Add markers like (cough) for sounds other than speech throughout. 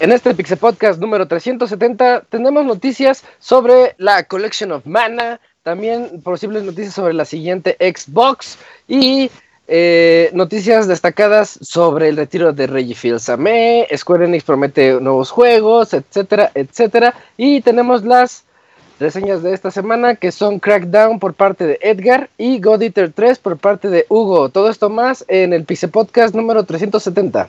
En este Pixel Podcast número 370 tenemos noticias sobre la Collection of Mana, también posibles noticias sobre la siguiente Xbox y eh, noticias destacadas sobre el retiro de Reggie Fils-Aimé, Square Enix promete nuevos juegos, etcétera, etcétera. Y tenemos las reseñas de esta semana que son Crackdown por parte de Edgar y God Eater 3 por parte de Hugo. Todo esto más en el Pixel Podcast número 370.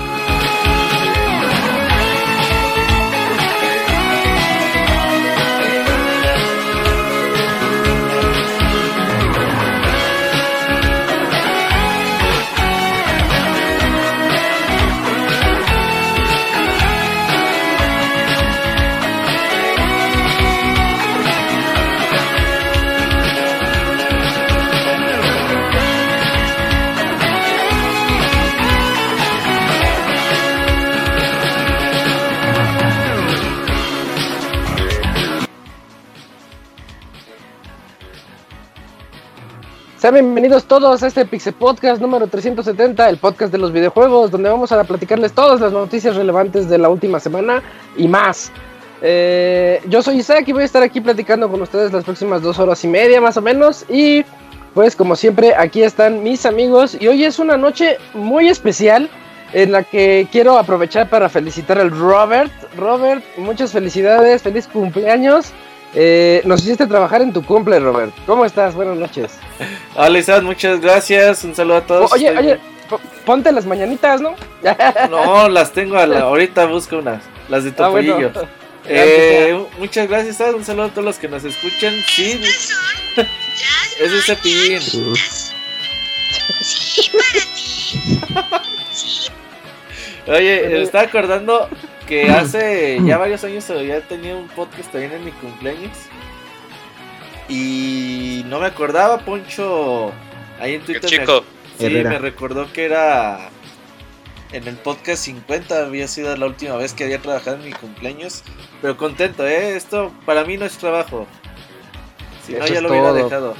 Sean bienvenidos todos a este Pixel Podcast número 370, el podcast de los videojuegos, donde vamos a platicarles todas las noticias relevantes de la última semana y más. Eh, yo soy Isaac y voy a estar aquí platicando con ustedes las próximas dos horas y media más o menos. Y pues como siempre, aquí están mis amigos y hoy es una noche muy especial en la que quiero aprovechar para felicitar al Robert. Robert, muchas felicidades, feliz cumpleaños. Eh, nos hiciste trabajar en tu cumple, Robert. ¿Cómo estás? Buenas noches. (laughs) Hola, muchas gracias. Un saludo a todos. Oye, oye, ponte las mañanitas, ¿no? (laughs) no, las tengo a la, ahorita busco unas, las de ah, Topollillo. (laughs) eh, muchas gracias, un saludo a todos los que nos escuchan. Sí, es ese pin. Oye, me estaba acordando que (clears throat) hace ya varios años ya tenía un podcast también en mi cumpleaños. Y no me acordaba, Poncho. Ahí en Twitter. chico. Me, sí, me recordó que era. En el podcast 50 había sido la última vez que había trabajado en mi cumpleaños. Pero contento, ¿eh? Esto para mí no es trabajo. Si no, ya lo hubiera dejado.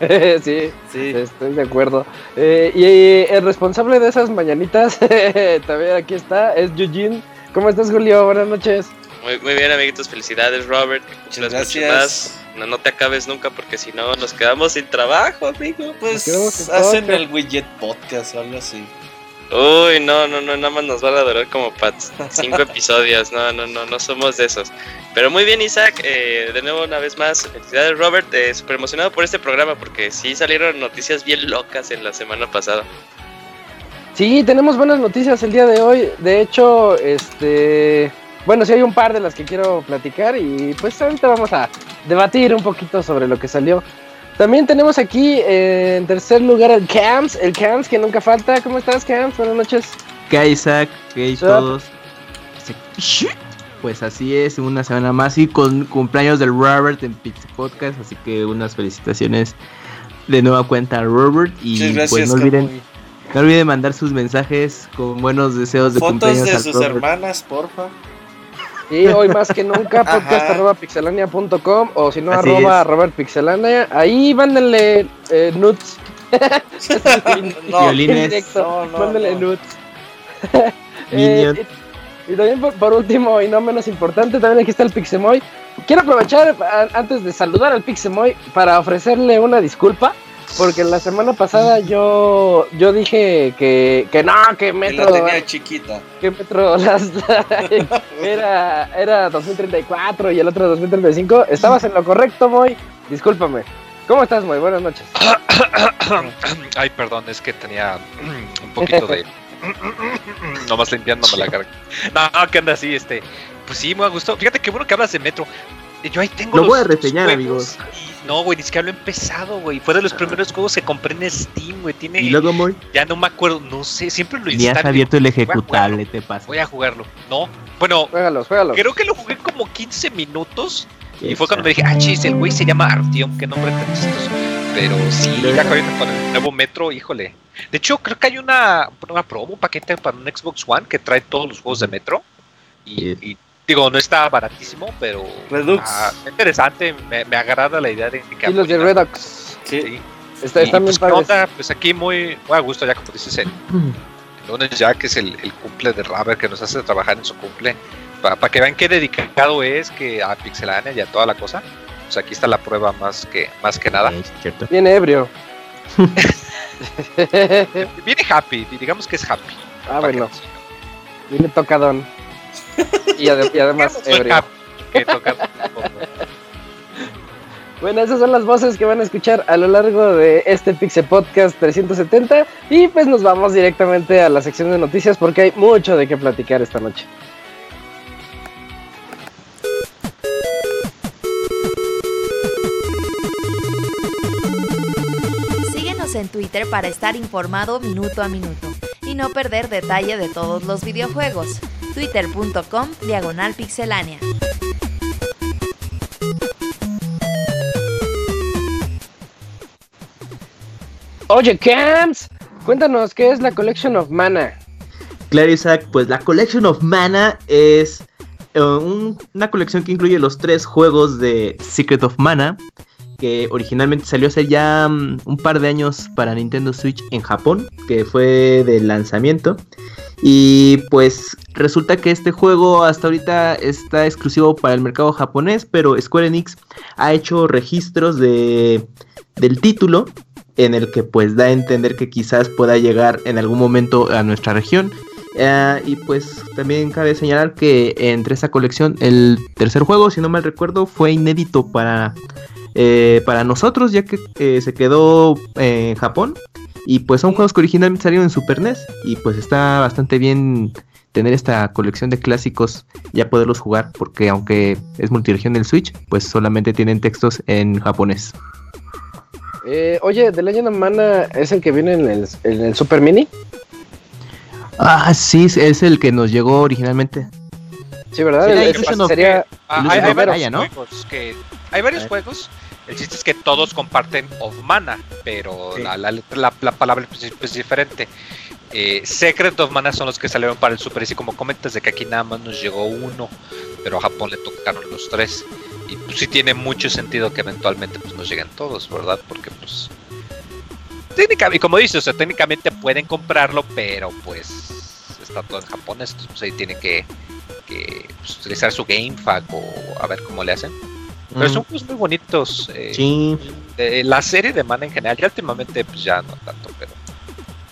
(laughs) sí, sí, estoy de acuerdo. Eh, y, el responsable de esas mañanitas, (laughs) también aquí está, es Eugene ¿Cómo estás, Julio? Buenas noches. Muy, muy bien, amiguitos. Felicidades, Robert. Muchas gracias. No, no te acabes nunca porque si no nos quedamos sin trabajo, amigo. Pues hacen el widget podcast o algo así. Uy, no, no, no, nada más nos van a durar como para cinco (laughs) episodios. No, no, no, no somos de esos. Pero muy bien, Isaac. Eh, de nuevo, una vez más, felicidades, Robert. Eh, Súper emocionado por este programa porque sí salieron noticias bien locas en la semana pasada. Sí, tenemos buenas noticias el día de hoy. De hecho, este, bueno, sí hay un par de las que quiero platicar y pues ahorita vamos a debatir un poquito sobre lo que salió. También tenemos aquí eh, en tercer lugar el Camps, el Camps que nunca falta. ¿Cómo estás, Camps? Buenas noches. ¿Qué hay, Isaac? ¿Qué hay todos? Pues así es, una semana más y con cumpleaños del Robert en Pizza Podcast, así que unas felicitaciones de nueva cuenta a Robert y pues no olviden no olviden mandar sus mensajes con buenos deseos de Fotos de sus hermanas, porfa. Y hoy más que nunca, podcast.pixelania.com o si no, arroba Robert Pixelania. Ahí mándenle eh, nuts. (laughs) no, Violines. No, no, mándenle nuts. (laughs) eh, y, también por, último y no menos importante, también aquí está el Pixemoy. Quiero aprovechar antes de saludar al Pixemoy para ofrecerle una disculpa porque la semana pasada yo yo dije que, que no, que Metro. Que la tenía chiquita. Que Metro las, (laughs) era, era 2034 y el otro 2035. Estabas en lo correcto, Moy. Discúlpame. ¿Cómo estás, Moy? Buenas noches. (coughs) Ay, perdón, es que tenía un poquito de. (coughs) Nomás limpiándome la cara. No, que anda así, este. pues sí, me gustado. Fíjate qué bueno que hablas de Metro. Yo ahí tengo. Lo voy a reseñar, amigos. no, güey, ni siquiera lo he empezado, güey. Fue de los primeros juegos que compré en Steam, güey. Tiene. ¿Y luego, muy? Ya no me acuerdo, no sé, siempre lo instalé. Ni has abierto el ejecutable, te pasa. Voy a jugarlo. No, bueno. Juégalo, juégalo. Creo que lo jugué como 15 minutos. Y fue cuando me dije, ah, chis, el güey se llama Artyom, qué nombre tan chistoso. Pero sí, ya con el nuevo Metro, híjole. De hecho, creo que hay una, una promo, un paquete para un Xbox One que trae todos los juegos de Metro. Y, digo, no está baratísimo, pero Redux. Ah, interesante. Me, me, agrada la idea de que. Y los de Redux. Sí. Está, están bien pues, pues aquí muy, muy a gusto, ya como dices, el, el lunes ya que es el, el cumple de Raver que nos hace trabajar en su cumple. Para que vean qué dedicado es que a Pixelania y a toda la cosa. Pues aquí está la prueba más que, más que nada. Viene ebrio. (laughs) Viene happy, digamos que es happy. Ah, bueno. Viene tocadón. Y, además ebrio. Bueno, esas son las voces que van a escuchar a lo largo de este Pixel Podcast 370 y pues nos vamos directamente a la sección de noticias porque hay mucho de qué platicar esta noche. en Twitter para estar informado minuto a minuto y no perder detalle de todos los videojuegos. Twitter.com Diagonal Pixelánea. Oye, Camps, cuéntanos qué es la Collection of Mana. Claro, Isaac, pues la Collection of Mana es eh, una colección que incluye los tres juegos de Secret of Mana, que originalmente salió hace ya mm, un par de años para Nintendo Switch en Japón, que fue de lanzamiento. Y pues resulta que este juego hasta ahorita está exclusivo para el mercado japonés, pero Square Enix ha hecho registros de, del título en el que pues da a entender que quizás pueda llegar en algún momento a nuestra región. Eh, y pues también cabe señalar que entre esa colección el tercer juego, si no mal recuerdo, fue inédito para eh, para nosotros, ya que eh, se quedó en Japón. Y pues son juegos que originalmente salieron en Super NES. Y pues está bastante bien tener esta colección de clásicos, ya poderlos jugar, porque aunque es multiregión del Switch, pues solamente tienen textos en japonés. Eh, oye, The Legend of Mana es el que viene en el, Super Mini. Ah, sí, es el que nos llegó originalmente. Sí, ¿verdad? sería hay, varios juegos el chiste es que todos comparten of mana, pero la, palabra es, diferente. Eh, Secret of Mana son los que salieron para el Super y como comentas de que aquí nada más nos llegó uno, pero a Japón le tocaron los tres. Y pues sí tiene mucho sentido que eventualmente pues nos lleguen todos, ¿verdad? Porque pues técnicamente, y como dices, técnicamente pueden comprarlo, pero pues está todo en japonés, entonces pues ahí tienen que, pues, utilizar su GameFAQ o a ver cómo le hacen. Pero son juegos muy bonitos. Eh, sí. la serie de Mana en general, ya últimamente pues ya no tanto, pero.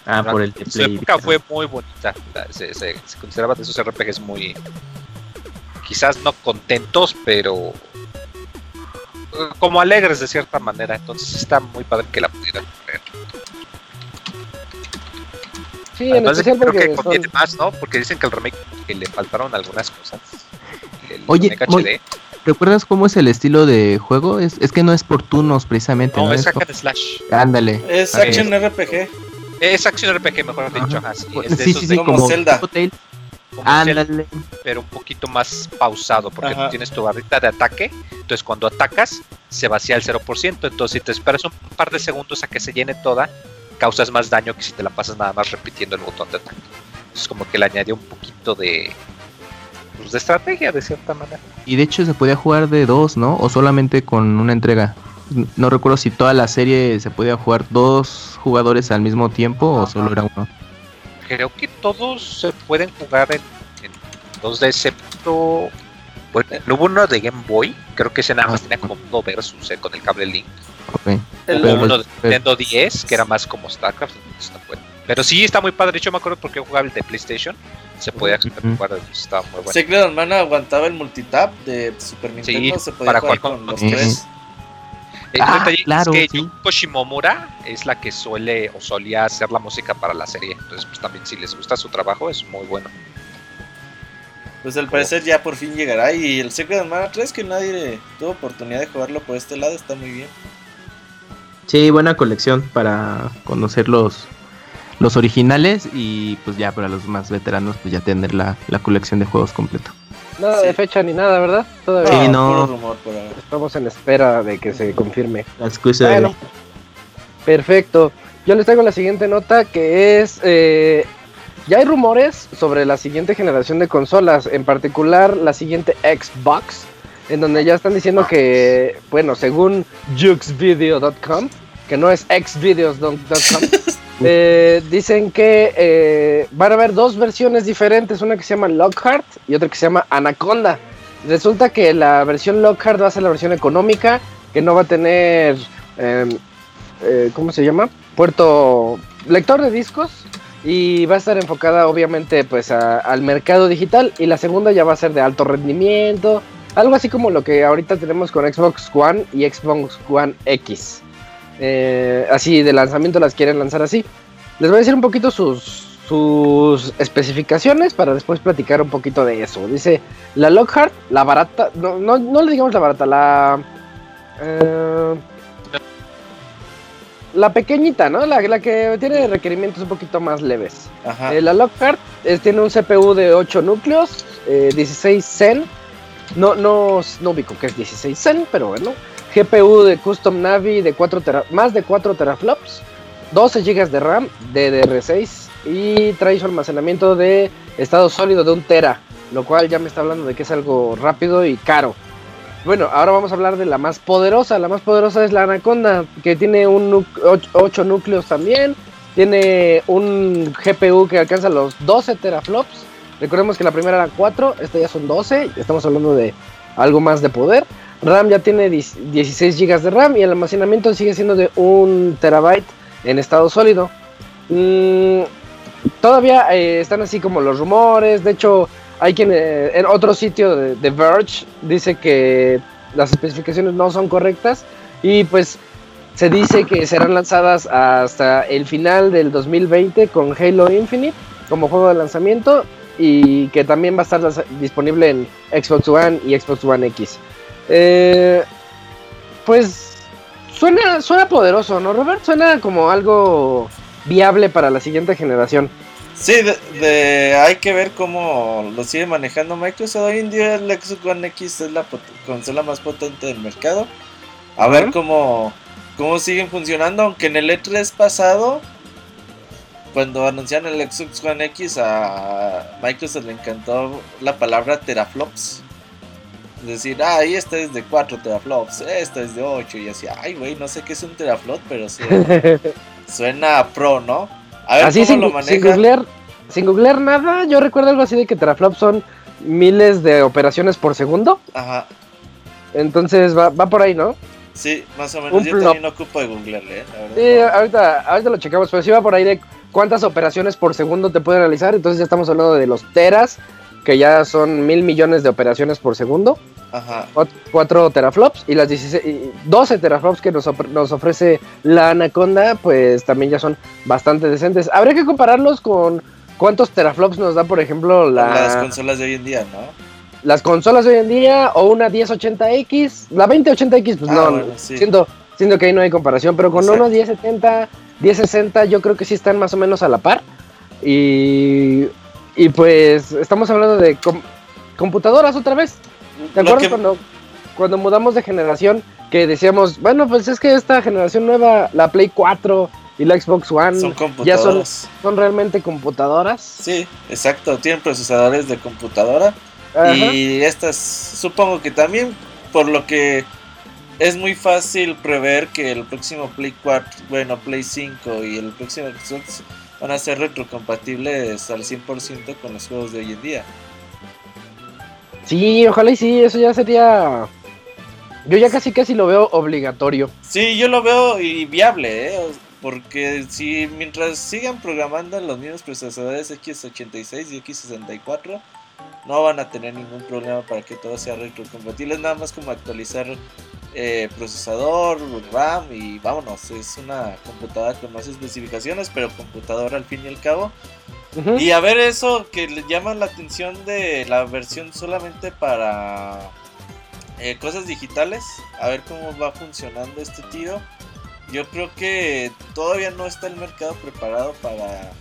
Ah, por el Su época fue muy bonita. Se, se, se consideraban de esos RPGs muy. Quizás no contentos, pero. Como alegres de cierta manera. Entonces está muy padre que la pudieran ver. Sí, en especial creo que conviene más, ¿no? Porque dicen que el remake que le faltaron algunas cosas. Oye, ¿Recuerdas cómo es el estilo de juego? Es, es que no es por turnos precisamente. No, es hack and slash. Ándale. Es action RPG. Es action RPG, mejor dicho. Así. Es de sí, sí, sí, como, Zelda. Ándale. pero un poquito más pausado, porque tú tienes tu barrita de ataque. Entonces, cuando atacas, se vacía el 0%. Entonces, si te esperas un par de segundos a que se llene toda, causas más daño que si te la pasas nada más repitiendo el botón de ataque. Es como que le añadió un poquito de, pues, de estrategia de cierta manera. Y de hecho se podía jugar de dos, ¿no? O solamente con una entrega. No recuerdo si toda la serie se podía jugar dos jugadores al mismo tiempo o solo era uno. Creo que todos se pueden jugar en, dos de excepto. Bueno, hubo uno de Game Boy, creo que ese nada más tenía como uno versus eh, con el cable Link. Okay. El uno de Nintendo 10, que era más como StarCraft. Pero sí está muy padre. De hecho, me acuerdo porque jugaba el de PlayStation se podía jugar, estaba muy bueno. Secret of Mana aguantaba el multitap de Super Nintendo, se podía jugar con, los tres. El ah, claro, es que Yuko Shimomura es la que suele o solía hacer la música para la serie. Entonces, pues también si les gusta su trabajo, es muy bueno. Pues al parecer ya por fin llegará. Y el Secret of Mana 3, que nadie tuvo oportunidad de jugarlo por este lado, está muy bien. Sí, buena colección para conocer los, los originales y pues ya para los más veteranos pues ya tener la, colección de juegos completo. Nada de fecha ni nada, ¿verdad? Todavía. Sí, no. Estamos en espera de que se confirme. La bueno, Perfecto. Yo les traigo la siguiente nota que es... Eh, ya hay rumores sobre la siguiente generación de consolas, en particular la siguiente Xbox, en donde ya están diciendo que, bueno, según juxvideo.com, que no es xvideos.com, (laughs) eh, dicen que eh, van a haber dos versiones diferentes, una que se llama Lockhart y otra que se llama Anaconda. Resulta que la versión Lockhart va a ser la versión económica, que no va a tener, em, eh, ¿cómo se llama? Puerto lector de discos y va a estar enfocada obviamente pues al mercado digital y la segunda ya va a ser de alto rendimiento, algo así como lo que ahorita tenemos con Xbox One y Xbox One X. Eh, así de lanzamiento las quieren lanzar así. Les voy a decir un poquito sus, sus especificaciones para después platicar un poquito de eso. Dice la Lockhart, la barata, no, no, le digamos la barata, la... Eh, la pequeñita, ¿no? La, la, que tiene requerimientos un poquito más leves. Eh, la Lockhart tiene un CPU de 8 núcleos, 16 Zen. No, no, no ubico que es 16 Zen, pero bueno. GPU de Custom Navi de 4 más de 4 teraflops, 12 GB de RAM DDR6 y trae su almacenamiento de estado sólido de 1 tera, lo cual ya me está hablando de que es algo rápido y caro. Bueno, ahora vamos a hablar de la más poderosa. La más poderosa es la Anaconda, que tiene un 8 núcleos también. Tiene un GPU que alcanza los 12 teraflops. Recordemos que la primera era 4, esta ya son 12. Estamos hablando de algo más de poder. RAM ya tiene 16 GB de RAM y el almacenamiento sigue siendo de 1 terabyte en estado sólido. Mm, todavía eh, están así como los rumores. De hecho, hay quien eh, en otro sitio de, de, Verge dice que las especificaciones no son correctas y pues se dice que serán lanzadas hasta el final del 2020 con Halo Infinite como juego de lanzamiento y que también va a estar disponible en Xbox One y Xbox One X. Eh, pues suena, suena poderoso, ¿no, Robert? Suena como algo viable para la siguiente generación. Sí, de, hay que ver cómo lo sigue manejando Microsoft. Hoy en día el Xbox One X es la consola más potente del mercado. A ver cómo, cómo siguen funcionando, aunque en el E3 pasado, cuando anunciaron el Xbox One X, a Microsoft le encantó la palabra teraflops decir, ah, y esta es de 4 teraflops, esta es de 8, y así, ay, güey, no sé qué es un teraflop, pero sí, (laughs) suena pro, ¿no? A ver así cómo sin, lo maneja. Sin googlear, sin googlear nada, yo recuerdo algo así de que teraflops son miles de operaciones por segundo. Ajá. Entonces va, va por ahí, ¿no? Sí, más o menos. yo también no ocupo de googlearle, ¿eh? Sí, ahorita, ahorita lo checamos, pero sí va por ahí de cuántas operaciones por segundo te puede realizar. Entonces ya estamos hablando de los teras que ya son mil millones de operaciones por segundo. Ajá. 4 teraflops y las 12 teraflops que nos, nos, ofrece la Anaconda, pues también ya son bastante decentes. Habría que compararlos con cuántos teraflops nos da, por ejemplo, las consolas de hoy en día, ¿no? Las consolas de hoy en día o una 1080X, la 2080X, pues ah, no, siento, siento que ahí no hay comparación, pero con una 1070, 1060 yo creo que sí están más o menos a la par. Y y pues estamos hablando de computadoras otra vez. ¿Te acuerdas cuando, cuando mudamos de generación que decíamos, bueno, pues es que esta generación nueva, la Play 4 y la Xbox One, ya son, son realmente computadoras? Sí, exacto, tienen procesadores de computadora. Y estas, supongo que también, por lo que es muy fácil prever que el próximo Play 4, bueno, Play 5 y el próximo Xbox van a ser retrocompatibles al 100% con los juegos de hoy en día. Sí, ojalá y sí, eso ya sería... Yo ya casi casi lo veo obligatorio. Sí, yo lo veo y viable, ¿eh? Porque si mientras sigan programando los mismos procesadores X86 y X64, no van a tener ningún problema para que todo sea retrocompatible. Es nada más como actualizar eh, procesador, RAM y vámonos. Es una computadora con más especificaciones, pero computadora al fin y al cabo. Y a ver eso que le llama la atención de la versión solamente para eh, cosas digitales. A ver cómo va funcionando este tiro. Yo creo que todavía no está el mercado preparado para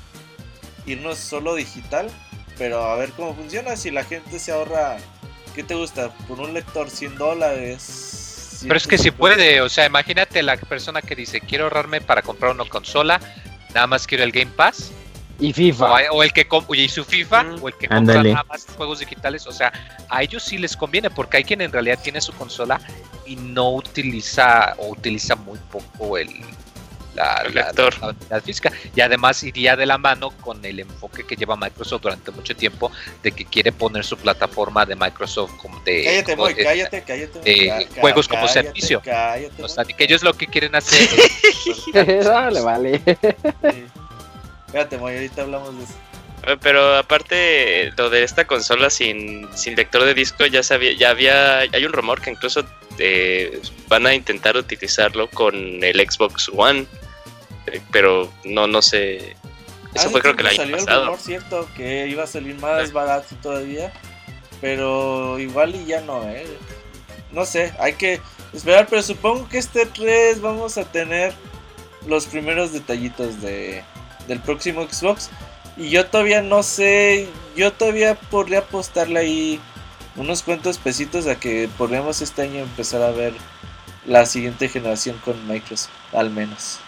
irnos solo digital. Pero a ver cómo funciona. Si la gente se ahorra, ¿qué te gusta? Por un lector 100 dólares. Pero es que si puede, o sea, imagínate la persona que dice, quiero ahorrarme para comprar una consola, nada más quiero el Game Pass y FIFA. O, el que y su FIFA, o el que compra nada más juegos digitales. O sea, a ellos sí les conviene, porque hay quien en realidad tiene su consola y no utiliza, o utiliza muy poco el, la, lector. La, física. Y además iría de la mano con el enfoque que lleva Microsoft durante mucho tiempo de que quiere poner su plataforma de Microsoft como de, cállate, cállate, juegos como servicio. o sea, que ellos lo que quieren hacer es, (laughs) (laughs) vale, vale. Espérate, ahorita hablamos de eso. Eh, pero aparte lo de esta consola sin, sin lector de disco ya sabía, ya había, hay un rumor que incluso eh, van a intentar utilizarlo con el Xbox One, eh, pero no no sé. Eso ah, fue creo que el año pasado. El rumor, cierto, que iba a salir más barato todavía, pero igual y ya no, eh. No sé, hay que esperar, pero supongo que este 3 vamos a tener los primeros detallitos de del próximo Xbox. Y yo todavía no sé, yo todavía podría apostarle ahí unos cuantos pesitos a que podríamos este año empezar a ver la siguiente generación con Microsoft, al menos.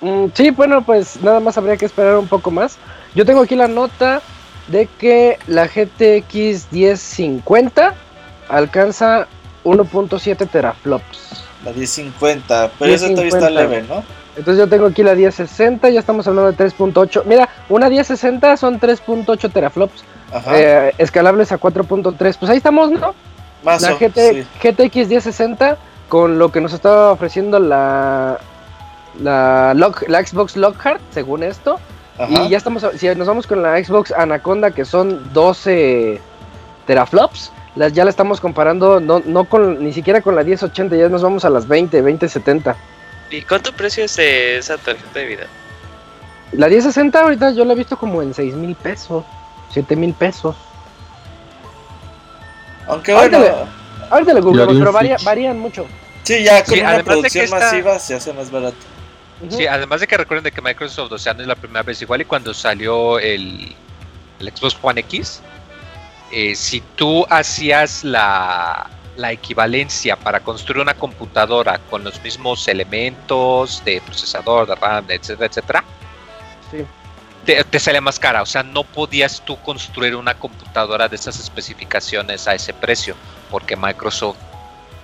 Mm, sí, bueno, pues nada más habría que esperar un poco más. Yo tengo aquí la nota de que la GTX 1050 alcanza 1.7 teraflops. La 1050, pero esa todavía está leve, ¿no? Entonces yo tengo aquí la 1060, ya estamos hablando de 3.8. Mira, una 1060 son 3.8 teraflops. Eh, escalables a 4.3. Pues ahí estamos, ¿no? Más la GTX 1060 con lo que nos estaba ofreciendo la la, la Xbox Lockhart, según esto. Y ya estamos, si nos vamos con la Xbox Anaconda, que son 12 teraflops, las, ya la estamos comparando, no, no con, ni siquiera con la 1080, ya nos vamos a las 20, 2070. ¿Y cuánto precio es esa tarjeta de vida? La 1060 ahorita yo la he visto como en 6 mil pesos, 7 mil pesos. Aunque bueno. Ahorita le, google, pero varían mucho. Sí, ya con una producción masiva se hace más barato. Sí, además de que recuerden de que Microsoft, o sea, no es la primera vez igual y cuando salió el, el Xbox One X, eh, si tú hacías la, la equivalencia para construir una computadora con los mismos elementos de procesador, de RAM, etcétera, etcétera, te, te sale más cara. O sea, no podías tú construir una computadora de esas especificaciones a ese precio, porque Microsoft,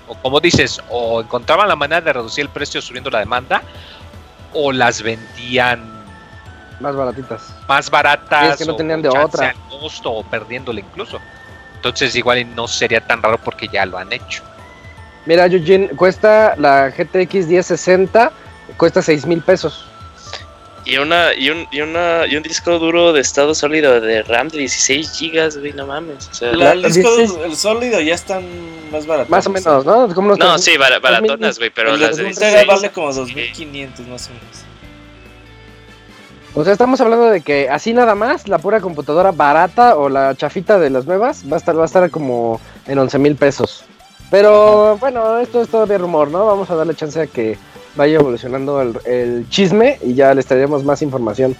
o como dices, o encontraban la manera de reducir el precio subiendo la demanda, o las vendían más baratitas. Más baratas. que no tenían de otra. Costo, o perdiéndole incluso. Entonces igual no sería tan raro porque ya lo han hecho. Mira, Eugene, cuesta la GTX 1060, cuesta 6 mil pesos. Y una, y un, y una, y un disco duro de estado sólido de RAM de 16 GB, güey, no mames. el disco el sólido ya están más baratos. Más o menos, ¿no? no, sí, baratonas, güey, pero las de 16 vale como 2500 más o menos. O sea, estamos hablando de que así nada más, la pura computadora barata o la chafita de las nuevas va a estar, va a estar como en 11 mil pesos. Pero bueno, esto es todavía rumor, ¿no? Vamos a darle chance a que vaya evolucionando el, chisme y ya les traeremos más información.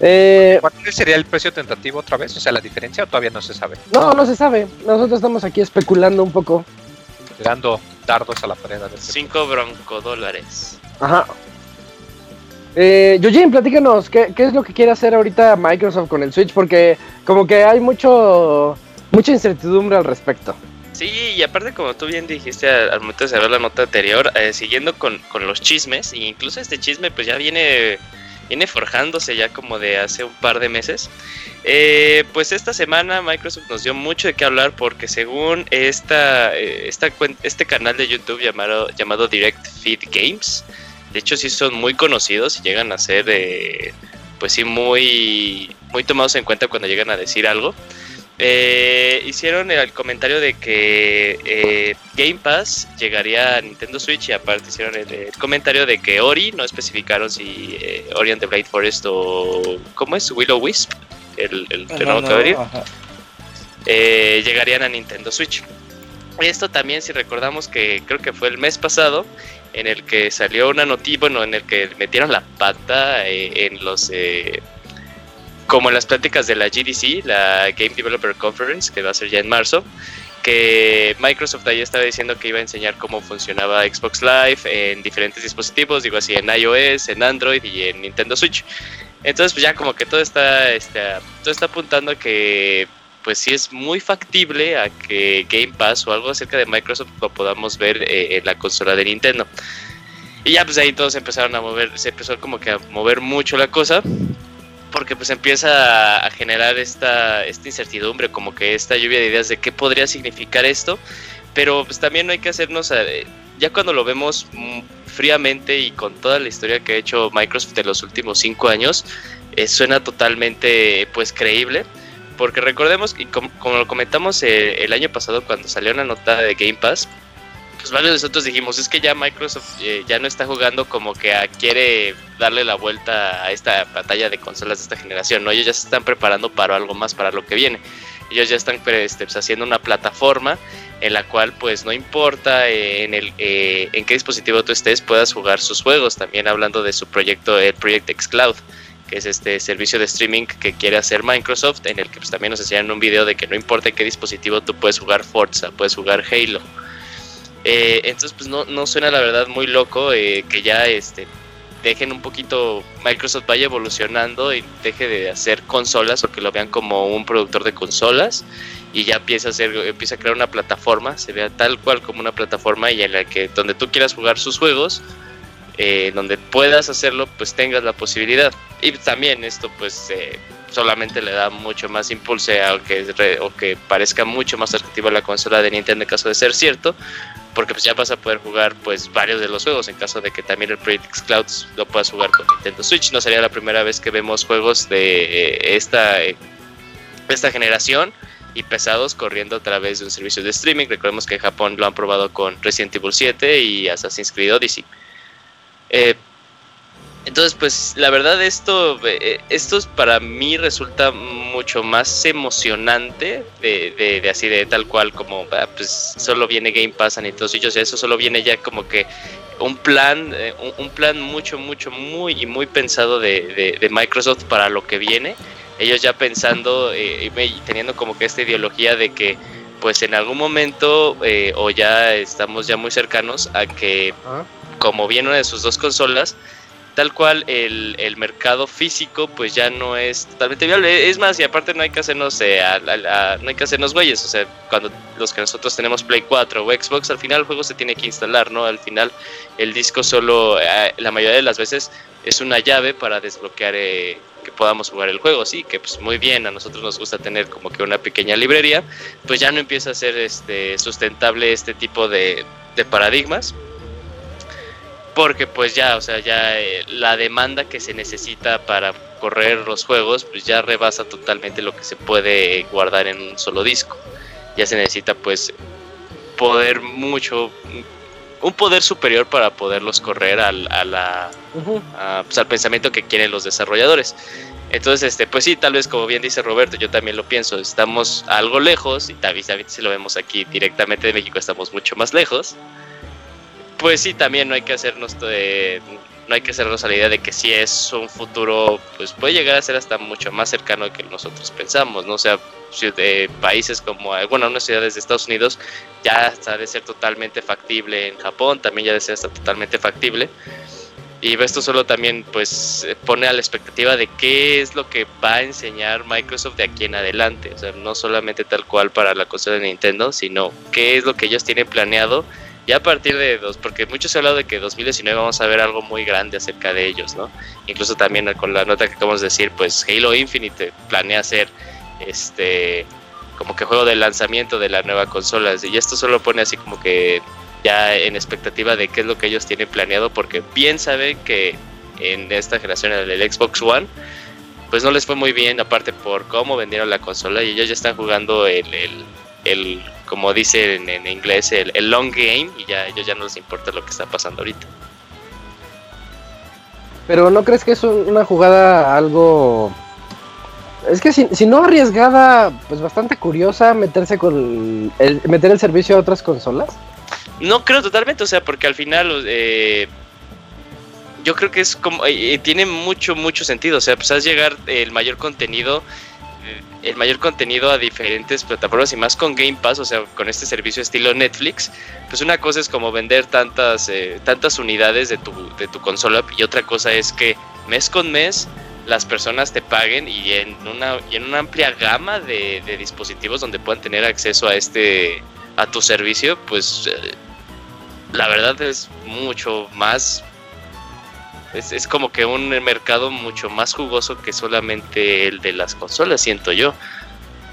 Eh, ¿Cuál sería el precio tentativo otra vez? O sea, la diferencia o todavía no se sabe. No, no se sabe. Nosotros estamos aquí especulando un poco. Tirando dardos a la pared. 5 bronco dólares. Ajá. Eh, Eugene, platícanos, ¿qué, es lo que quiere hacer ahorita Microsoft con el Switch? Porque como que hay mucho mucha incertidumbre al respecto. Sí, y aparte como tú bien dijiste al, momento de cerrar la nota anterior, eh, siguiendo con, los chismes, e incluso este chisme pues ya viene, viene forjándose ya como de hace un par de meses, eh, pues esta semana Microsoft nos dio mucho de qué hablar porque según esta, eh, esta este canal de YouTube llamado, llamado Direct Feed Games, de hecho, sí son muy conocidos y llegan a ser, eh, pues sí, muy, muy tomados en cuenta cuando llegan a decir algo. eh, hicieron el comentario de que eh, Game Pass llegaría a Nintendo Switch y aparte hicieron el, comentario de que Ori, no especificaron si eh, Ori and the Blade Forest o ¿cómo es? Willow Wisp, el, el eh, llegarían a Nintendo Switch. Esto también si recordamos que creo que fue el mes pasado en el que salió una noticia, bueno, en el que metieron la pata en los como en las pláticas de la GDC, la Game Developer Conference, que va a ser ya en marzo, que Microsoft ahí estaba diciendo que iba a enseñar cómo funcionaba Xbox Live en diferentes dispositivos, digo así, en iOS, en Android y en Nintendo Switch. Entonces, pues ya como que todo está, este, todo está apuntando a que pues sí es muy factible a que Game Pass o algo acerca de Microsoft lo podamos ver eh, en la consola de Nintendo. Y ya pues ahí todos empezaron a mover, se empezó como que a mover mucho la cosa porque pues empieza a generar esta, esta incertidumbre, como que esta lluvia de ideas de qué podría significar esto, pero pues también no hay que hacernos, eh, ya cuando lo vemos fríamente y con toda la historia que ha hecho Microsoft en los últimos cinco años, eh, suena totalmente pues creíble, porque recordemos, y como, lo comentamos eh, el año pasado cuando salió una nota de Game Pass, pues varios de nosotros dijimos, es que ya Microsoft eh, ya no está jugando como que quiere darle la vuelta a esta pantalla de consolas de esta generación, ¿no? Ellos ya se están preparando para algo más, para lo que viene. Ellos ya están este, pues, haciendo una plataforma en la cual pues no importa eh, en, el, eh, en qué dispositivo tú estés, puedas jugar sus juegos. También hablando de su proyecto, el Project Xcloud, que es este servicio de streaming que quiere hacer Microsoft, en el que pues, también nos enseñan un video de que no importa qué dispositivo tú puedes jugar Forza, puedes jugar Halo. Eh, entonces, pues no, no suena la verdad muy loco eh, que ya este, dejen un poquito, Microsoft vaya evolucionando y deje de hacer consolas o que lo vean como un productor de consolas y ya empieza empieza a crear una plataforma, se vea tal cual como una plataforma y en la que donde tú quieras jugar sus juegos, eh, donde puedas hacerlo, pues tengas la posibilidad. Y también esto pues solamente le da mucho más impulso a que, o que parezca mucho más atractiva la consola de Nintendo en caso de ser cierto, porque pues ya vas a poder jugar pues varios de los juegos en caso de que también el Project Cloud lo puedas jugar con Nintendo Switch. No sería la primera vez que vemos juegos de eh, esta, eh, esta generación y pesados corriendo a través de un servicio de streaming. Recordemos que en Japón lo han probado con Resident Evil 7 y Assassin's Creed Odyssey. Eh, entonces, pues la verdad esto, eh, esto para mí resulta mucho más emocionante de, de, así de tal cual como, ah, pues solo viene Game Pass a Nintendo Switch, o sea, eso solo viene ya como que un plan, eh, un, plan mucho, mucho, muy y muy pensado de, de, Microsoft para lo que viene. Ellos ya pensando eh, y teniendo como que esta ideología de que pues en algún momento o ya estamos ya muy cercanos a que como viene una de sus dos consolas, tal cual el, el, mercado físico pues ya no es totalmente viable. Es más, y aparte no hay que hacernos eh, no hay que hacernos güeyes, o sea, cuando los que nosotros tenemos Play 4 o Xbox, al final el juego se tiene que instalar, ¿no? Al final el disco solo, eh, la mayoría de las veces es una llave para desbloquear eh, que podamos jugar el juego, sí, que pues muy bien, a nosotros nos gusta tener como que una pequeña librería, pues ya no empieza a ser este sustentable este tipo de, de paradigmas porque pues ya, o sea, ya eh, la demanda que se necesita para correr los juegos, pues ya rebasa totalmente lo que se puede guardar en un solo disco. Ya se necesita pues poder mucho, un poder superior para poderlos correr al, a la, pues, al pensamiento que quieren los desarrolladores. Entonces, este, pues sí, tal vez como bien dice Roberto, yo también lo pienso, estamos algo lejos, y también si lo vemos aquí directamente de México, estamos mucho más lejos pues sí, también no hay que hacernos de, no hay que hacernos la idea de que si es un futuro, pues puede llegar a ser hasta mucho más cercano que nosotros pensamos, ¿no? O sea, de países como, bueno, unas ciudades de Estados Unidos ya está de ser totalmente factible, en Japón también ya de ser hasta totalmente factible. Y esto solo también pues pone a la expectativa de qué es lo que va a enseñar Microsoft de aquí en adelante. O sea, no solamente tal cual para la consola de Nintendo, sino qué es lo que ellos tienen planeado ya a partir de dos, porque muchos se ha hablado de que 2019 vamos a ver algo muy grande acerca de ellos, ¿no? Incluso también con la nota que acabamos de decir, pues Halo Infinite planea ser este como que juego de lanzamiento de la nueva consola. Y esto solo pone así como que ya en expectativa de qué es lo que ellos tienen planeado, porque bien saben que en esta generación, el Xbox One, pues no les fue muy bien, aparte por cómo vendieron la consola y ellos ya están jugando el, el, como dicen en, inglés, el, el, long game y ya ellos ya no les importa lo que está pasando ahorita. Pero ¿no crees que es una jugada algo... Es que si, si no arriesgada, pues bastante curiosa meterse con el, meter el servicio a otras consolas. No creo totalmente, o sea, porque al final eh, yo creo que es como eh, eh, tiene mucho mucho sentido, o sea, pues llegar el mayor contenido el mayor contenido a diferentes plataformas y más con Game Pass, o sea, con este servicio estilo Netflix, pues una cosa es como vender tantas tantas unidades de tu de tu consola y otra cosa es que mes con mes las personas te paguen y en una y en una amplia gama de, dispositivos donde puedan tener acceso a este a tu servicio, pues la verdad es mucho más es, como que un mercado mucho más jugoso que solamente el de las consolas, siento yo.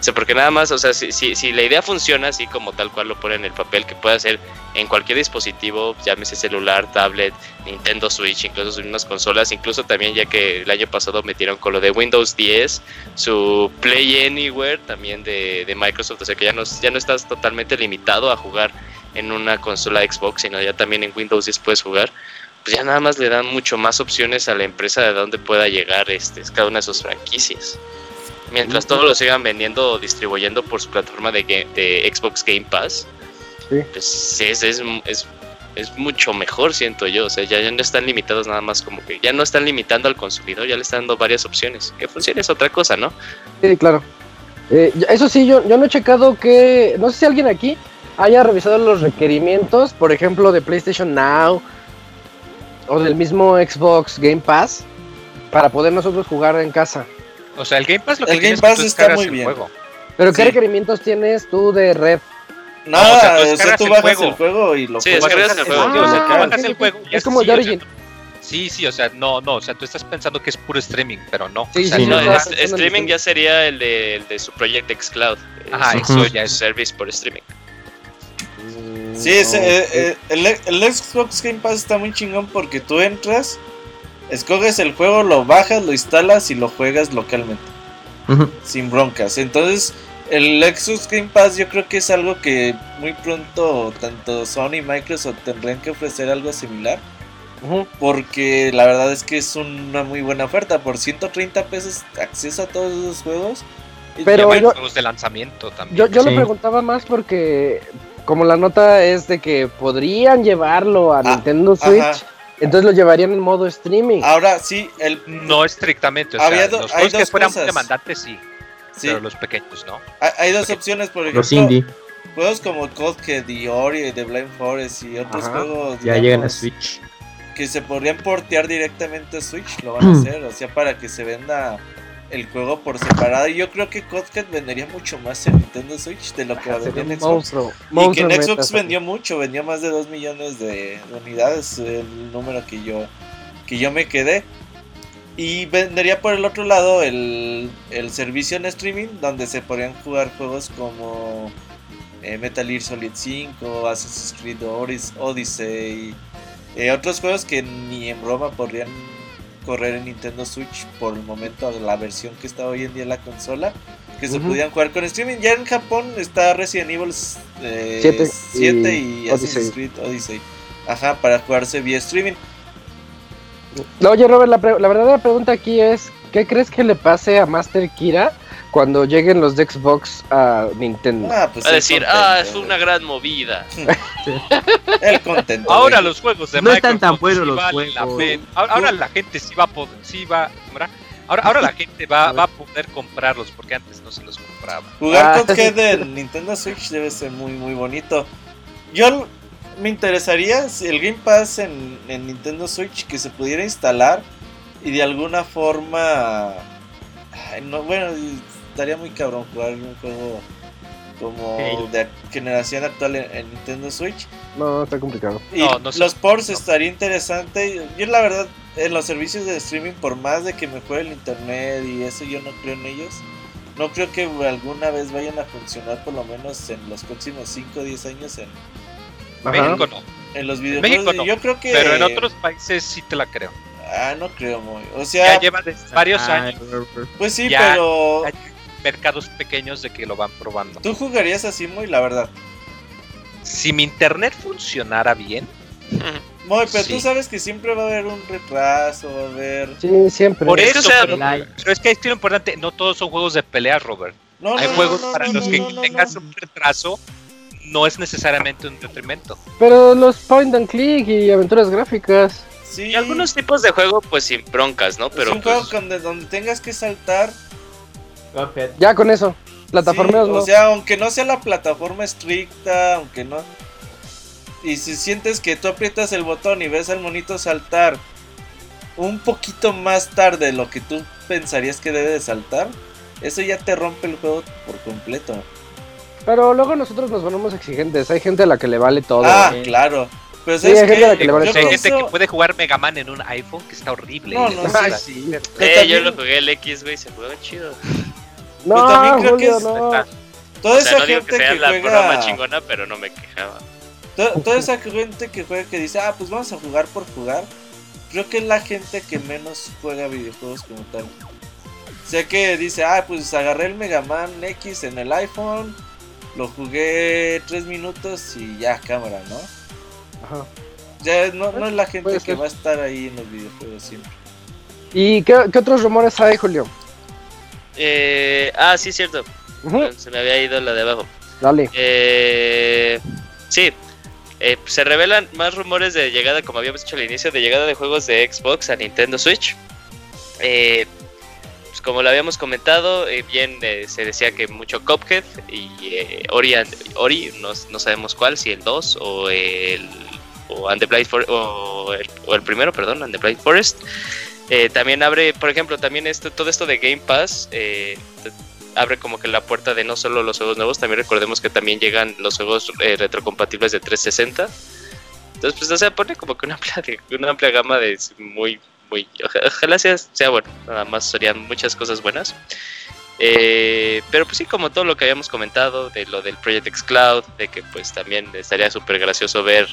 O porque nada más, o sea, si, si, si, la idea funciona así como tal cual lo pone en el papel, que puede ser en cualquier dispositivo, llámese celular, tablet, Nintendo Switch, incluso en unas consolas, incluso también ya que el año pasado metieron con lo de Windows 10, su Play Anywhere también de, de Microsoft, o sea que ya no, ya no estás totalmente limitado a jugar en una consola Xbox, sino ya también en Windows 10 puedes jugar pues ya nada más le dan mucho más opciones a la empresa de dónde pueda llegar este, cada una de sus franquicias. Mientras todos lo sigan vendiendo o distribuyendo por su plataforma de, de Xbox Game Pass, pues es, es, es, es, mucho mejor, siento yo. O sea, ya, ya, no están limitados nada más como que ya no están limitando al consumidor, ya le están dando varias opciones. Que funcione es otra cosa, ¿no? Sí, claro. Eh, eso sí, yo, yo no he checado que. No sé si alguien aquí haya revisado los requerimientos, por ejemplo, de PlayStation Now o del mismo Xbox Game Pass para poder nosotros jugar en casa. O sea, el Game Pass lo que el Game Pass está muy bien. Juego. Pero ¿qué requerimientos tienes tú de red? Nada, o sea, tú, bajas el juego y lo sí, juegas. el juego. o sea, tú bajas el juego es como de Origin. Sí, sí, o sea, no, no, o sea, tú estás pensando que es puro streaming, pero no. Sí, o sea, sí, no, es, streaming ya sería el de, el de su Project Xcloud. Ajá, eso ya es service por streaming. Sí, ese, eh, eh, el, el, Xbox Game Pass está muy chingón porque tú entras, escoges el juego, lo bajas, lo instalas y lo juegas localmente. Sin broncas. Entonces, el Xbox Game Pass yo creo que es algo que muy pronto tanto Sony y Microsoft tendrán que ofrecer algo similar. Porque la verdad es que es una muy buena oferta. Por 130 pesos acceso a todos esos juegos. Pero yo, juegos de lanzamiento también. Yo, yo lo preguntaba más porque como la nota es de que podrían llevarlo a ah, Nintendo Switch, entonces lo llevarían en modo streaming. Ahora sí, el no estrictamente, o sea, los juegos que fueran demandantes sí, sí, pero los pequeños no. Hay, dos opciones, por ejemplo, los indie. Juegos como Codhead y Ori de Blind Forest y otros juegos ya llegan a Switch que se podrían portear directamente a Switch, lo van a (clears throat) hacer, o sea, para que se venda el juego por separado. Yo creo que Codcat vendería mucho más en Nintendo Switch de lo que vendió en Xbox. y que en Xbox vendió mucho, vendió más de 2 millones de unidades, el número que yo, que yo me quedé. Y vendería por el otro lado el, el servicio en streaming, donde se podrían jugar juegos como eh, Metal Gear Solid 5, Assassin's Creed Odyssey, eh, otros juegos que ni en broma podrían correr en Nintendo Switch por el momento la versión que está hoy en día la consola que se podían jugar con streaming. Ya en Japón está Resident Evil 7, eh, y, Assassin's Creed Odyssey. Ajá para jugarse vía streaming. Oye Robert la, la verdadera pregunta aquí es ¿qué crees que le pase a Master Kira cuando lleguen los de Xbox a Nintendo. Ah, pues a decir, ah, es una gran movida. (laughs) el contento. Ahora los juegos de no están tan buenos los juegos. Ahora, la gente sí va a poder, sí va, ahora, ahora la (laughs) gente va, va a poder comprarlos porque antes no se los compraba. Jugar ah, con Head en Nintendo Switch debe ser muy muy bonito. Yo me interesaría si el Game Pass en, en Nintendo Switch que se pudiera instalar y de alguna forma no, bueno, estaría muy cabrón jugar un juego como de generación actual en, Nintendo Switch. No, está complicado. Y los ports estaría interesante. Yo la verdad, en los servicios de streaming, por más de que me juegue el internet y eso, yo no creo en ellos. No creo que alguna vez vayan a funcionar, por lo menos en los próximos 5 o 10 años en México no. En los videojuegos. yo creo que... Pero en otros países sí te la creo. Ah, no creo, muy. O sea. Ya lleva varios ah, años. Pues sí, pero. Mercados pequeños de que lo van probando. ¿Tú jugarías así, muy, la verdad? Si mi internet funcionara bien. Muy, pero tú sabes que siempre va a haber un retraso, va a haber. Sí, siempre. Por eso, pero, es que es lo importante, no todos son juegos de pelea, Robert. No, Hay juegos para los que tengas un retraso, no es necesariamente un detrimento. Pero los point and click y aventuras gráficas. Sí. Y algunos tipos de juego, pues sin broncas, ¿no? Pero es un juego pues, donde, tengas que saltar. Ya con eso. Plataformeos O sea, aunque no sea la plataforma estricta, aunque no. Y si sientes que tú aprietas el botón y ves al monito saltar un poquito más tarde de lo que tú pensarías que debe de saltar, eso ya te rompe el juego por completo. Pero luego nosotros nos ponemos exigentes. Hay gente a la que le vale todo. Ah, claro. Pero sí, hay gente, a la que le vale todo. hay gente que puede jugar Mega Man en un iPhone que está horrible. No, no, sí. Eh, yo lo jugué el X, güey, se juega chido. No, pero también creo que es. No. Toda esa gente que, sea la juega... chingona, pero no me quejaba. Toda, esa gente que juega que dice, ah, pues vamos a jugar por jugar. Creo que es la gente que menos juega videojuegos como tal. Sé que dice, ah, pues agarré el Mega Man X en el iPhone, lo jugué tres minutos y ya, cámara, ¿no? Ajá. Ya no, no es la gente que va a estar ahí en los videojuegos siempre. ¿Y qué, otros rumores hay, Julio? Eh, ah, sí, cierto. Se me había ido la de abajo. Dale. Eh, sí, eh, se revelan más rumores de llegada, como habíamos dicho al inicio, de llegada de juegos de Xbox a Nintendo Switch. Eh, pues como lo habíamos comentado, eh, bien se decía que mucho Cuphead y Ori, Ori no, sabemos cuál, si el 2 o el, o, And the o, el, primero, perdón, And the Blind Forest. También abre, por ejemplo, también esto, todo esto de Game Pass abre como que la puerta de no solo los juegos nuevos, también recordemos que también llegan los juegos eh, retrocompatibles de 360. Entonces, pues, o sea, pone como que una amplia, una amplia gama de muy, muy. Ojalá sea, sea bueno, nada más serían muchas cosas buenas. Eh, pero pues sí, como todo lo que habíamos comentado, de lo del Project X Cloud, de que pues también estaría súper gracioso ver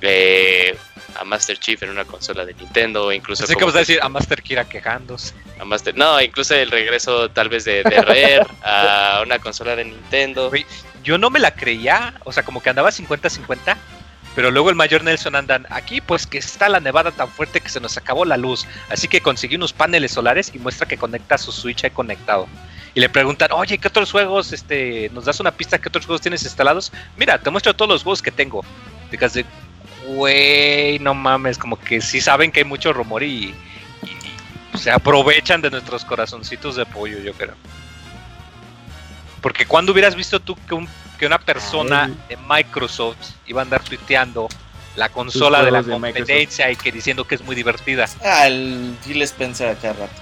eh, a Master Chief en una consola de Nintendo, incluso... Sé que vas a decir a Master Kira quejándose. A Master, no, incluso el regreso tal vez de, de Rare (laughs) a una consola de Nintendo. Yo no me la creía, o sea, como que andaba 50-50, pero luego el mayor Nelson andan aquí, pues que está la nevada tan fuerte que se nos acabó la luz, así que conseguí unos paneles solares y muestra que conecta su Switch ahí conectado. Y le preguntan, oye, ¿qué otros juegos, este, nos das una pista, qué otros juegos tienes instalados? Mira, te muestro todos los juegos que tengo. Digas de, güey, no mames, como que sí saben que hay mucho rumor y, se aprovechan de nuestros corazoncitos de pollo, yo creo. Porque cuando hubieras visto tú que, que una persona de Microsoft iba a andar tuiteando la consola de la competencia y que diciendo que es muy divertida. Ah, el Phil Spencer acá rato.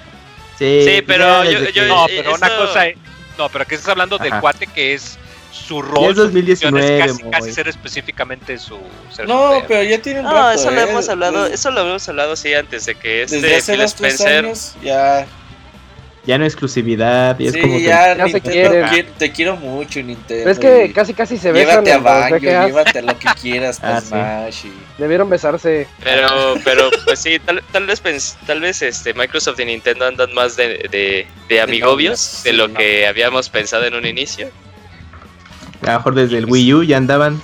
Sí, pero yo, No, pero una cosa... No, pero que estás hablando del cuate que es su rol, es 2019, casi, casi ser específicamente su No, pero ya tiene un No, eso lo ¿eh? hemos hablado, eso lo hemos hablado sí antes de que este Desde hace Phil Spencer años, ya ya no exclusividad y es como ya, que ya se quiere. Te quiero mucho Nintendo. Es que casi casi se besan. Llévate a Banjo, llévate lo que quieras (laughs) ah, Smash y... Debieron besarse. Pero pero pues sí, tal, tal vez tal vez este Microsoft y Nintendo andan más de, de, de amigobios de, lo que habíamos pensado en un inicio. A lo mejor desde el Wii U ya andaban.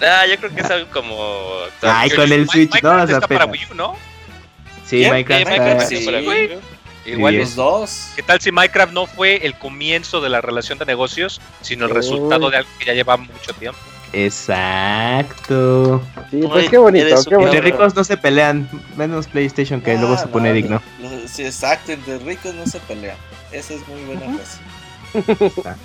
Ah, yo creo que es algo como. Ay, con el Switch, no, está para Wii U, ¿no? Sí, Minecraft, está... sí, para Wii U. Igual los dos. ¿Qué tal si Minecraft no fue el comienzo de la relación de negocios, sino el resultado de algo que ya lleva mucho tiempo? Exacto. Sí, pues qué bonito. Qué Entre ricos no se pelean, menos PlayStation que luego se pone digno. Sí, exacto, entre ricos no se pelean. Esa es muy buena cosa.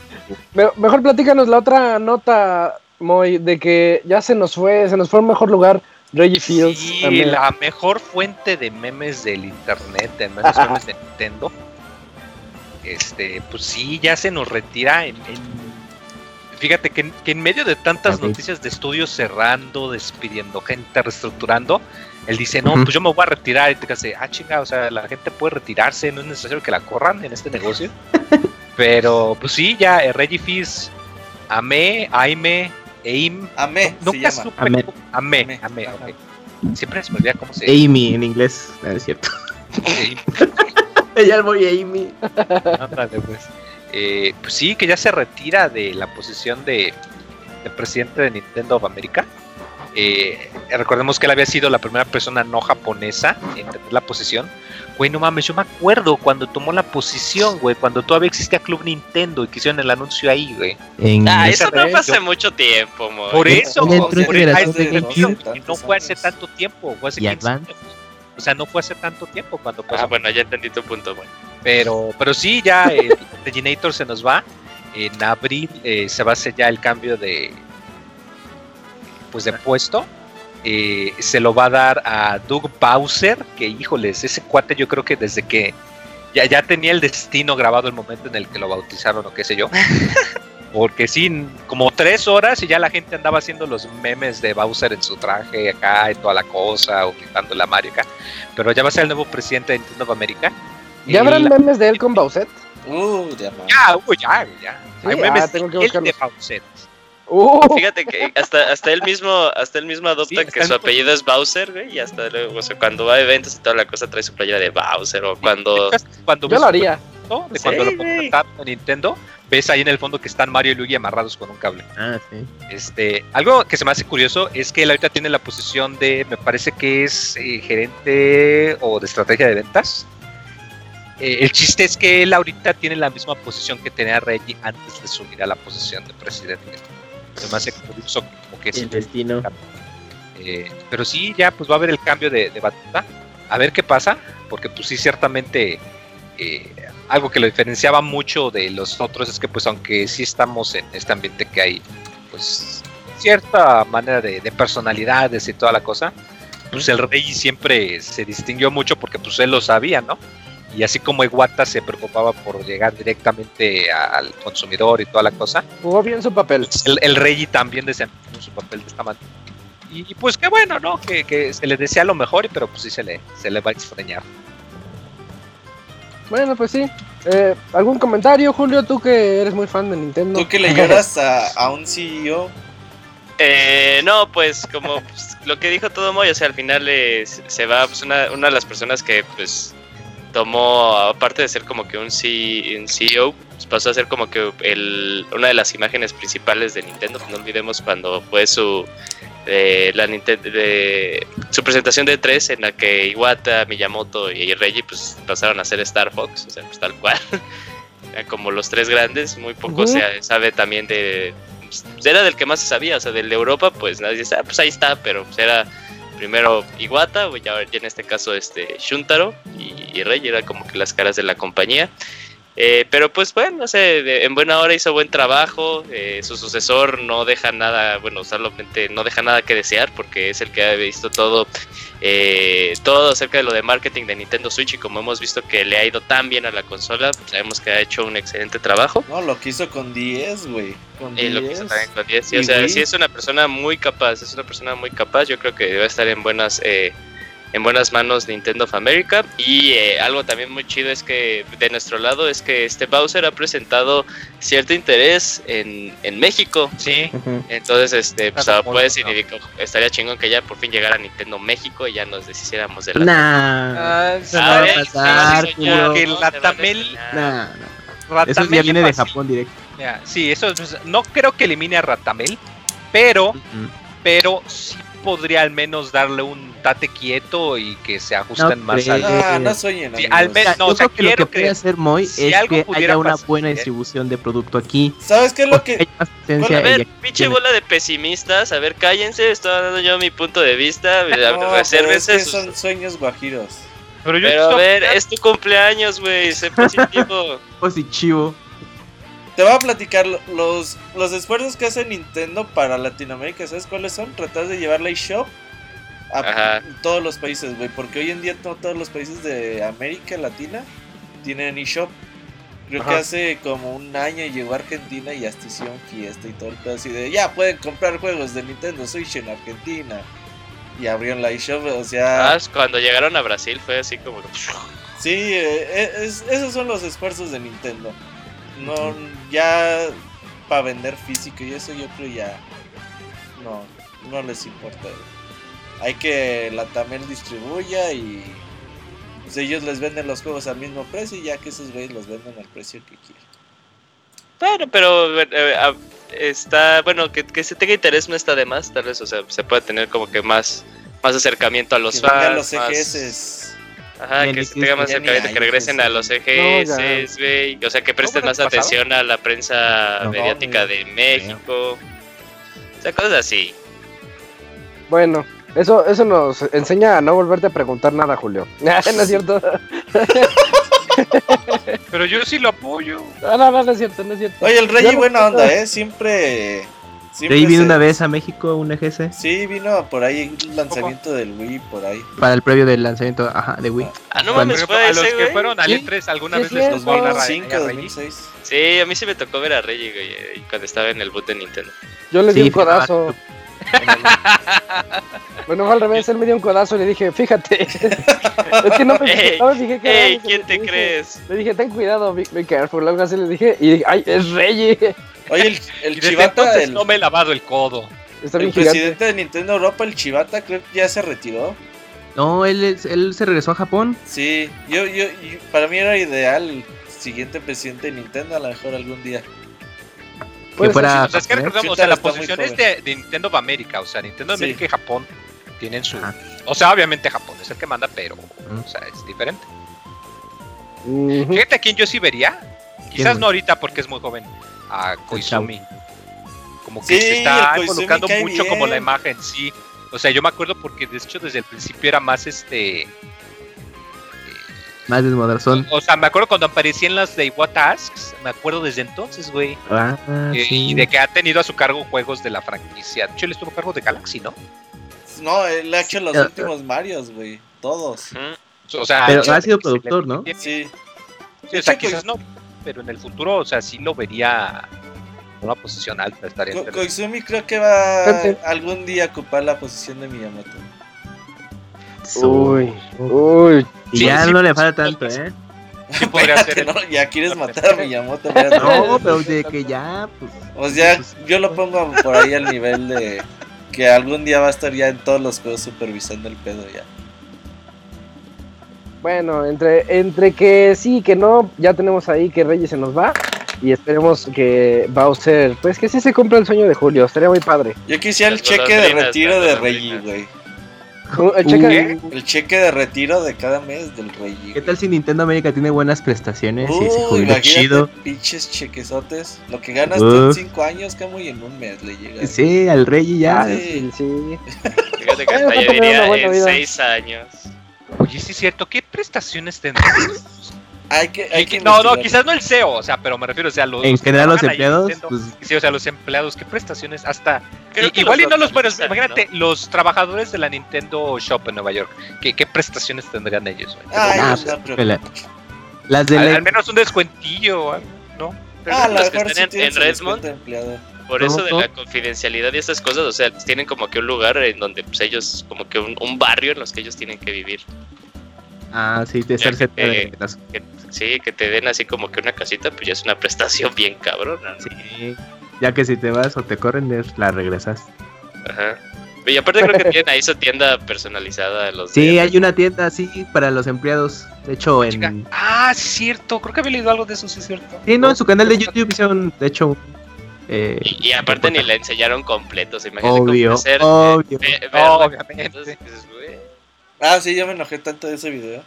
Mejor platícanos la otra nota, Moy, de que ya se nos fue, se nos fue un mejor lugar Reggie Fields. Sí, la mejor fuente de memes del internet, de memes, de Nintendo. Este, pues sí, ya se nos retira en, fíjate que, en medio de tantas noticias de estudios cerrando, despidiendo gente, reestructurando, él dice, no, pues yo me voy a retirar. Y te dice, ah, chinga, o sea, la gente puede retirarse, no es necesario que la corran en este negocio. (laughs) Pero, pues sí, ya eh, Reggie Fils, Ame, Aime, Eim. Ame, nunca supe. Ame, Ame, Siempre se me olvida cómo se Amy en inglés, no es cierto. ya voy Amy. pues. Eh, pues sí, que ya se retira de la posición de, de presidente de Nintendo of America. Eh, recordemos que él había sido la primera persona no japonesa en tener la posición. Güey, no mames, yo me acuerdo cuando tomó la posición, güey, cuando todavía existía Club Nintendo y que hicieron el anuncio ahí, güey. ah, eso no fue hace mucho tiempo, mo. Por eso, por no fue hace tanto tiempo, fue hace 15 años. O sea, no fue hace tanto tiempo cuando pasó. Ah, bueno, ya entendí tu punto, güey. Pero, pero sí, ya (laughs) el Reginator se nos va. En abril eh, se va a hacer ya el cambio de, pues de puesto. Eh, se lo va a dar a Doug Bowser, que híjoles, ese cuate yo creo que desde que ya, ya tenía el destino grabado el momento en el que lo bautizaron o qué sé yo. (laughs) Porque sí, como tres horas y ya la gente andaba haciendo los memes de Bowser en su traje acá y toda la cosa, o quitándole a Mario acá. Pero ya va a ser el nuevo presidente de Nintendo of America. ¿Ya habrán memes de él con Bowser? Uh, ya, ya, ya, ya. Hay memes ah, tengo que de Bowser. Uh. Fíjate que hasta, hasta él mismo, hasta él mismo adopta que su apellido es Bowser, güey, y hasta luego, o sea, cuando va a eventos y toda la cosa trae su playera de Bowser, o cuando. cuando Yo lo haría. De cuando lo contrataron a Nintendo, ves ahí en el fondo que están Mario y Luigi amarrados con un cable. Ah, sí. Este, algo que se me hace curioso es que él ahorita tiene la posición de, me parece que es eh, gerente o de estrategia de ventas. Eh, el chiste es que él ahorita tiene la misma posición que tenía Reggie antes de subir a la posición de presidente se me hace curioso como que el destino. Eh, pero sí, ya pues va a haber el cambio de, batuta. A ver qué pasa, porque pues sí, ciertamente eh, algo que lo diferenciaba mucho de los otros es que pues aunque sí estamos en este ambiente que hay pues cierta manera de, de personalidades y toda la cosa, pues el rey siempre se distinguió mucho porque pues él lo sabía, ¿no? Y así como Iwata se preocupaba por llegar directamente al consumidor y toda la cosa. Jugó bien su papel. El, el Reggie también desempeñó su papel de esta manera. Y, pues qué bueno, ¿no? Que, se le desea lo mejor, pero pues sí se le, se le va a extrañar. Bueno, pues sí. Eh, ¿Algún comentario, Julio? Tú que eres muy fan de Nintendo. ¿Tú que le (laughs) lloras a, a un CEO? Eh, no, pues como pues, lo que dijo todo Moy, o sea, al final se va pues, una, una de las personas que pues tomó, aparte de ser como que un, CEO, pues pasó a ser como que el, una de las imágenes principales de Nintendo. No olvidemos cuando fue su eh, la Nintendo, de, su presentación de 3 en la que Iwata, Miyamoto y Reggie pues pasaron a ser Star Fox, o sea, pues tal cual. (laughs) como los tres grandes, muy poco se sabe también de... Pues, era del que más se sabía, o sea, del de Europa, pues nadie sabe, ah, pues ahí está, pero pues era primero Iwata, ya, en este caso este Shuntaro y, Rey, era como que las caras de la compañía. Eh, pero pues bueno, no sé, en buena hora hizo buen trabajo, eh, su sucesor no deja nada, bueno, solamente no deja nada que desear porque es el que ha visto todo, eh, todo acerca de lo de marketing de Nintendo Switch y como hemos visto que le ha ido tan bien a la consola, sabemos que ha hecho un excelente trabajo. No, lo que hizo con 10, güey. Y lo que hizo también con 10, sí, o sea, sí es una persona muy capaz, es una persona muy capaz, yo creo que debe estar en buenas... Eh, en buenas manos Nintendo of America. Y eh, algo también muy chido es que de nuestro lado es que este Bowser ha presentado cierto interés en, en México. Sí. Entonces, este, pues, ah, puede significar, estaría chingón que ya por fin llegara a Nintendo México y ya nos deshiciéramos de la. Nah, no va a pasar, que Ratamel. Nah, Eso ya viene de Japón directo. sí, eso no creo que elimine a Ratamel, pero, pero sí podría al menos darle un tate quieto y que se ajusten más al. Ah, no sueñen. Sí, al menos, no, yo creo que lo que puede hacer Moy es que haya una buena distribución de producto aquí. ¿Sabes qué es lo que.? a ver, pinche bola de pesimistas. A ver, cállense. Estoy dando yo mi punto de vista. (laughs) No, Resérvense. Es que son sueños guajiros. Pero, yo pero a ver, es tu cumpleaños, güey. Sé positivo. (laughs) positivo. Te voy a platicar los, los esfuerzos que hace Nintendo para Latinoamérica. ¿Sabes cuáles son? Tratar de llevar la eShop a todos los países, güey. Porque hoy en día no todos los países de América Latina tienen eShop. Creo que hace como un año llegó a Argentina y hasta hicieron fiesta y todo el pedo así de ya pueden comprar juegos de Nintendo Switch en Argentina. Y abrieron la eShop, o sea. Ah, cuando llegaron a Brasil fue así como. Sí, eh, esos son los esfuerzos de Nintendo no ya para vender físico y eso yo creo ya no no les importa hay que la Tamel distribuya y pues ellos les venden los juegos al mismo precio y ya que esos güeyes los venden al precio que quieran. Bueno, pero eh, está, bueno, que, que, se tenga interés no está de más, tal vez, o sea, se puede tener como que más, más acercamiento a los que fans. los EGS. Ajá, que se tenga más acercamiento, que regresen a los EGS, güey, o sea, que presten más atención a la prensa mediática de México, o sea, cosas así. Bueno, eso, eso nos enseña a no volverte a preguntar nada, Julio. (laughs) ¿No es cierto? Pero yo sí lo apoyo. No, no, no, es cierto, no es cierto. Oye, el Rey buena onda, ¿eh? Siempre. Siempre vino una vez a México, un EGC. Sí, vino por ahí un lanzamiento del Wii, por ahí. Para el previo del lanzamiento, ajá, de Wii. Ah, no mames, fue a los que fueron al E3 alguna vez les tocó a 2006. Sí, a mí sí me tocó ver a Reggie, güey, cuando estaba en el boot de Nintendo. Yo le di un codazo. (laughs) bueno, al revés, él me dio un codazo y le dije, fíjate. (laughs) es que no me, (laughs) ey, no dije que ey, ¿quién te crees? le dije, ten cuidado, be, be careful. Algo así le dije, y ay, es Reggie. Oye, el, el Chivata. El, no me he lavado el codo. Está el presidente de Nintendo Europa, el Chivata, creo que ya se retiró. No, él, él se regresó a Japón. Sí, yo, yo, yo, para mí era ideal el siguiente presidente de Nintendo, a lo mejor algún día. Que fuera, o sea, es que recordemos, o sea, la posición es de, de, Nintendo of America, o sea, Nintendo sí. América y Japón tienen su... Ah. O sea, obviamente Japón es el que manda, pero, uh -huh. o sea, es diferente. Uh -huh. Fíjate a quién yo sí vería, quizás no ahorita porque es muy joven, a Koizumi. Como que sí, se está involucrando mucho bien. como la imagen, sí. O sea, yo me acuerdo porque de hecho desde el principio era más este... Más desmadrazón. O, o, sea, me acuerdo cuando aparecían las de What Tasks, me acuerdo desde entonces, güey. Ah, eh, sí. Y de que ha tenido a su cargo juegos de la franquicia. De hecho, él estuvo a cargo de Galaxy, ¿no? No, él ha hecho los uh, últimos Marios, güey. Todos. Uh -huh. O sea, pero ha sido productor, ¿no? Sí. sí. O sea, quizás no, pero en el futuro, o sea, sí lo vería una posición alta. Estaría Ko Koizumi creo que va algún día a ocupar la posición de Miyamoto. Uy, uy. Y sí, ya sí, no le falta tanto, ¿eh? Sí podría ser. No, ya quieres matar a (laughs) Miyamoto. no, pero de que ya, pues. O sea, yo lo pongo por ahí al nivel de que algún día va a estar ya en todos los juegos supervisando el pedo ya. Bueno, entre, entre que sí y que no, ya tenemos ahí que Reyes se nos va. Y esperemos que Bowser, pues que sí se cumpla el sueño de Julio, estaría muy padre. Yo quisiera el cheque de retiro de Reggie, güey. ¿El cheque? El cheque de retiro de cada mes del Rey. ¿Qué tal si Nintendo América tiene buenas prestaciones uh, y se jubila chido? Pinches chequesotes. Lo que ganas uh. tú en 5 años, como y en un mes le llega. Sí, al Rey ya. Sí, sí. Fíjate que hasta yo diría en 6 años. Oye, sí es cierto, ¿qué prestaciones tendrán? Hay que, hay que no, no, quizás no el CEO, o sea, pero me refiero, o sea, los. En general, los empleados. pues... Sí, o sea, los empleados, ¿qué prestaciones? Hasta. Y, igual y no los buenos, imagínate, ¿no? los trabajadores de la Nintendo Shop en Nueva York, ¿qué, qué prestaciones tendrían ellos? Ay, no, no, la, las de. Al, la... al, menos un descuentillo, ¿no? Pero ah, los que están en, en Redmond. Por eso de la confidencialidad y esas cosas, o sea, tienen como que un lugar en donde pues, ellos, como que un, un barrio en los que ellos tienen que vivir. Ah, sí, de ser cerca de las... que, Sí, que te den así como que una casita, pues ya es una prestación bien cabrona. ¿no? Sí, ya que si te vas o te corren, la regresas. Ajá. Y aparte creo que (laughs) tienen ahí su tienda personalizada. Los sí, días. hay una tienda así para los empleados. De hecho, en... Chica. Ah, sí, cierto. Creo que había leído algo de eso, sí, es cierto. Sí, no, en su canal de YouTube hicieron, de hecho... Eh, y, y, aparte ni la enseñaron completo, se imagínate obvio, hacer, obvio. Eh, ver, obviamente. Entonces, pues, ah, sí, yo me enojé tanto de ese video.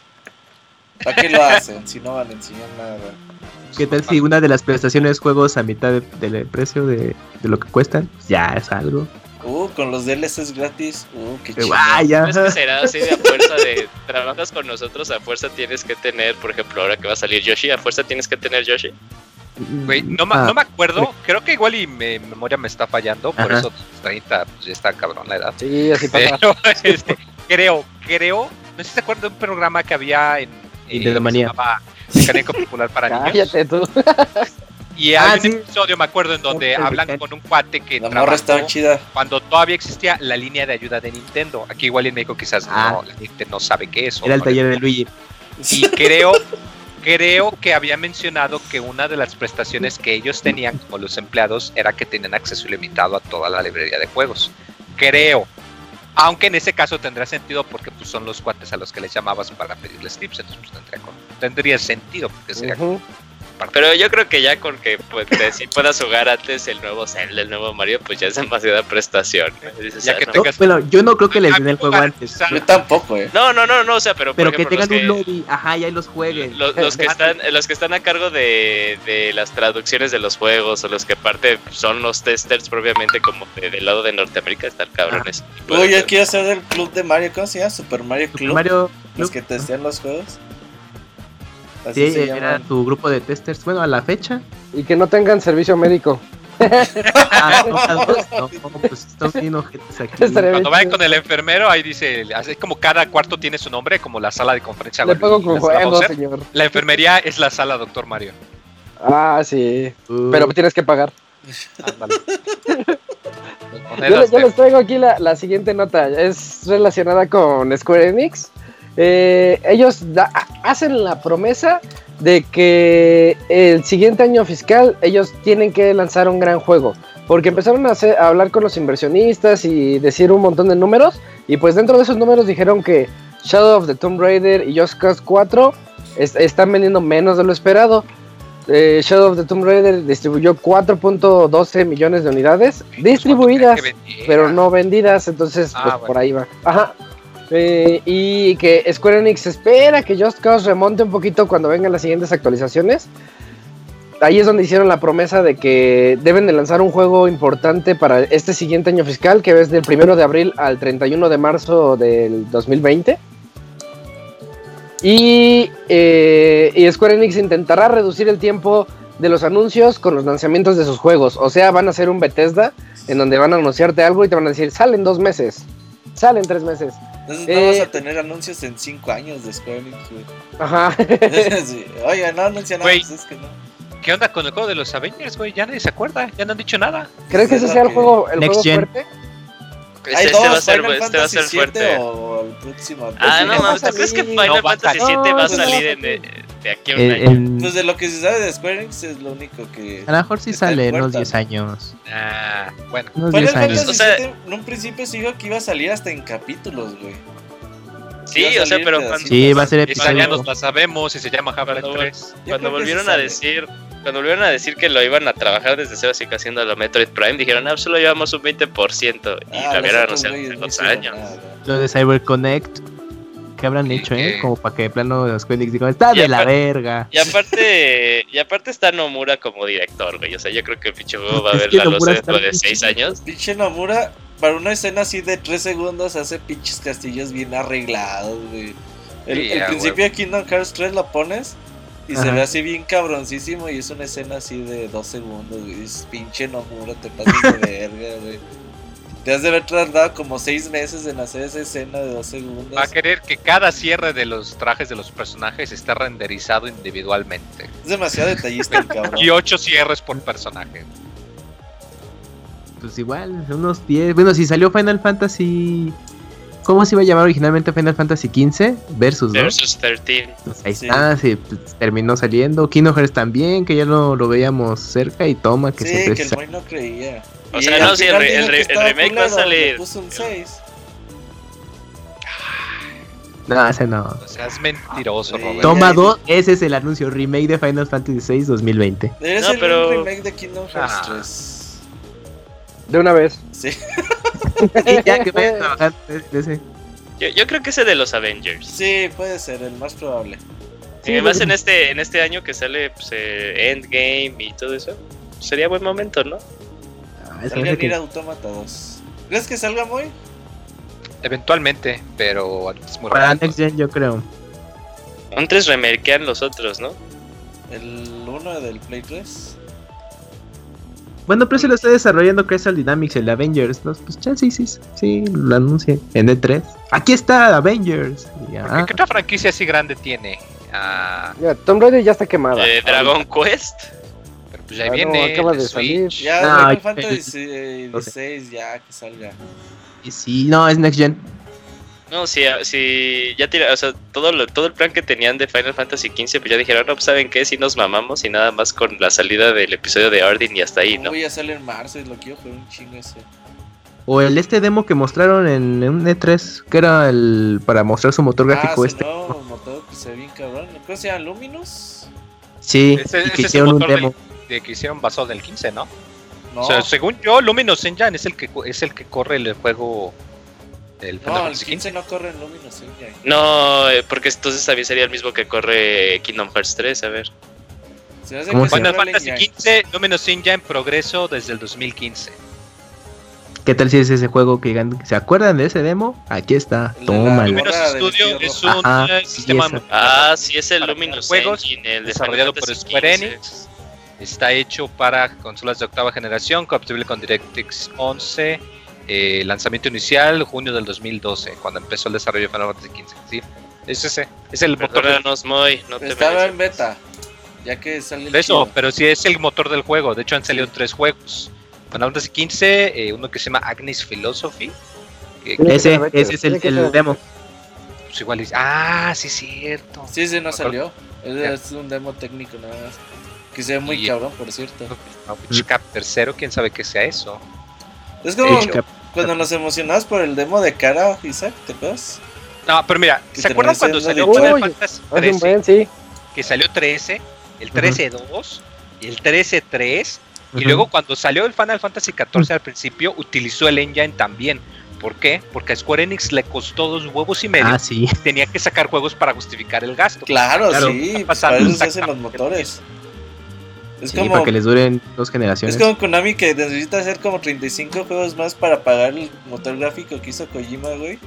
¿Para qué lo hacen si no van a enseñar nada? ¿Qué tal si una de las prestaciones juegos a mitad del de, de precio de, de, lo que cuestan? Ya es algo. Uh, con los DLCs gratis. Uh, qué chido. Ah, ya. Es que será así de a fuerza de trabajas con nosotros, a fuerza tienes que tener, por ejemplo, ahora que va a salir Yoshi, a fuerza tienes que tener Yoshi. Güey, no, ah, no, me acuerdo, creo que igual y mi memoria me está fallando, por Ajá. eso 30 pues, ya está cabrón la edad. Sí, así pasa. Pero, (laughs) este, creo, creo, no sé si se acuerdan de un programa que había en Nintendo Mecánico Popular para (laughs) Cállate niños. tú. Y hay ah, un sí. episodio, me acuerdo, en donde hablan con un cuate que la morra estaba chida. cuando todavía existía la línea de ayuda de Nintendo. Aquí igual en México quizás ah. no, la gente no sabe qué es. Era el no taller de Luigi. Y creo, creo que había mencionado que una de las prestaciones que ellos tenían como los empleados era que tenían acceso ilimitado a toda la librería de juegos. Creo. Aunque en ese caso tendría sentido porque pues, son los cuates a los que les llamabas para pedirles tips, entonces pues, tendría, tendría sentido porque sería pero yo creo que ya con que pues, si puedas jugar antes el nuevo Zelda, el nuevo Mario, pues ya es demasiada prestación. ya que tengas... bueno, yo no creo que les den el juego antes. Yo tampoco, eh. No, no, no, no, o sea, pero Pero que tengan un lobby, ajá, y ahí los jueguen. Los, que están, los que están a cargo de, de, las traducciones de los juegos, o los que aparte son los testers propiamente como del lado de Norteamérica, están cabrones. Uy, yo quiero hacer el club de Mario, ¿cómo se llama? Super Mario Club. Mario Los que testean los juegos sí, era tu grupo de testers, bueno, a la fecha. Y que no tengan servicio médico. Ah, (laughs) pues, Cuando vayan con el enfermero, ahí dice, es como cada cuarto tiene su nombre, como la sala de conferencia. Le pongo con juego, señor. La enfermería es la sala, doctor Mario. Ah, sí. Uh. Pero tienes que pagar. yo, les traigo aquí la, la, siguiente nota. Es relacionada con Square Enix. Eh, ellos hacen la promesa de que el siguiente año fiscal ellos tienen que lanzar un gran juego. Porque empezaron a, hablar con los inversionistas y decir un montón de números. Y pues dentro de esos números dijeron que Shadow of the Tomb Raider y Just Cause 4 están vendiendo menos de lo esperado. Eh, Shadow of the Tomb Raider distribuyó 4.12 millones de unidades distribuidas, pero no vendidas. Entonces, ah, pues por ahí va. Ajá. Eh, y que Square Enix espera que Just Cause remonte un poquito cuando vengan las siguientes actualizaciones. Ahí es donde hicieron la promesa de que deben de lanzar un juego importante para este siguiente año fiscal, que es del 1 de abril al 31 de marzo del 2020. Y, eh, y Square Enix intentará reducir el tiempo de los anuncios con los lanzamientos de sus juegos. O sea, van a hacer un Bethesda en donde van a anunciarte algo y te van a decir, salen dos meses, salen tres meses. Entonces no vas a eh, tener anuncios en 5 años de Square Enix, Ajá. (laughs) Oye, no anuncian nada, pues es que no. ¿Qué onda con el juego de los Avengers, güey? Ya nadie se acuerda, ya no han dicho nada. ¿Crees que ese sea el juego, el juego fuerte? Este, va a ser, este va a ser fuerte. O el próximo. Ah, no, mames, ¿tú crees que Final Fantasy VII va a salir en, de, aquí a un año? Pues de lo que se sabe de Square Enix es lo único que. A lo mejor sí sale en unos 10 años. Ah, bueno. Unos Final Fantasy o sea, en un principio se dijo que iba a salir hasta en capítulos, güey. Sí, o sea, pero cuando, sí, va a ser episodio. Ya nos la sabemos y se llama Half-Life 3. Cuando volvieron a decir cuando volvieron a decir que lo iban a trabajar desde cero, así que haciendo lo Metroid Prime, dijeron, ah, solo llevamos un 20% y ah, lo habían anunciado hace dos años. Lo de CyberConnect, ¿qué habrán hecho, eh? Como para que de plano los Enix digan, está de la verga. Y aparte, y aparte está Nomura como director, güey. O sea, yo creo que el pinche juego va a (laughs) ver la luz dentro de seis años. Pinche Nomura, para una escena así de tres segundos, hace pinches castillos bien arreglados, güey. El, principio de Kingdom Hearts 3 lo pones y se ve así bien cabroncísimo y es una escena así de dos segundos, güey. Es pinche Nomura, te pasas de (laughs) verga, güey. Te has de haber tardado como seis meses en hacer esa escena de dos segundos. Va a querer que cada cierre de los trajes de los personajes esté renderizado individualmente. Es demasiado detallista el cabrón. y ocho cierres por personaje. Pues igual, unos 10. Bueno, si salió Final Fantasy ¿Cómo se iba a llamar originalmente Final Fantasy XV? Versus, ¿no? Versus 13. Pues ahí está, pues, terminó saliendo. Kingdom Hearts también, que ya no lo veíamos cerca y toma, que sí, que el no creía. O sea, no, sí, el, el, remake va a salir. Puso un 6. No, ese no. O sea, es mentiroso, Robert. Toma 2, ese es el anuncio, remake de Final Fantasy VI 2020. Debería no, ser pero... un remake de Kingdom Hearts 3. De una vez. Sí. ya que vayan trabajar ese. Yo, yo, creo que ese de los Avengers. Sí, puede ser, el más probable. Sí, además en este, en este año que sale pues, eh, Endgame y todo eso, sería buen momento, ¿no? Es que... Automata 2. ¿Crees que salga muy? Eventualmente, pero es muy Para Next Gen yo creo. Antes remerquean los otros, ¿no? El 1 del Play 3. Bueno, pero se lo está desarrollando Crystal Dynamics, el Avengers. ¿no? Pues ya sí, sí, sí, lo anuncié en E3. Aquí está Avengers. ¿Qué otra franquicia así grande tiene? Ah, ya, Tomb Raider ya está quemada. Eh, Dragon Quest. Pero pues ya ah, viene. acaba de salir. Ya, no, Final Fantasy XVI, ya que salga. Y sí, no, es Next Gen. No, si, si ya tira, o sea, todo, lo, todo el plan que tenían de Final Fantasy XV, pues ya dijeron, no, pues saben qué, si nos mamamos y nada más con la salida del episodio de Ardyn y hasta ahí, ¿no? Voy a salir en marzo y lo quiero pero un chingo ese. O el este demo que mostraron en un E3, que era el para mostrar su motor gráfico ah, este. No, motor que se ve bien cabrón. ¿Cómo se llama? ¿Luminous? Sí, y que hicieron un demo. De, que hicieron basado del 15, ¿no? no. O sea, según yo, Luminous Engine es el que es el que corre el juego el no, el 15 no corre en Luminous Engine. No, eh, porque entonces también sería el mismo que corre Kingdom Hearts 3, a ver. Final Fantasy XV, Luminous Engine progreso desde el 2015. ¿Qué tal si es ese juego que se acuerdan de ese demo? Aquí está, toma. Luminous Studio es un sistema. ah, sí, es el Luminous juegos Engine, el desarrollado por Square Enix. Está hecho para consolas de octava generación, compatible con DirectX 11 eh, lanzamiento inicial, junio del 2012, cuando empezó el desarrollo de Final Fantasy XV. Sí, es ese. Es el motor. Moy, no Estaba en beta. Ya que sale Eso, pero sí es el motor del juego. De hecho, han salido tres juegos. Final Fantasy XV, eh, uno que se llama Agnes Philosophy. ese, ese es el, demo. Pues igual es. Ah, sí, cierto. Sí, sí, no salió. Es, un demo técnico nada más. Que se ve muy cabrón, por cierto. Cap tercero, quién sabe qué sea eso. Es como cuando nos emocionabas por el demo de cara, Isaac, ¿te acuerdas? No, pero mira, ¿se acuerdan cuando salió Final Fantasy 13? sí. Que salió 13, el 13-2 y el 13-3. Y luego cuando salió el Final Fantasy 14 al principio, utilizó el engine también. ¿Por qué? Porque a Square Enix le costó dos huevos y medio. Ah, sí. Tenía que sacar juegos para justificar el gasto. Claro, claro. sí. Para eso se hacen los motores. Es como, para que les duren dos generaciones. Es como Konami que necesita hacer como 35 juegos más para pagar el motor gráfico que hizo Kojima, güey.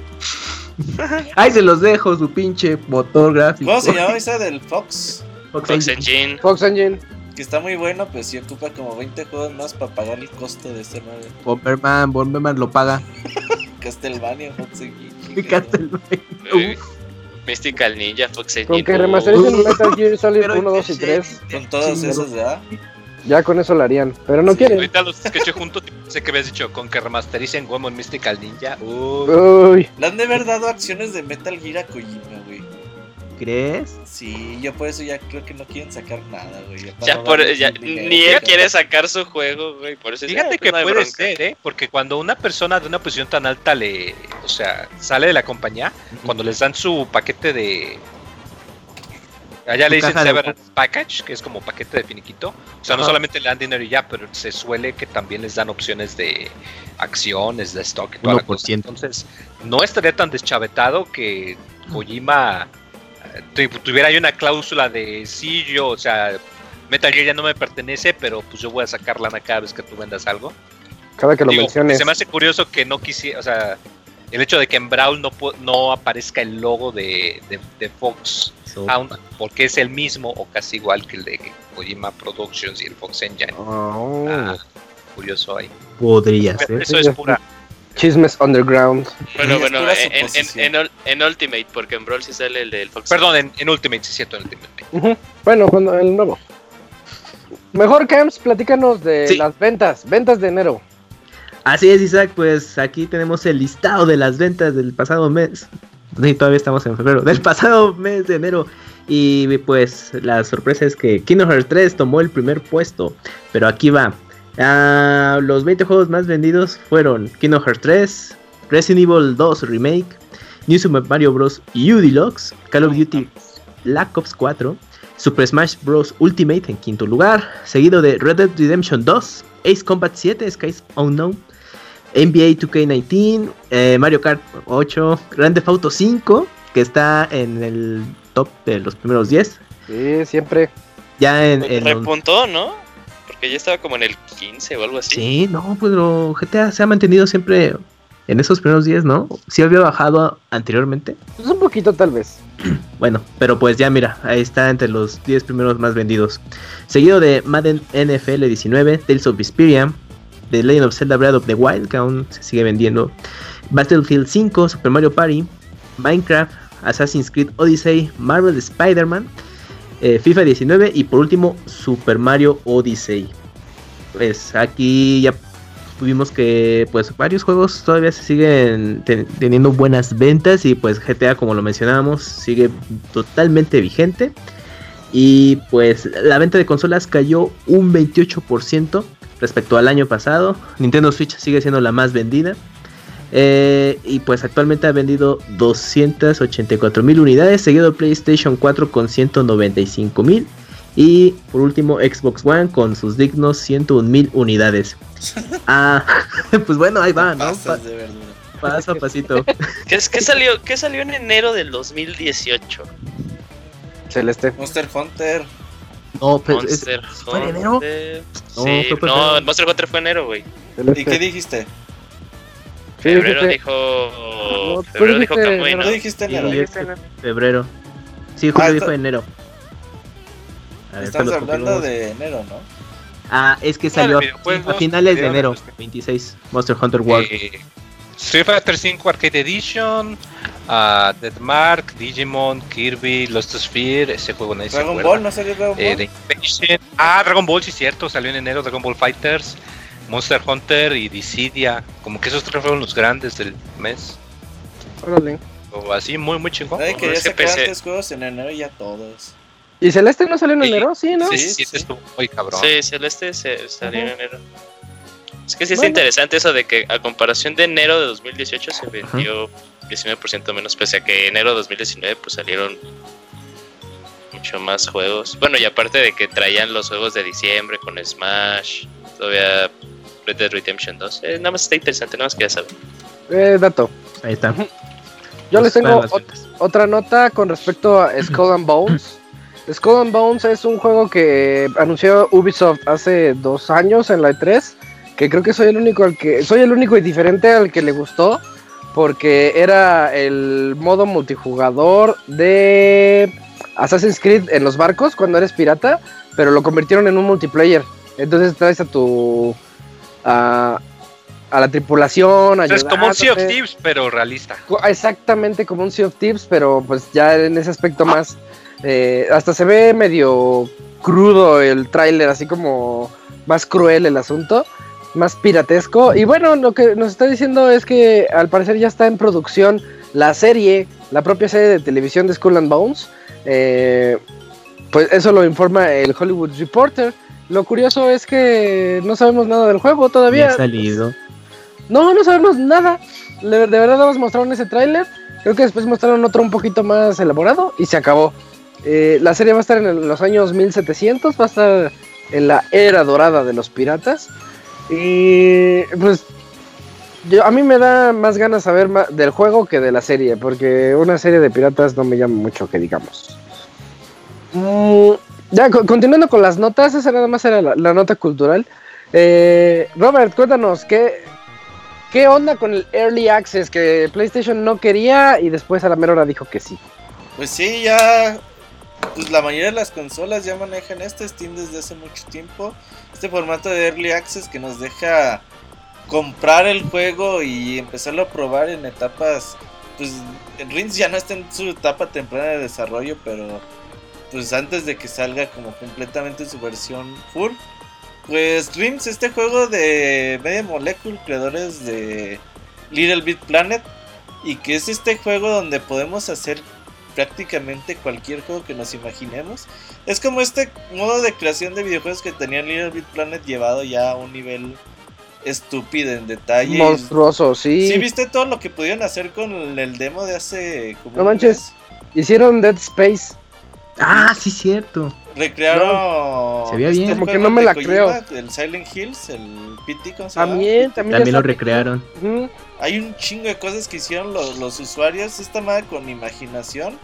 (laughs) Ay, se los dejo, su pinche motor gráfico. ¿Cómo se llama (laughs) esa del Fox? Fox, Engine. Fox Engine. Que está muy bueno, pero sí ocupa como 20 juegos más para pagar el costo de este nuevo. Bomberman, Bomberman lo paga. (laughs) Castlevania, Fox Engine. Castlevania. Mystical Ninja, Fox Engine. Con que remastericen Metal Gear Solid 1, 2 y 3. Con todos esos, ¿ya? Ya con eso lo harían, pero no quieren. Ahorita los escuché juntos, sé que habías dicho, con que remastericen Woman Mystical Ninja. Uy. Uy. Le han de haber dado acciones de Metal Gear a Kojima. ¿Crees? Sí, yo por eso ya creo que no quieren sacar nada, güey. Ya por, ya, ni él quiere sacar su juego, güey. Por eso Fíjate que puede ser, ¿eh? Porque cuando una persona de una posición tan alta le, o sea, sale de la compañía, cuando les dan su paquete de, Allá le dicen Severance Package, que es como paquete de finiquito. O sea, no solamente le dan dinero y ya, pero se suele que también les dan opciones de acciones, de stock y toda la cosa. Entonces, no estaría tan deschavetado que Kojima tuviera ahí una cláusula de sí, yo, o sea, Metal Gear ya no me pertenece, pero pues yo voy a sacar lana cada vez que tú vendas algo. Cada que lo menciones. Se me hace curioso que no quisiera, o sea, el hecho de que en Brawl no, no aparezca el logo de, de, Fox porque es el mismo o casi igual que el de Kojima Productions y el Fox Engine. Oh. Ah, curioso ahí. Podría ser. Eso es pura Chismes Underground. Bueno, bueno, en, en, Ultimate, porque en Brawl sí sale el del Fox. Perdón, en, Ultimate, sí, cierto, en Ultimate. Bueno, cuando el nuevo. Mejor, Camps, platícanos de las ventas, ventas de enero. Así es, Isaac, pues aquí tenemos el listado de las ventas del pasado mes. Sí, todavía estamos en febrero, del pasado mes de enero. Y pues la sorpresa es que Kingdom Hearts 3 tomó el primer puesto. Pero aquí va. Ah, los 20 juegos más vendidos fueron Kingdom Hearts 3, Resident Evil 2 Remake, New Super Mario Bros. U Deluxe, Call of Duty Black Ops 4, Super Smash Bros. Ultimate en quinto lugar, seguido de Red Dead Redemption 2, Ace Combat 7, Skies Unknown, NBA 2K19, eh, Mario Kart 8, Grand Theft Auto 5, que está en el top de los primeros 10. Sí, siempre. Ya en. el repuntó, ¿no? Porque ya estaba como en el 15 o algo así. Sí, no, pues GTA se ha mantenido siempre en esos primeros 10, ¿no? Sí había bajado anteriormente. Pues un poquito tal vez. (clears throat) Bueno, pero pues ya mira, ahí está entre los 10 primeros más vendidos. Seguido de Madden NFL 19, Tales of Vesperia, The Legend of Zelda Breath of the Wild, que aún se sigue vendiendo. Battlefield 5, Super Mario Party, Minecraft, Assassin's Creed Odyssey, Marvel Spider-Man, eh, FIFA 19 y por último Super Mario Odyssey. Pues aquí ya tuvimos que pues varios juegos todavía se siguen teniendo buenas ventas y pues GTA como lo mencionábamos sigue totalmente vigente y pues la venta de consolas cayó un 28% respecto al año pasado. Nintendo Switch sigue siendo la más vendida Eh, y pues actualmente ha vendido 284 mil unidades, seguido PlayStation 4 con 195 mil. Y por último Xbox One con sus dignos 101 mil unidades. (laughs) ah, (laughs) pues bueno, ahí va, ¿no? paso a pasito. (laughs) ¿Qué, qué, salió, ¿Qué salió en enero del 2018? Celeste. Monster Hunter. No, pero Monster ¿Fue en enero? No, sí, no, Monster Hunter fue en enero, güey. ¿Y qué dijiste? Febrero dijo. febrero dijo Kamui, ¿no? dijiste enero? febrero. Sí, Julio ah, dijo enero. Estamos hablando de enero, ¿no? Ah, es que salió a finales de enero, 26, Monster Hunter World. Eh, Street Fighter 5 Arcade Edition, uh, Deadmark, Digimon, Kirby, Lost Sphere, ese juego nadie Dragon Ball, ¿no salió Dragon eh, Ball? ah, Dragon Ball, sí cierto, salió en enero Dragon Ball Fighters, Monster Hunter y Dissidia, como que esos tres fueron los grandes del mes. Órale. O así, muy, muy chingón. Ay, que ya sacaron tres juegos en enero y ya todos. ¿Y Celeste no salió en enero? Sí, ¿no? Sí, sí, sí. estuvo muy cabrón. Sí, Celeste se, salió en enero. Es que sí es interesante eso de que a comparación de enero de 2018 se vendió 19% menos, pese a que enero de 2019 pues salieron mucho más juegos. Bueno, y aparte de que traían los juegos de diciembre con Smash, todavía Red Dead Redemption 2. Eh, nada más está interesante, nada más que ya saben. Eh, dato. Ahí está. Yo les tengo otra nota con respecto a Skull and Bones. Skull and Bones es un juego que anunció Ubisoft hace dos años en la E3 que creo que soy el único al que soy el único y diferente al que le gustó porque era el modo multijugador de Assassin's Creed en los barcos cuando eres pirata, pero lo convirtieron en un multiplayer. Entonces traes a tu a, la tripulación, Es como un Sea of Thieves, pero realista. Exactamente como un Sea of Thieves, pero pues ya en ese aspecto más eh, hasta se ve medio crudo el tráiler, así como más cruel el asunto más piratesco. Y bueno, lo que nos está diciendo es que al parecer ya está en producción la serie, la propia serie de televisión de Skull and Bones. Eh, pues eso lo informa el Hollywood Reporter. Lo curioso es que no sabemos nada del juego todavía. ha salido. No, no sabemos nada. De verdad nos mostraron ese tráiler. Creo que después mostraron otro un poquito más elaborado y se acabó. Eh, la serie va a estar en los años 1700, va a estar en la era dorada de los piratas. Y pues yo, a mí me da más ganas saber más del juego que de la serie, porque una serie de piratas no me llama mucho que digamos. Mm, ya, continuando con las notas, esa nada más era la, nota cultural. Eh, Robert, cuéntanos, ¿qué, ¿qué onda con el Early Access que PlayStation no quería y después a la mera hora dijo que sí? Pues sí, ya pues la mayoría de las consolas ya manejan este Steam desde hace mucho tiempo. Este formato de Early Access que nos deja comprar el juego y empezarlo a probar en etapas. Pues Rins ya no está en su etapa temprana de desarrollo, pero pues antes de que salga como completamente su versión full. Pues Rins, este juego de Media Molecule, creadores de Little Bit Planet, y que es este juego donde podemos hacer prácticamente cualquier juego que nos imaginemos. Es como este modo de creación de videojuegos que tenía Little Big Planet llevado ya a un nivel estúpido en detalle. Monstruoso, sí. Sí, viste todo lo que pudieron hacer con el demo de hace como No manches, hicieron Dead Space. Ah, sí, cierto. Recrearon. se veía bien. Como que no me la creo. El Silent Hills, el PT, También, también. También lo recrearon. Hay un chingo de cosas que hicieron los, los usuarios. Esta madre con imaginación.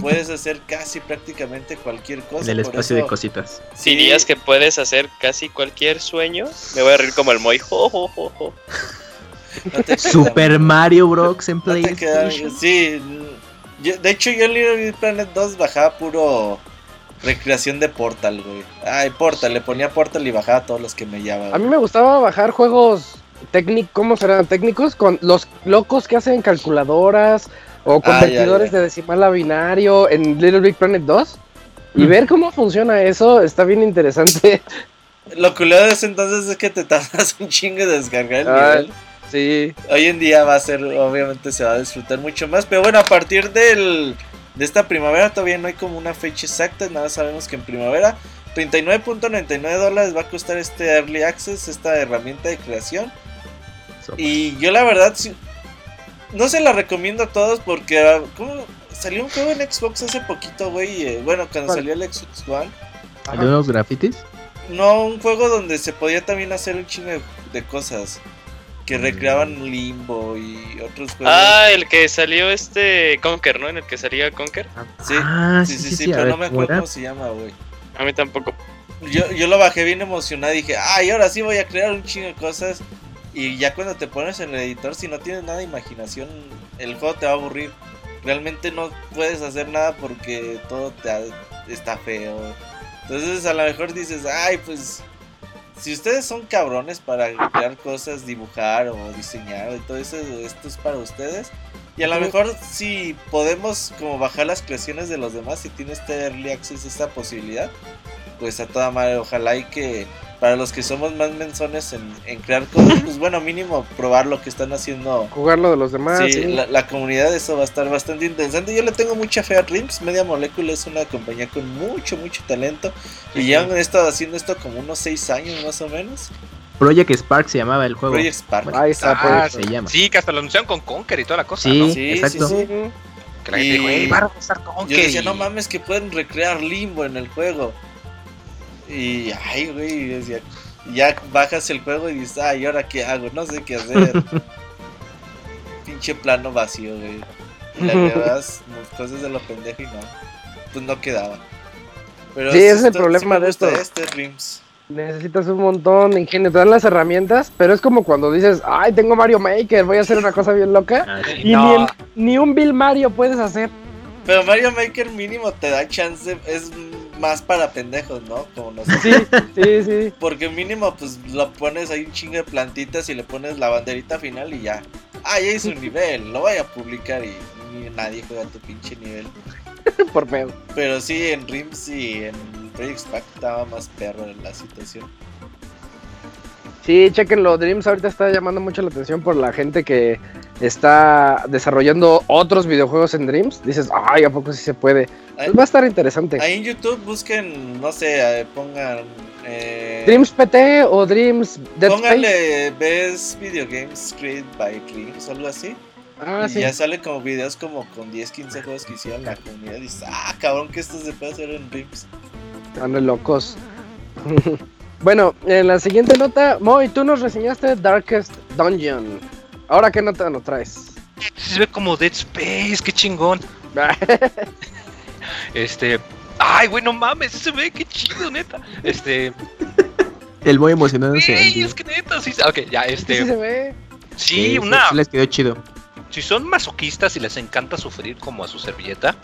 Puedes hacer casi prácticamente cualquier cosa. En el espacio de cositas. Si Dirías que puedes hacer casi cualquier sueño. Me voy a reír como el Moy. Super Mario Bros. en PlayStation. sí, de hecho, yo en Little Planet 2 bajaba puro recreación de Portal, güey. Ay, Portal, le ponía Portal y bajaba todos los que me llamaban. A mí me gustaba bajar juegos técnicos, ¿cómo serán? Técnicos, con los locos que hacen calculadoras o ah, convertidores de decimal a binario en Little Big Planet 2. Y mm. ver cómo funciona eso está bien interesante. Lo culero de ese entonces es que te tardas (laughs) un chingo de descargar el nivel. Sí. Hoy en día va a ser, obviamente se va a disfrutar mucho más. Pero bueno, a partir del, de esta primavera todavía no hay como una fecha exacta. Nada sabemos que en primavera 39.99 dólares va a costar este Early Access, esta herramienta de creación. Y yo la verdad, no se la recomiendo a todos porque ah, ¿cómo? salió un juego en Xbox hace poquito, güey. Eh, bueno, cuando salió el Xbox One. ¿Salió unos grafitis? No, un juego donde se podía también hacer un chingo de, cosas. Que mm. recreaban Limbo y otros juegos. Ah, el que salió este Conker, ¿no? En el que salía Conker. Sí, ah, sí, sí, sí, pero no me acuerdo cómo se llama, güey. A mí tampoco. Yo, yo lo bajé bien emocionado y dije, ay, ahora sí voy a crear un chingo de cosas. Y ya cuando te pones en el editor, si no tienes nada de imaginación, el juego te va a aburrir. Realmente no puedes hacer nada porque todo te está feo. Entonces a lo mejor dices, ay, pues si ustedes son cabrones para crear cosas, dibujar o diseñar y todo eso, esto es para ustedes. Y a lo mejor si podemos como bajar las creaciones de los demás, si tiene este early access esta posibilidad, pues a toda madre, ojalá y que para los que somos más menzones en, crear cosas, pues bueno, mínimo probar lo que están haciendo. Jugarlo de los demás. Sí, La, comunidad, eso va a estar bastante interesante. Yo le tengo mucha fe a Rims. Media Molecule es una compañía con mucho, mucho talento. Y ya han estado haciendo esto como unos 6 años más o menos. Project Spark se llamaba el juego. Project Spark. Ahí está, ah, se llama. Sí, que hasta lo anunciaron con Conker y toda la cosa, sí, ¿no? Sí, exacto. Sí, Que la gente dijo, a Conker. Yo decía, no mames, que pueden recrear Limbo en el juego. Y, ay, güey, decía, ya bajas el juego y dices, ay, ¿ahora qué hago? No sé qué hacer. (laughs) Pinche plano vacío, güey. Y le (laughs) agregas cosas de lo pendejo y no. Pues no quedaba. Pero sí, ese es el problema de esto. Este Rims. Necesitas un montón de ingenio, te dan las herramientas, pero es como cuando dices, ay, tengo Mario Maker, voy a hacer una cosa bien loca. Ah, y ni, ni, un Bill Mario puedes hacer. Pero Mario Maker mínimo te da chance, es más para pendejos, ¿no? Como nosotros. Sí, sí, sí. (laughs) Porque mínimo, pues lo pones ahí un chingo de plantitas y le pones la banderita final y ya. Ah, ya hice un nivel, lo voy a publicar y, nadie juega tu pinche nivel. (laughs) Por feo. Pero sí, en Rims y en Project Pack estaba más perro en la situación. Sí, chequenlo. Dreams ahorita está llamando mucho la atención por la gente que está desarrollando otros videojuegos en Dreams. Dices, ay, ¿a poco sí se puede? Pues va a estar interesante. Ahí en YouTube busquen, no sé, pongan. Eh, Dreams PT o Dreams Dead Pónganle Best Video Games Created by Dreams, algo así. Ah, y ya sale como videos como con 10, 15 juegos que hicieron la comunidad. Y dices, ah, cabrón, que esto se puede hacer en Dreams. Están locos. (laughs) Bueno, en la siguiente nota, Moy, tú nos reseñaste Darkest Dungeon. Ahora, ¿qué nota nos traes? Se ve como Dead Space, qué chingón. (laughs) este. Ay, güey, no mames, se ve, qué chido, neta. Este. El muy emocionado. Sí, es que neta, sí. Ok, ya, este. Sí, se ve. Sí, una. les quedó chido. Si son masoquistas y les encanta sufrir como a su servilleta,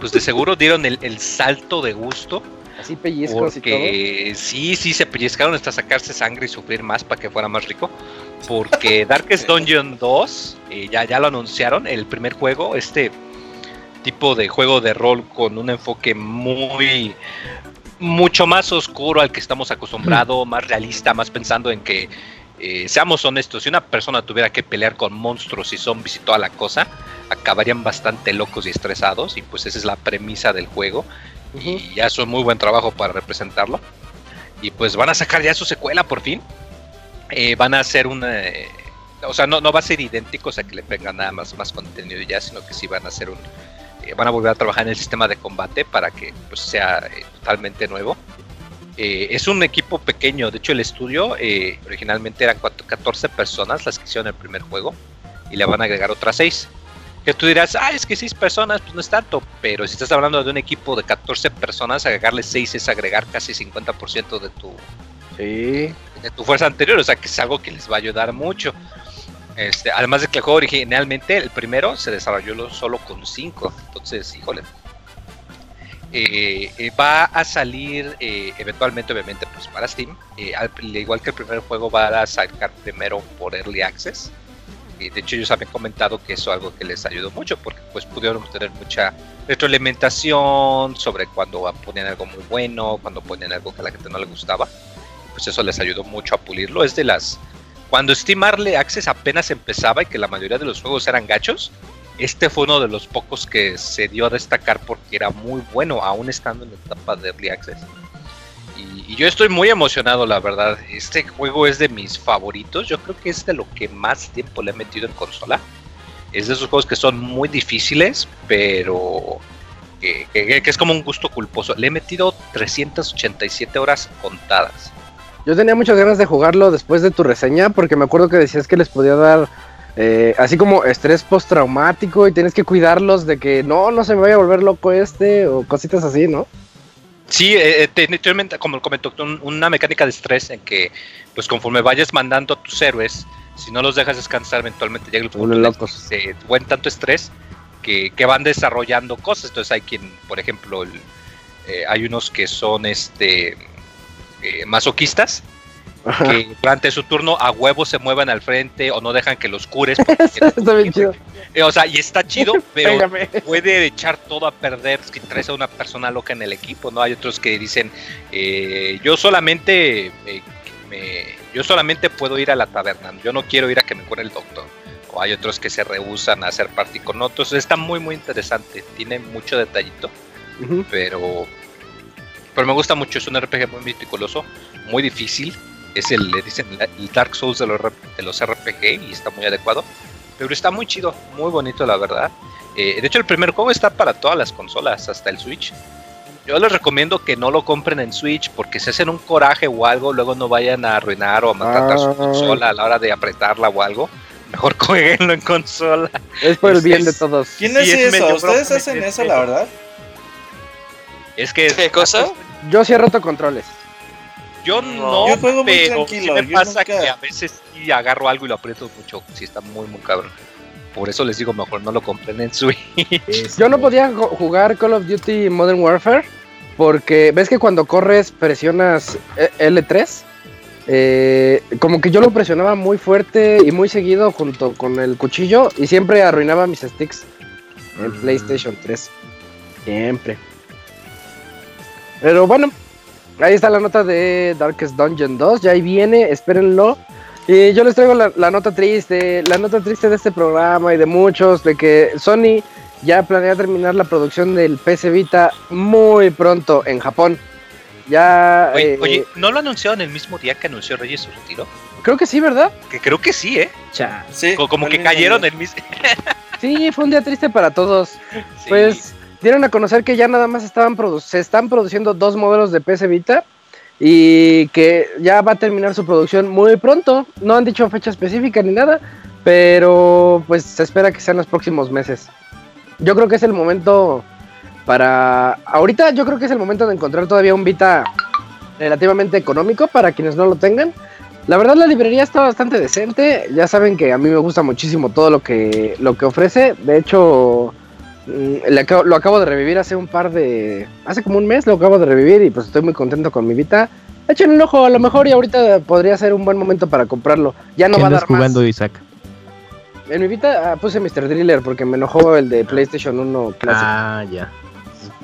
pues de seguro dieron el, el salto de gusto Así pellizcos y todo. Sí, sí, se pellizcaron hasta sacarse sangre y sufrir más para que fuera más rico. Porque (laughs) Darkest Dungeon 2, eh, ya, ya lo anunciaron, el primer juego, este tipo de juego de rol con un enfoque muy mucho más oscuro al que estamos acostumbrados, más realista, más pensando en que eh, seamos honestos, si una persona tuviera que pelear con monstruos y zombies y toda la cosa, acabarían bastante locos y estresados, y pues esa es la premisa del juego y ya hizo muy buen trabajo para representarlo. Y pues van a sacar ya su secuela por fin. Eh, van a hacer una. Eh, o sea, no, no va a ser idéntico, o sea, que le venga nada más, más contenido ya, sino que sí van a hacer un. Eh, van a volver a trabajar en el sistema de combate para que pues, sea totalmente nuevo. es un equipo pequeño, de hecho, el estudio originalmente eran 14 personas las que hicieron el primer juego y le van a agregar otras 6. Que tú dirás, ah, es que seis personas, pues no es tanto. Pero si estás hablando de un equipo de 14 personas, agregarle 6 es agregar casi 50% de tu, sí. de tu fuerza anterior. O sea que es algo que les va a ayudar mucho. Este, además de que el juego originalmente, el primero, se desarrolló solo con 5. Entonces, híjole. Eh, eh, va a salir eh, eventualmente, obviamente, pues para Steam. al igual que el primer juego, va a sacar primero por Early Access de hecho ellos habían comentado que eso es algo que les ayudó mucho porque pues pudieron tener mucha retroalimentación sobre cuando ponían algo muy bueno, cuando ponían algo que a la gente no le gustaba. Pues eso les ayudó mucho a pulirlo. Es de las... Cuando Steam Early Access apenas empezaba y que la mayoría de los juegos eran gachos, este fue uno de los pocos que se dio a destacar porque era muy bueno, aún estando en la etapa de Early Access. Y, yo estoy muy emocionado, la verdad. Este juego es de mis favoritos. Yo creo que es de lo que más tiempo le he metido en consola. Es de esos juegos que son muy difíciles, pero que, es como un gusto culposo. Le he metido 387 horas contadas. Yo tenía muchas ganas de jugarlo después de tu reseña, porque me acuerdo que decías que les podía dar eh, así como estrés postraumático y tienes que cuidarlos de que no, no se me vaya a volver loco este o cositas así, ¿no? Sí, eh, definitivamente, como comentó, una mecánica de estrés en que, pues conforme vayas mandando a tus héroes, si no los dejas descansar, eventualmente llega el punto que se buen tanto estrés que, van desarrollando cosas. Entonces hay quien, por ejemplo, eh, hay unos que son este eh, masoquistas, que durante su turno a huevos se muevan al frente o no dejan que los cures. (laughs) está bien chido. Eh, o sea, y está chido, (laughs) pero puede echar todo a perder si traes a una persona loca en el equipo, ¿no? Hay otros que dicen, eh, yo solamente eh, yo solamente puedo ir a la taberna, yo no quiero ir a que me cure el doctor. O hay otros que se rehusan a hacer party con otros. Está muy, muy interesante. Tiene mucho detallito. Pero pero me gusta mucho, es un RPG muy meticuloso, muy difícil, es el, le dicen el Dark Souls de los, de los RPG y está muy adecuado. Pero está muy chido, muy bonito la verdad. Eh, de hecho el primer juego está para todas las consolas, hasta el Switch. Yo les recomiendo que no lo compren en Switch porque si hacen un coraje o algo, luego no vayan a arruinar o a matar su ah. consola a la hora de apretarla o algo. Mejor (laughs) jueguenlo en consola. Es por el bien de todos. ¿Quién es eso? ¿Ustedes hacen eso, la verdad? Es que... ¿Qué cosa? Yo sí he roto controles. Yo no, yo juego muy tranquilo. me pasa que a veces sí agarro algo y lo aprieto mucho. Si está muy, muy cabrón. Por eso les digo, mejor no lo compren en Switch. Yo no podía jugar Call of Duty Modern Warfare porque ves que cuando corres presionas e, L3. Eh, como que yo lo presionaba muy fuerte y muy seguido junto con el cuchillo y siempre arruinaba mis sticks en mm. PlayStation 3. Siempre. Pero bueno, ahí está la nota de Darkest Dungeon 2. Ya ahí viene, espérenlo. Y yo les traigo la, nota triste, la nota triste de este programa y de muchos, de que Sony ya planea terminar la producción del PC Vita muy pronto en Japón. Ya. Oye, eh, ¿no lo anunciaron el mismo día que anunció Reyes su retiro? Creo que sí, ¿verdad? Que creo que sí, ¿eh? Sí, como, que cayeron el mismo. (laughs) sí, fue un día triste para todos. Pues dieron a conocer que ya nada más se están produciendo dos modelos de PC Vita y que ya va a terminar su producción muy pronto. No han dicho fecha específica ni nada, pero pues se espera que sean los próximos meses. Yo creo que es el momento para... Ahorita yo creo que es el momento de encontrar todavía un Vita relativamente económico para quienes no lo tengan. La verdad la librería está bastante decente. Ya saben que a mí me gusta muchísimo todo lo que, lo que ofrece. De hecho, Mm, lo acabo de revivir hace un par de. Hace como un mes lo acabo de revivir y pues estoy muy contento con mi Vita. Echen un ojo, a lo mejor y ahorita podría ser un buen momento para comprarlo. Ya no va a dar jugando, Isaac? En mi Vita ah, puse Mr. Driller porque me enojó el de PlayStation 1 clásico. Ah, ya.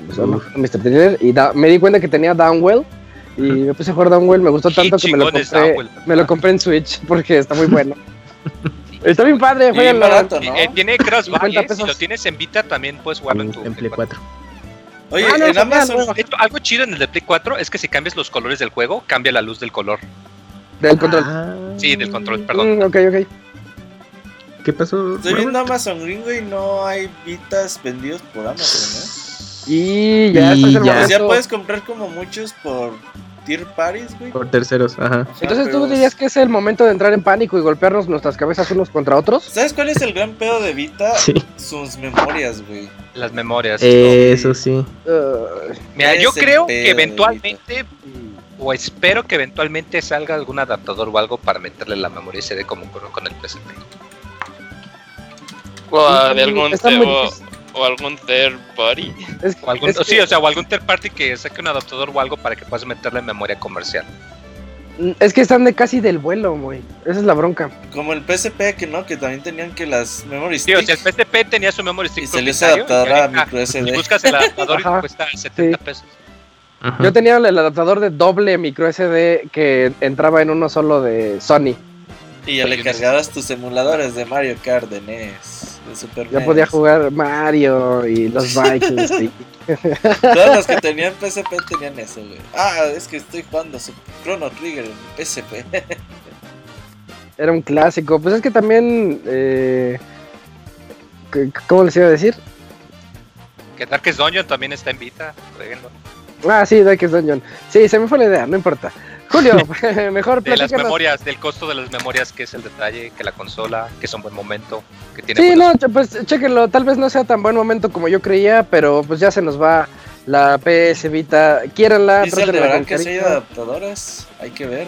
Pues, Mr. Driller y me di cuenta que tenía Downwell y me puse a jugar Downwell. Me gustó tanto que me lo compré, me lo compré en Switch (laughs) porque está muy bueno. (laughs) Está bien padre, fue el barato, ¿no? Eh, tiene crossbuy, ¿eh? si lo tienes en Vita también puedes jugarlo en, tu en Play 4. Oye, ah, en Amazon, algo chido en el de Play 4 es que si cambias los colores del juego, cambia la luz del color. Del control. Ah. Sí, del control, perdón. Mm, ok, ok. ¿Qué pasó? Estoy viendo Amazon Gringo y no hay Vitas vendidos por Amazon, ¿eh? Y ya, y ya. ya puedes comprar como muchos por güey. Por terceros, ajá. Entonces tú dirías que es el momento de entrar en pánico y golpearnos nuestras cabezas unos contra otros. ¿Sabes cuál es el gran pedo de Vita? (laughs) Sus memorias, güey. Las memorias. eso sí. Mira, yo creo que eventualmente o espero que eventualmente salga algún adaptador o algo para meterle la memoria SD como ocurrió con el PSP. O de algún o algún third party. o algún, sí, o sea, o algún third party que saque un adaptador o algo para que puedas meterle memoria comercial. Mm, es que están de casi del vuelo, güey. Esa es la bronca. Como el PSP, que no, que también tenían que las memory sticks. Sí, o sea, el PSP tenía su memory stick. Y se les adaptador a micro SD. Y buscas el adaptador y cuesta 70 pesos. Yo tenía el adaptador de doble micro SD que entraba en uno solo de Sony. Y ya le cargabas tus emuladores de Mario Kart de NES. Ya podía jugar Mario y los Vikings. (laughs) Todos los que tenían PSP tenían eso, güey. Ah, es que estoy jugando su Chrono Trigger en PSP. (laughs) Era un clásico. Pues es que también. Eh, ¿Cómo les iba a decir? Que Darkest Dungeon también está en Vita. Ah, sí, Darkest Dungeon. Sí, se me fue la idea, no importa. Julio, (laughs) (laughs) mejor De las memorias, del costo de las memorias, que es el detalle, que la consola, que es un buen momento, que tiene Sí, no, pues chéquenlo, tal vez no sea tan buen momento como yo creía, pero pues ya se nos va la PS Vita. Quieranla, la que hay adaptadoras, hay que ver.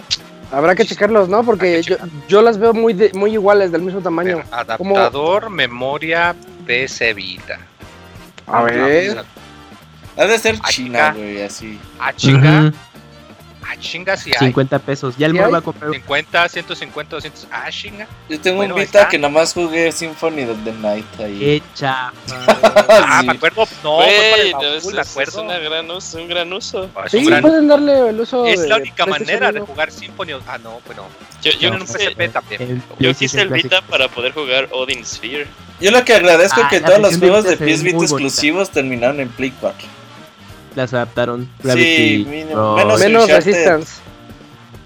Habrá que checarlos, ¿no? Porque yo, yo, las veo muy muy iguales, del mismo tamaño. adaptador, memoria, PS Vita. A ver. Ha de ser China, güey, así. ¿A chica? Ah, chinga, si hay. 50 pesos. Ya el va a comprar. 50, 150, 200. Ah, chinga. Yo tengo un Vita que nada más jugué Symphony of the Night ahí. Qué chapa. (laughs) ah, me acuerdo. No, Wey, no, es, me acuerdo. Es una gran uso, un gran uso. Ah, sí, gran... pueden darle el uso. Es la única manera de jugar Symphony. Ah, no, bueno. Yo, yo no, en un PSP también. yo quise el Vita para poder jugar Odin Sphere. Yo lo que agradezco es que todos los juegos de PS Vita exclusivos terminaron en Play 4 las adaptaron. Gravity, sí, menos, menos Resistance.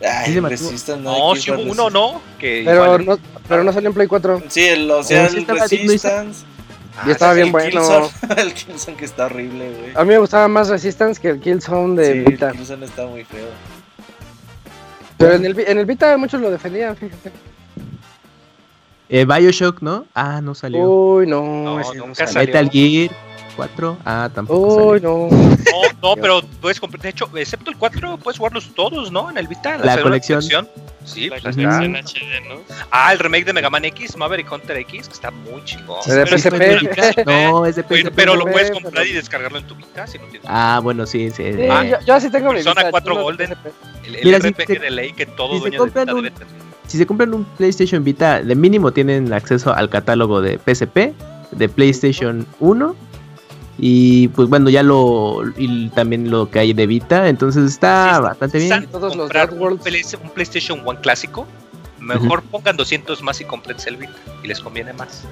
Ay, Resistance no, si hubo uno, ¿no? Que pero, no pero no salió en Play 4. Sí, el, o sea, el Resistance. y estaba ah, bien bueno. (laughs) el Killzone que está horrible, güey. A mí me gustaba más Resistance que el Killzone de sí, Vita. El Killzone está muy feo. Pero en el, en el Vita muchos lo defendían, fíjate. Eh, Bioshock, ¿no? Ah, no salió. Uy, no. No, nunca salió. Metal Gear. 4. Ah, tampoco. No. no. No, (laughs) pero puedes comprar. De hecho, excepto el 4, puedes jugarlos todos, ¿no? En el Vita. La, colección. Sí, la pues colección HD, ¿no? Ah, el remake de Mega Man X, Maverick Hunter X, que está muy chingón. Es de PSP. no, es de PSP. Pero, lo puedes comprar y descargarlo en tu Vita si no tienes. Ah, bueno, sí, sí. ah, yo, yo, así tengo mi Persona 4 Golden. El, el RPG de ley que todo si dueño de Vita debe tener. Si se compran un PlayStation Vita, de mínimo tienen acceso al catálogo de PSP, de PlayStation 1 y pues bueno, ya lo. Y también lo que hay de Vita. Entonces está bastante bien. Todos los un, un PlayStation One clásico. Mejor pongan 200 más y compren el Vita. Y les conviene más.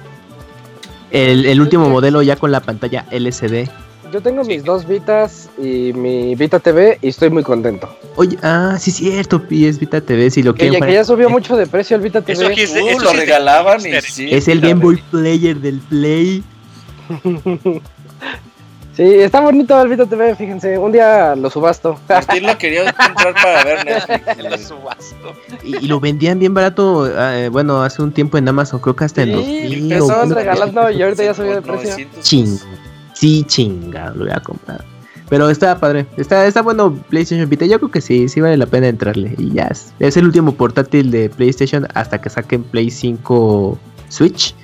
El, el último modelo ya con la pantalla LCD. Yo tengo mis dos Vitas y mi Vita TV y estoy muy contento. Oye, ah, sí es cierto, es Vita TV, si lo que ya, que ya subió mucho de precio el Vita TV. Eso, uh, lo regalaban y sí. Es el Game Boy Player del Play. (laughs) Sí, está bonito el Vita TV, fíjense. Un día lo subasto. Martín lo quería comprar para ver Netflix. (laughs) lo subasto. Y, lo vendían bien barato, eh, bueno, hace un tiempo en Amazon, creo que hasta en los Sí, Empezaron regalando y ahorita ya subió de precio. Ching. Sí, chinga, lo voy a comprar. Pero está padre, está, está bueno PlayStation Vita. Yo creo que sí, sí vale la pena entrarle. Y ya es, es el último portátil de PlayStation hasta que saquen Play 5 Switch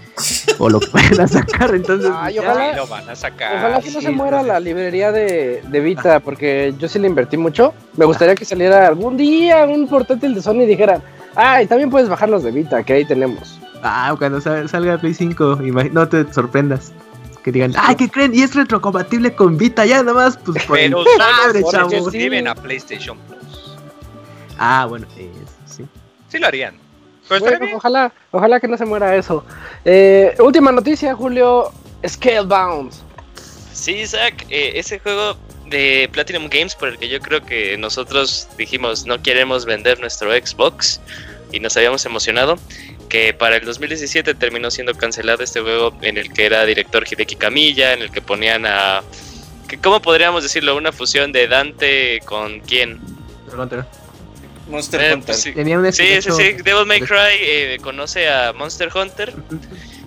o lo pueden sacar, entonces. ojalá, lo van a sacar. Ojalá que no se muera la librería de, de Vita, porque yo sí le invertí mucho. Me gustaría que saliera algún día un portátil de Sony y dijera, ay, también puedes bajar los de Vita, que ahí tenemos. Ah, cuando salga Play 5, no te sorprendas. Que digan, ay, ¿qué creen? Y es retrocompatible con Vita, ya nada más, pues por Pero padre, escriben a PlayStation Plus. Ah, bueno, sí. Sí lo harían. Pues ojalá, ojalá que no se muera eso. Eh, última noticia, Julio. Scalebound. Sí, Isaac, eh, ese juego de Platinum Games por el que yo creo que nosotros dijimos no queremos vender nuestro Xbox y nos habíamos emocionado que para el 2017 terminó siendo cancelado este juego en el que era director Hideki Kamiya, en el que ponían a que, ¿cómo podríamos decirlo? Una fusión de Dante con quién? Monster eh, Hunter. sí. sí, sí, sí, Devil May Cry eh, conoce a Monster Hunter,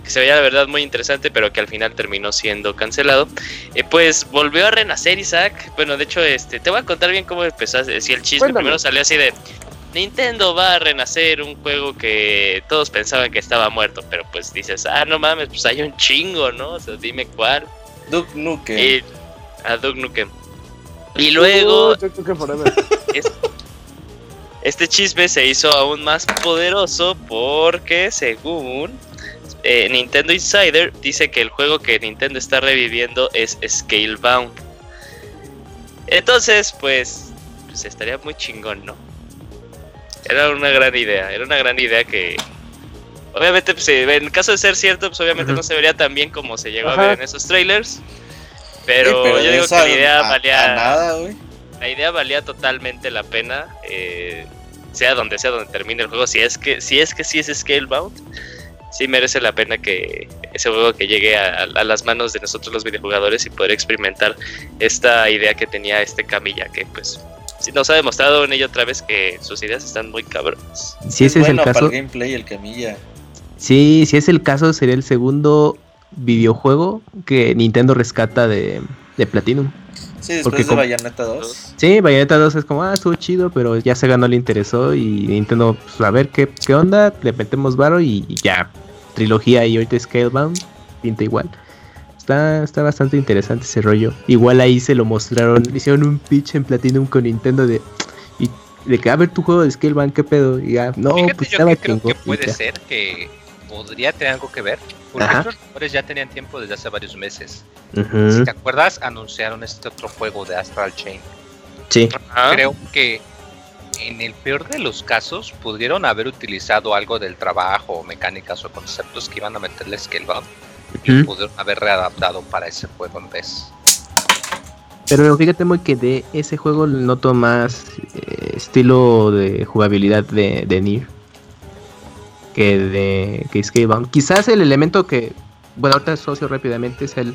que se veía la verdad muy interesante, pero que al final terminó siendo cancelado. Eh, pues volvió a renacer Isaac. Bueno, de hecho, este, te voy a contar bien cómo empezó. Si el chisme primero salió así de Nintendo va a renacer un juego que todos pensaban que estaba muerto, pero pues dices, ah, no mames, pues hay un chingo, ¿no? O sea, dime cuál. Duke Nukem. Y, a Duke Nukem. Y luego. (laughs) Este chisme se hizo aún más poderoso porque según eh, Nintendo Insider dice que el juego que Nintendo está reviviendo es Scalebound. Entonces, pues, pues estaría muy chingón, ¿no? Era una gran idea, era una gran idea que, Obviamente, pues, en caso de ser cierto, pues obviamente no se vería tan bien como se llegó a ver en esos trailers. Pero, yo digo que la idea valía. nada, La idea valía totalmente la pena. Eh, sea donde sea donde termine el juego. Si es que, si es que sí es Scalebound. Sí merece la pena que ese juego que llegue a, las manos de nosotros los videojugadores y poder experimentar esta idea que tenía este Camilla, que pues nos ha demostrado en ello otra vez que sus ideas están muy cabronas. Si ese es, el caso. el gameplay, el Camilla. Sí, si es el caso, sería el segundo videojuego que Nintendo rescata de, de Platinum. Sí, después de Bayonetta 2. Sí, Bayonetta 2 es como, ah, estuvo chido, pero ya Sega no le interesó y Nintendo, pues, a ver qué, qué onda, le metemos varo y, ya. Trilogía y ahorita Scalebound, pinta igual. Está, está bastante interesante ese rollo. Igual ahí se lo mostraron, hicieron un pitch en Platinum con Nintendo de, y, de que, a ver tu juego de Scalebound, qué pedo. Y ya, no, pues estaba que creo que puede ser que podría tener algo que ver. Porque los rumores ya tenían tiempo desde hace varios meses. Si te acuerdas, anunciaron este otro juego de Astral Chain. Sí. Creo que en el peor de los casos pudieron haber utilizado algo del trabajo, mecánicas o conceptos que iban a meterle Scalebound y pudieron haber readaptado para ese juego en vez. Pero fíjate muy que de ese juego noto más eh, estilo de jugabilidad de, de Nier que de que Scalebound. Quizás el elemento que, bueno, ahorita asocio rápidamente es el,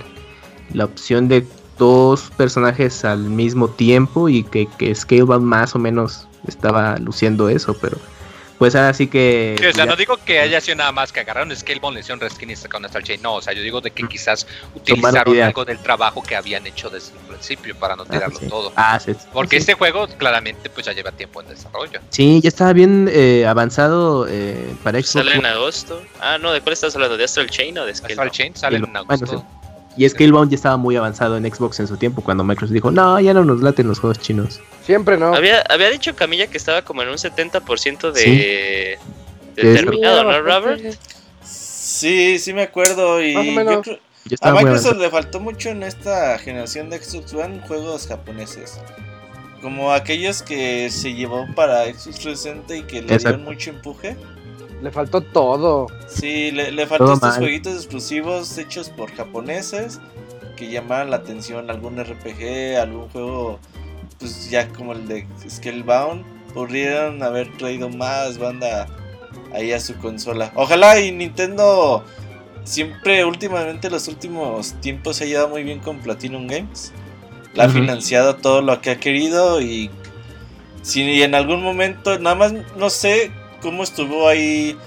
la opción de dos personajes al mismo tiempo y que, que Scalebound más o menos estaba luciendo eso, pero pues así que. o sea, no digo que haya sido nada más que agarraron Scalebone, le hicieron reskin y sacaron Star Chain. No, o sea, yo digo de que quizás utilizaron algo del trabajo que habían hecho desde el principio para no ah, tirarlo todo. Ah, sí. Porque este juego claramente pues ya lleva tiempo en desarrollo. Sí, ya estaba bien eh, avanzado eh, para Xbox. Sale en agosto. Ah, no, ¿de cuál estás hablando? ¿De Astral Chain o de Scalebone? Astral Chain sale en agosto. Y Scalebound ya estaba muy avanzado en Xbox en su tiempo cuando Microsoft dijo, no, ya no nos laten los juegos chinos. Siempre no. Había, había dicho Camilla que estaba como en un 70% de, terminado, ¿no, Robert? Sí, sí me acuerdo. Y a Microsoft le faltó mucho en esta generación de Xbox One juegos japoneses. Como aquellos que se llevó para Xbox 360 y que le dieron mucho empuje. Le faltó todo. Sí, le, faltó estos jueguitos exclusivos hechos por japoneses que llamaran la atención. Algún RPG, algún juego, pues ya como el de Scalebound. Podrían haber traído más banda ahí a su consola. Ojalá y Nintendo siempre, últimamente, los últimos tiempos se ha llevado muy bien con Platinum Games. La ha financiado todo lo que ha querido y si en algún momento, nada más, no sé cómo estuvo ahí.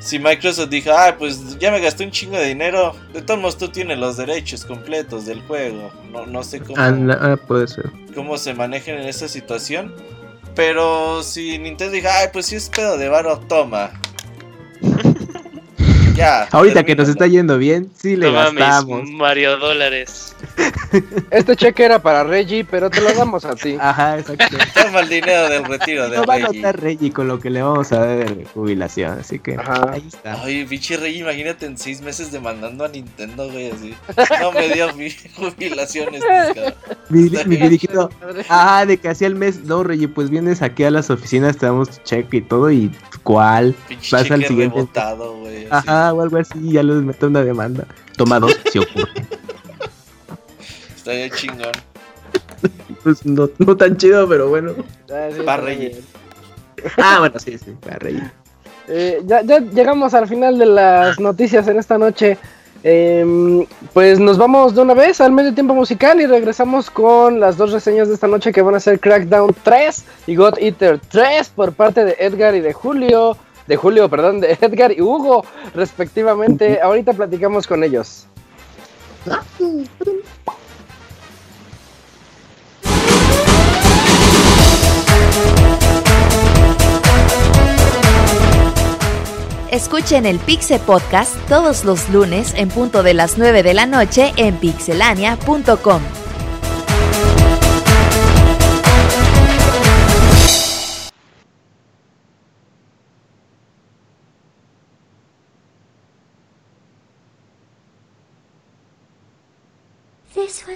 Si Microsoft dijo, ah, pues ya me gasté un chingo de dinero, de todos modos tú tienes los derechos completos del juego. No, no sé cómo. Ah, ah, puede ser. Cómo se manejan en esa situación. Pero si Nintendo dijo, ay, pues si es pedo de varo, toma. (laughs) Ahorita que nos está yendo bien, sí le gastamos. Mario dólares. (laughs) Este cheque era para Reggie, pero te lo damos a ti. Ajá, exacto. (laughs) Toma el dinero del retiro de no va a notar Reggie con lo que le vamos a dar de jubilación, así que ahí está. Ay, biche Reggie, imagínate en seis meses demandando a Nintendo, güey, así. No me dio mi (laughs) jubilación este Mi, mi dirigido, ah, de que hacía el mes, no, Reggie, pues vienes aquí a las oficinas, te damos tu cheque y todo, y ¿cuál? Vas al siguiente. Rebotado, güey, Ajá, o algo así, ya les meto una demanda. Toma dos, si ocurre. (laughs) Estaría chingón. Pues no, no tan chido, pero bueno. Ah, para reír. Ah, bueno, sí, sí, para reír. Eh, ya, ya llegamos al final de las noticias en esta noche. Eh, pues nos vamos de una vez al medio tiempo musical y regresamos con las dos reseñas de esta noche que van a ser Crackdown 3 y God Eater 3 por parte de Edgar y de Julio de Julio, perdón, de (laughs) Edgar y Hugo, respectivamente. Ahorita platicamos con ellos. Escuchen el Pixel Podcast todos los lunes en punto de las 9 de la noche en pixelania.com.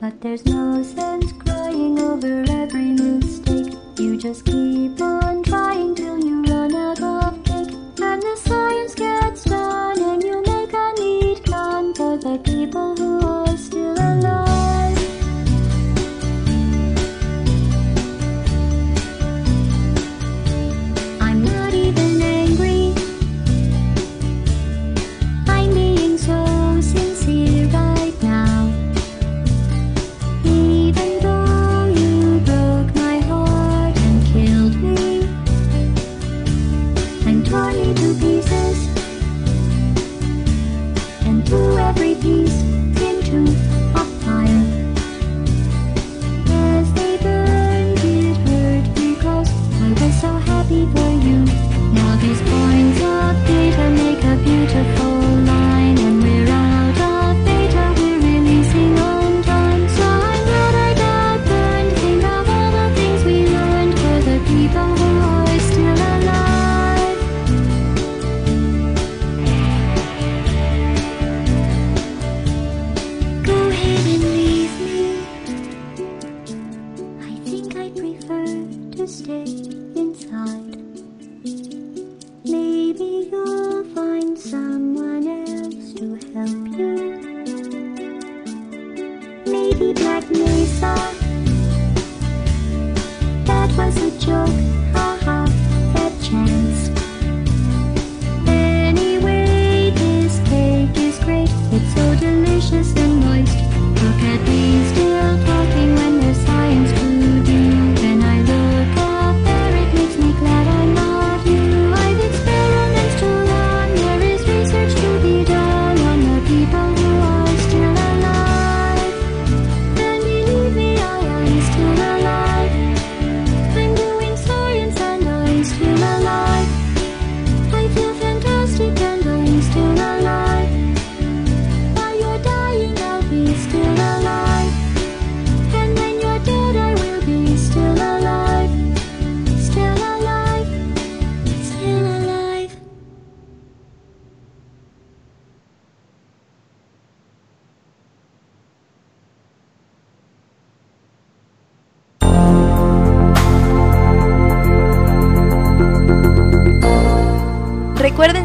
But there's no sense crying over every mistake. You just keep on trying till you run out of cake. And the science gets done, and you make a neat gun for the people who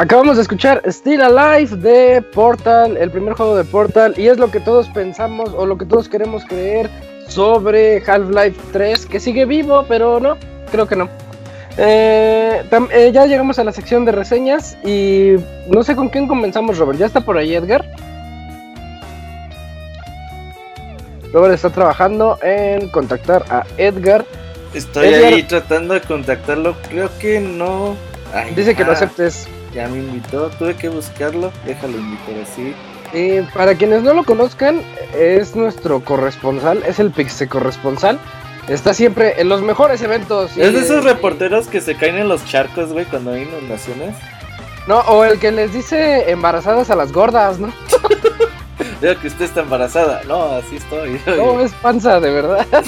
Acabamos de escuchar Still Alive de Portal, el primer juego de Portal, y es lo que todos pensamos o lo que todos queremos creer sobre Half-Life 3, que sigue vivo, pero no, creo que no. Eh, eh, ya llegamos a la sección de reseñas y no sé con quién comenzamos, Robert. ¿Ya está por ahí Edgar? Robert está trabajando en contactar a Edgar. Estoy Edgar- ahí tratando de contactarlo. Creo que no. Ay, Dice que lo ah, aceptes. Ya me invitó, tuve que buscarlo. Déjalo invitar así. Eh, para quienes no lo conozcan, es nuestro corresponsal, es el Pixe corresponsal. Está siempre en los mejores eventos. y- Es de esos reporteros que se caen en los charcos, güey, cuando hay inundaciones. No, o el que les dice embarazadas a las gordas, ¿no? (laughs) Veo que usted está embarazada. No, así estoy. No, es panza, de verdad. (laughs)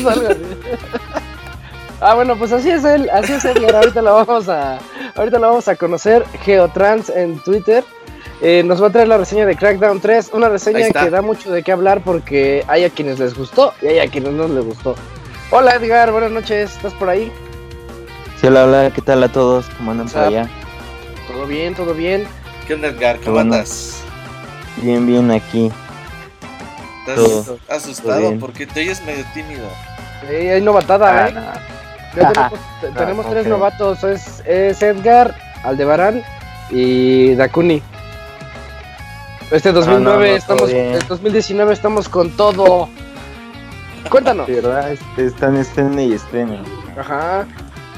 Ah, bueno, pues así es él, así es él. y ahorita lo vamos a, ahorita lo vamos a conocer. Geotrans en Twitter. Eh, nos va a traer la reseña de Crackdown 3, una reseña que da mucho de qué hablar porque hay a quienes les gustó y hay a quienes no les gustó. Hola Edgar, buenas noches, ¿estás por ahí? Sí, hola, hola, ¿qué tal a todos? ¿Cómo andan por allá? Todo bien, todo bien. ¿Qué onda, Edgar? ¿Cómo Bueno. andas? Bien, bien aquí. ¿Estás Todo- asustado? Porque te oyes medio tímido. Eh, hay novatada, ¿eh? Ah, Ya tenemos, te- No, tenemos ¿cómo tres novatos, es, es Edgar, Aldebarán y Dakuni. Este 2009 estamos, en 2019 estamos con todo. Cuéntanos. ¿Verdad? Están estrene y estrene. Ajá.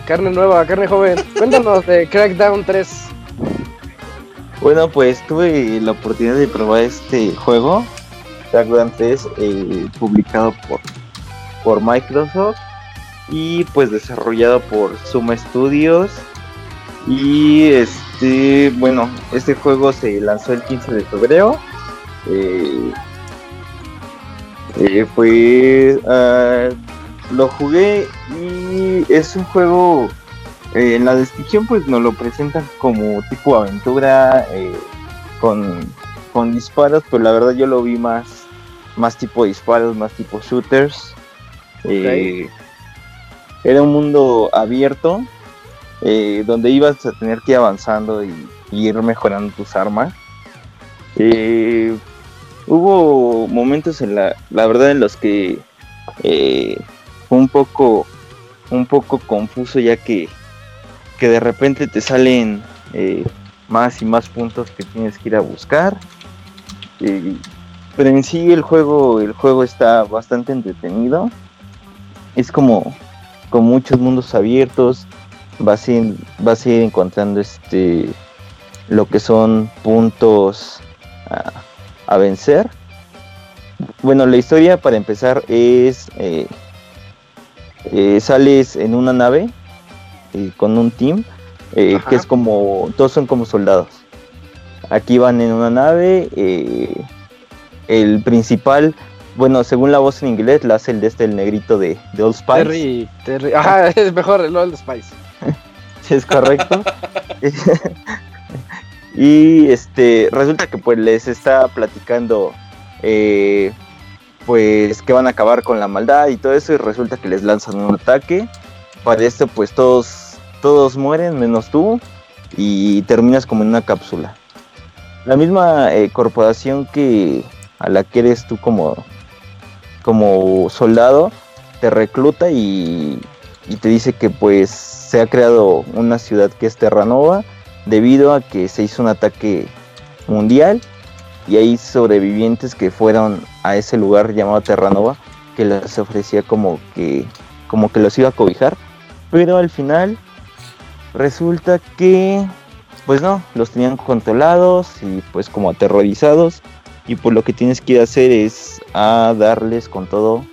Carne nueva, carne joven. Cuéntanos de Crackdown 3. Bueno, pues tuve la oportunidad de probar este juego, Crackdown 3, eh, publicado por, por Microsoft y pues desarrollado por Suma Studios. Y este, bueno, este juego se lanzó el 15 de febrero. Eh, eh, pues ah, lo jugué y es un juego eh, en la descripción pues nos lo presentan como tipo aventura eh, con, con disparos pero la verdad yo lo vi más más tipo disparos más tipo shooters era un mundo abierto eh, donde ibas a tener que ir avanzando y, ir mejorando tus armas. Eh, hubo momentos en la, la verdad en los que eh, fue un poco un poco confuso ya que, que de repente te salen más y más puntos que tienes que ir a buscar. Pero en sí el juego el juego está bastante entretenido. Es como con muchos mundos abiertos vas a ir, vas a ir encontrando este lo que son puntos a, a vencer. Bueno la historia para empezar es eh, eh, sales en una nave eh, con un team que es como todos son como soldados. Aquí van en una nave el principal bueno según la voz en inglés la hace el de este el negrito de, de Old Spice Terry, Terry. (laughs) Ajá, es mejor el Old Spice. Sí, (laughs) es correcto. (laughs) y este resulta que pues les está platicando eh, pues que van a acabar con la maldad y todo eso y resulta que les lanzan un ataque. Para esto pues todos todos mueren menos tú y terminas como en una cápsula. La misma eh, corporación que a la que eres tú como como soldado te recluta y, y te dice que pues se ha creado una ciudad que es Terranova debido a que se hizo un ataque mundial y hay sobrevivientes que fueron a ese lugar llamado Terranova que les ofrecía como que como que los iba a cobijar. Pero al final resulta que pues no los tenían controlados y pues como aterrorizados y por lo que tienes que ir a hacer es a darles con todo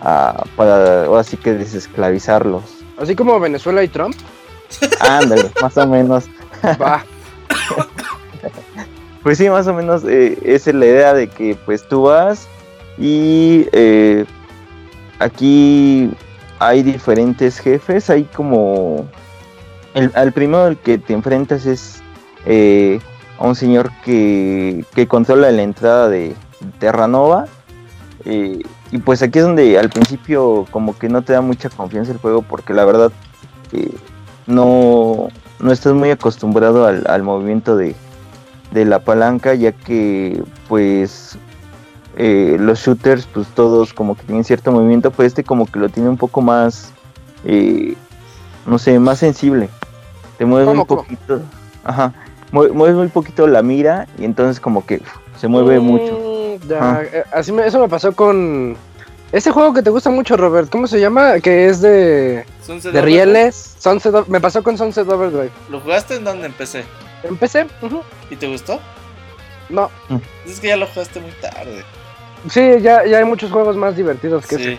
a, para ahora sí que desesclavizarlos Así como Venezuela y Trump. (laughs) Ándale, más o menos. (laughs) Va. (laughs) Pues sí, más o menos eh, esa es la idea de que pues tú vas y eh, aquí hay diferentes jefes, hay como... El, al primero al que te enfrentas es eh, a un señor que, que controla la entrada de Terranova. eh, y pues aquí es donde al principio como que no te da mucha confianza el juego porque la verdad eh, no, no estás muy acostumbrado al, al movimiento de, de la palanca ya que pues eh, los shooters pues todos como que tienen cierto movimiento pero este como que lo tiene un poco más no sé más sensible te mueves ¿Cómo, un poquito ajá mue- mueves muy poquito la mira y entonces como que uf, se mueve Mm, mucho eh, así me- eso me pasó con ese juego que te gusta mucho, Robert. ¿Cómo se llama? Que es de, Sunset de Overdrive. rieles. Sunset, me pasó con Sunset Overdrive. ¿Lo jugaste en donde empecé? Empecé. ¿Y te gustó? No. Es que ya lo jugaste muy tarde. Sí, ya, ya hay muchos juegos más divertidos que ese. Sí.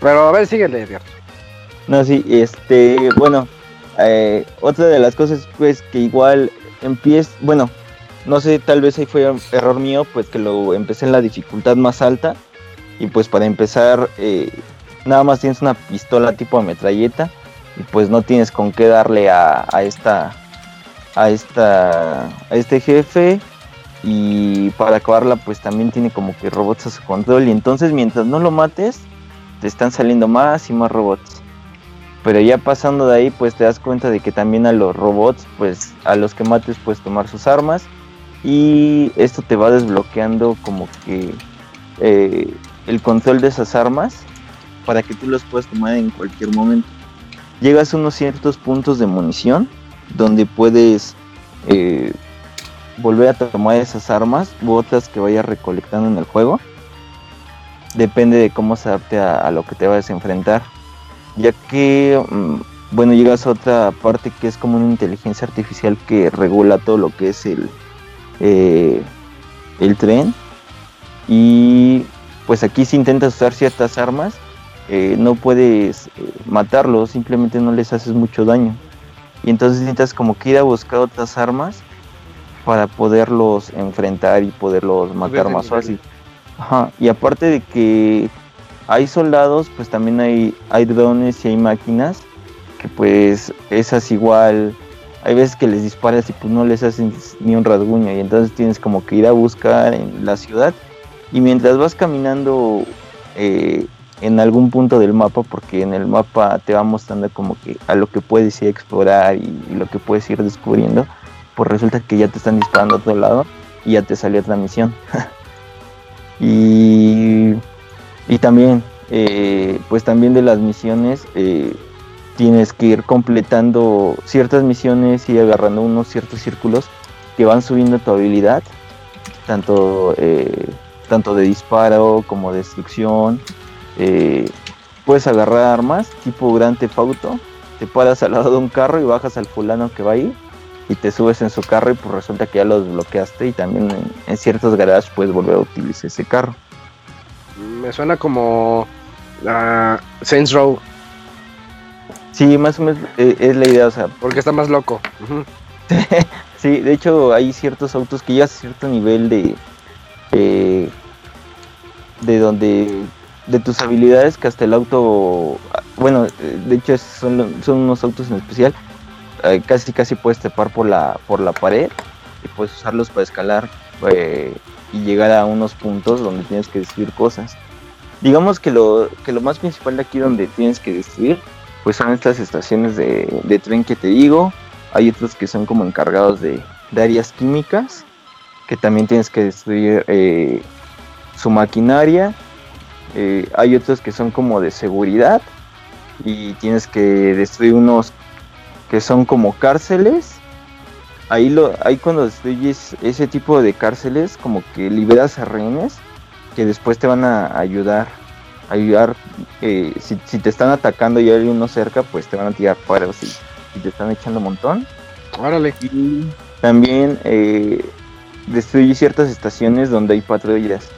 Pero a ver, síguele, Edgar. No, sí, este, bueno, eh, otra de las cosas, pues, que igual empieza, bueno, no sé, tal vez ahí fue error mío, pues que lo empecé en la dificultad más alta, y pues para empezar, eh, nada más tienes una pistola tipo metralleta, y pues no tienes con qué darle a esta, a esta, a este jefe, y para acabarla, pues también tiene como que robots a su control, y entonces mientras no lo mates, te están saliendo más y más robots. Pero ya pasando de ahí, pues te das cuenta de que también a los robots, pues a los que mates puedes tomar sus armas. Y esto te va desbloqueando como que eh, el control de esas armas para que tú los puedas tomar en cualquier momento. Llegas a unos ciertos puntos de munición donde puedes eh, volver a tomar esas armas u otras que vayas recolectando en el juego. Depende de cómo se adapte a, lo que te vayas a enfrentar. Ya que, mm, bueno, llegas a otra parte que es como una inteligencia artificial que regula todo lo que es el, eh, el tren. Y pues aquí si intentas usar ciertas armas, eh, no puedes eh, matarlos, simplemente no les haces mucho daño. Y entonces necesitas como que ir a buscar otras armas para poderlos enfrentar y poderlos matar más fácil. Ajá. Y aparte de que hay soldados, pues también hay, drones y hay máquinas que pues esas igual hay veces que les disparas y pues no les hacen ni un rasguño y entonces tienes como que ir a buscar en la ciudad y mientras vas caminando eh, en algún punto del mapa, porque en el mapa te va mostrando como que a lo que puedes ir a explorar y, lo que puedes ir descubriendo, pues resulta que ya te están disparando a otro lado y ya te salió otra misión. (laughs) y, y también, eh, pues también de las misiones, eh, tienes que ir completando ciertas misiones y agarrando unos ciertos círculos que van subiendo tu habilidad, tanto eh, tanto de disparo como de destrucción. Puedes agarrar armas tipo Grand Theft Auto, te paras al lado de un carro y bajas al fulano que va ahí y te subes en su carro y pues resulta que ya lo desbloqueaste y también en, ciertos garages puedes volver a utilizar ese carro. Me suena como la Saints Row. Sí, más o menos eh, es la idea, o sea. Porque está más loco. (laughs) sí, de hecho hay ciertos autos que ya a cierto nivel de, eh, de donde de tus habilidades que hasta el auto bueno de hecho son, son unos autos en especial eh, casi casi puedes trepar por la por la pared y puedes usarlos para escalar y llegar a unos puntos donde tienes que destruir cosas digamos que lo que lo más principal de aquí donde tienes que destruir pues son estas estaciones de, tren que te digo hay otros que son como encargados de, áreas químicas que también tienes que destruir eh, su maquinaria. Eh, hay otros que son como de seguridad y tienes que destruir unos que son como cárceles. Ahí, lo, ahí cuando destruyes ese tipo de cárceles, como que liberas a rehenes que después te van a ayudar. ayudar eh, si, te están atacando y hay uno cerca, pues te van a tirar paros y, te están echando un montón. Órale. Y también eh, destruye ciertas estaciones donde hay patrullas.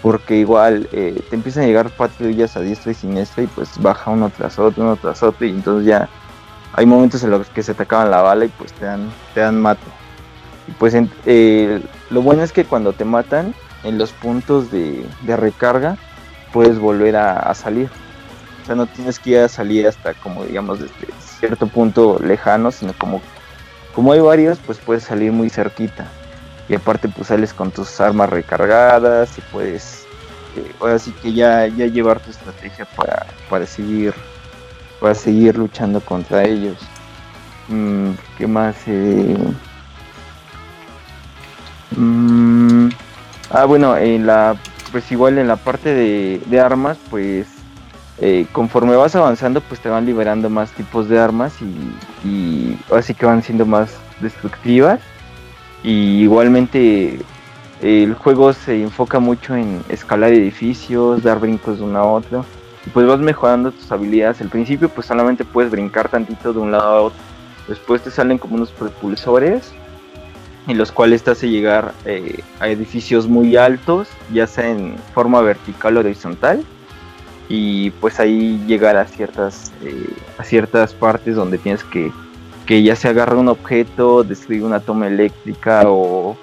Porque igual eh, te empiezan a llegar patrullas a diestra y siniestra y pues baja uno tras otro, uno tras otro y entonces ya hay momentos en los que se te acaban la bala y pues te dan, te dan mato. Y pues eh, lo bueno es que cuando te matan en los puntos de, recarga puedes volver a, salir. O sea, no tienes que ir a salir hasta como digamos desde cierto punto lejano, sino como, como hay varios, pues puedes salir muy cerquita. Y aparte pues sales con tus armas recargadas y puedes eh, ahora sí que ya, ya llevar tu estrategia para, para seguir para seguir luchando contra ellos. Mm, qué más eh, mm, ah bueno en la pues igual en la parte de, armas pues eh, conforme vas avanzando pues te van liberando más tipos de armas y, así que van siendo más destructivas y igualmente el juego se enfoca mucho en escalar edificios, dar brincos de uno a otro. Y pues vas mejorando tus habilidades. Al principio pues solamente puedes brincar tantito de un lado a otro. Después te salen como unos propulsores en los cuales te hace llegar eh, a edificios muy altos, ya sea en forma vertical o horizontal. Y pues ahí llegar a ciertas, eh, a ciertas partes donde tienes que que ya se agarra un objeto, destruye una toma eléctrica o,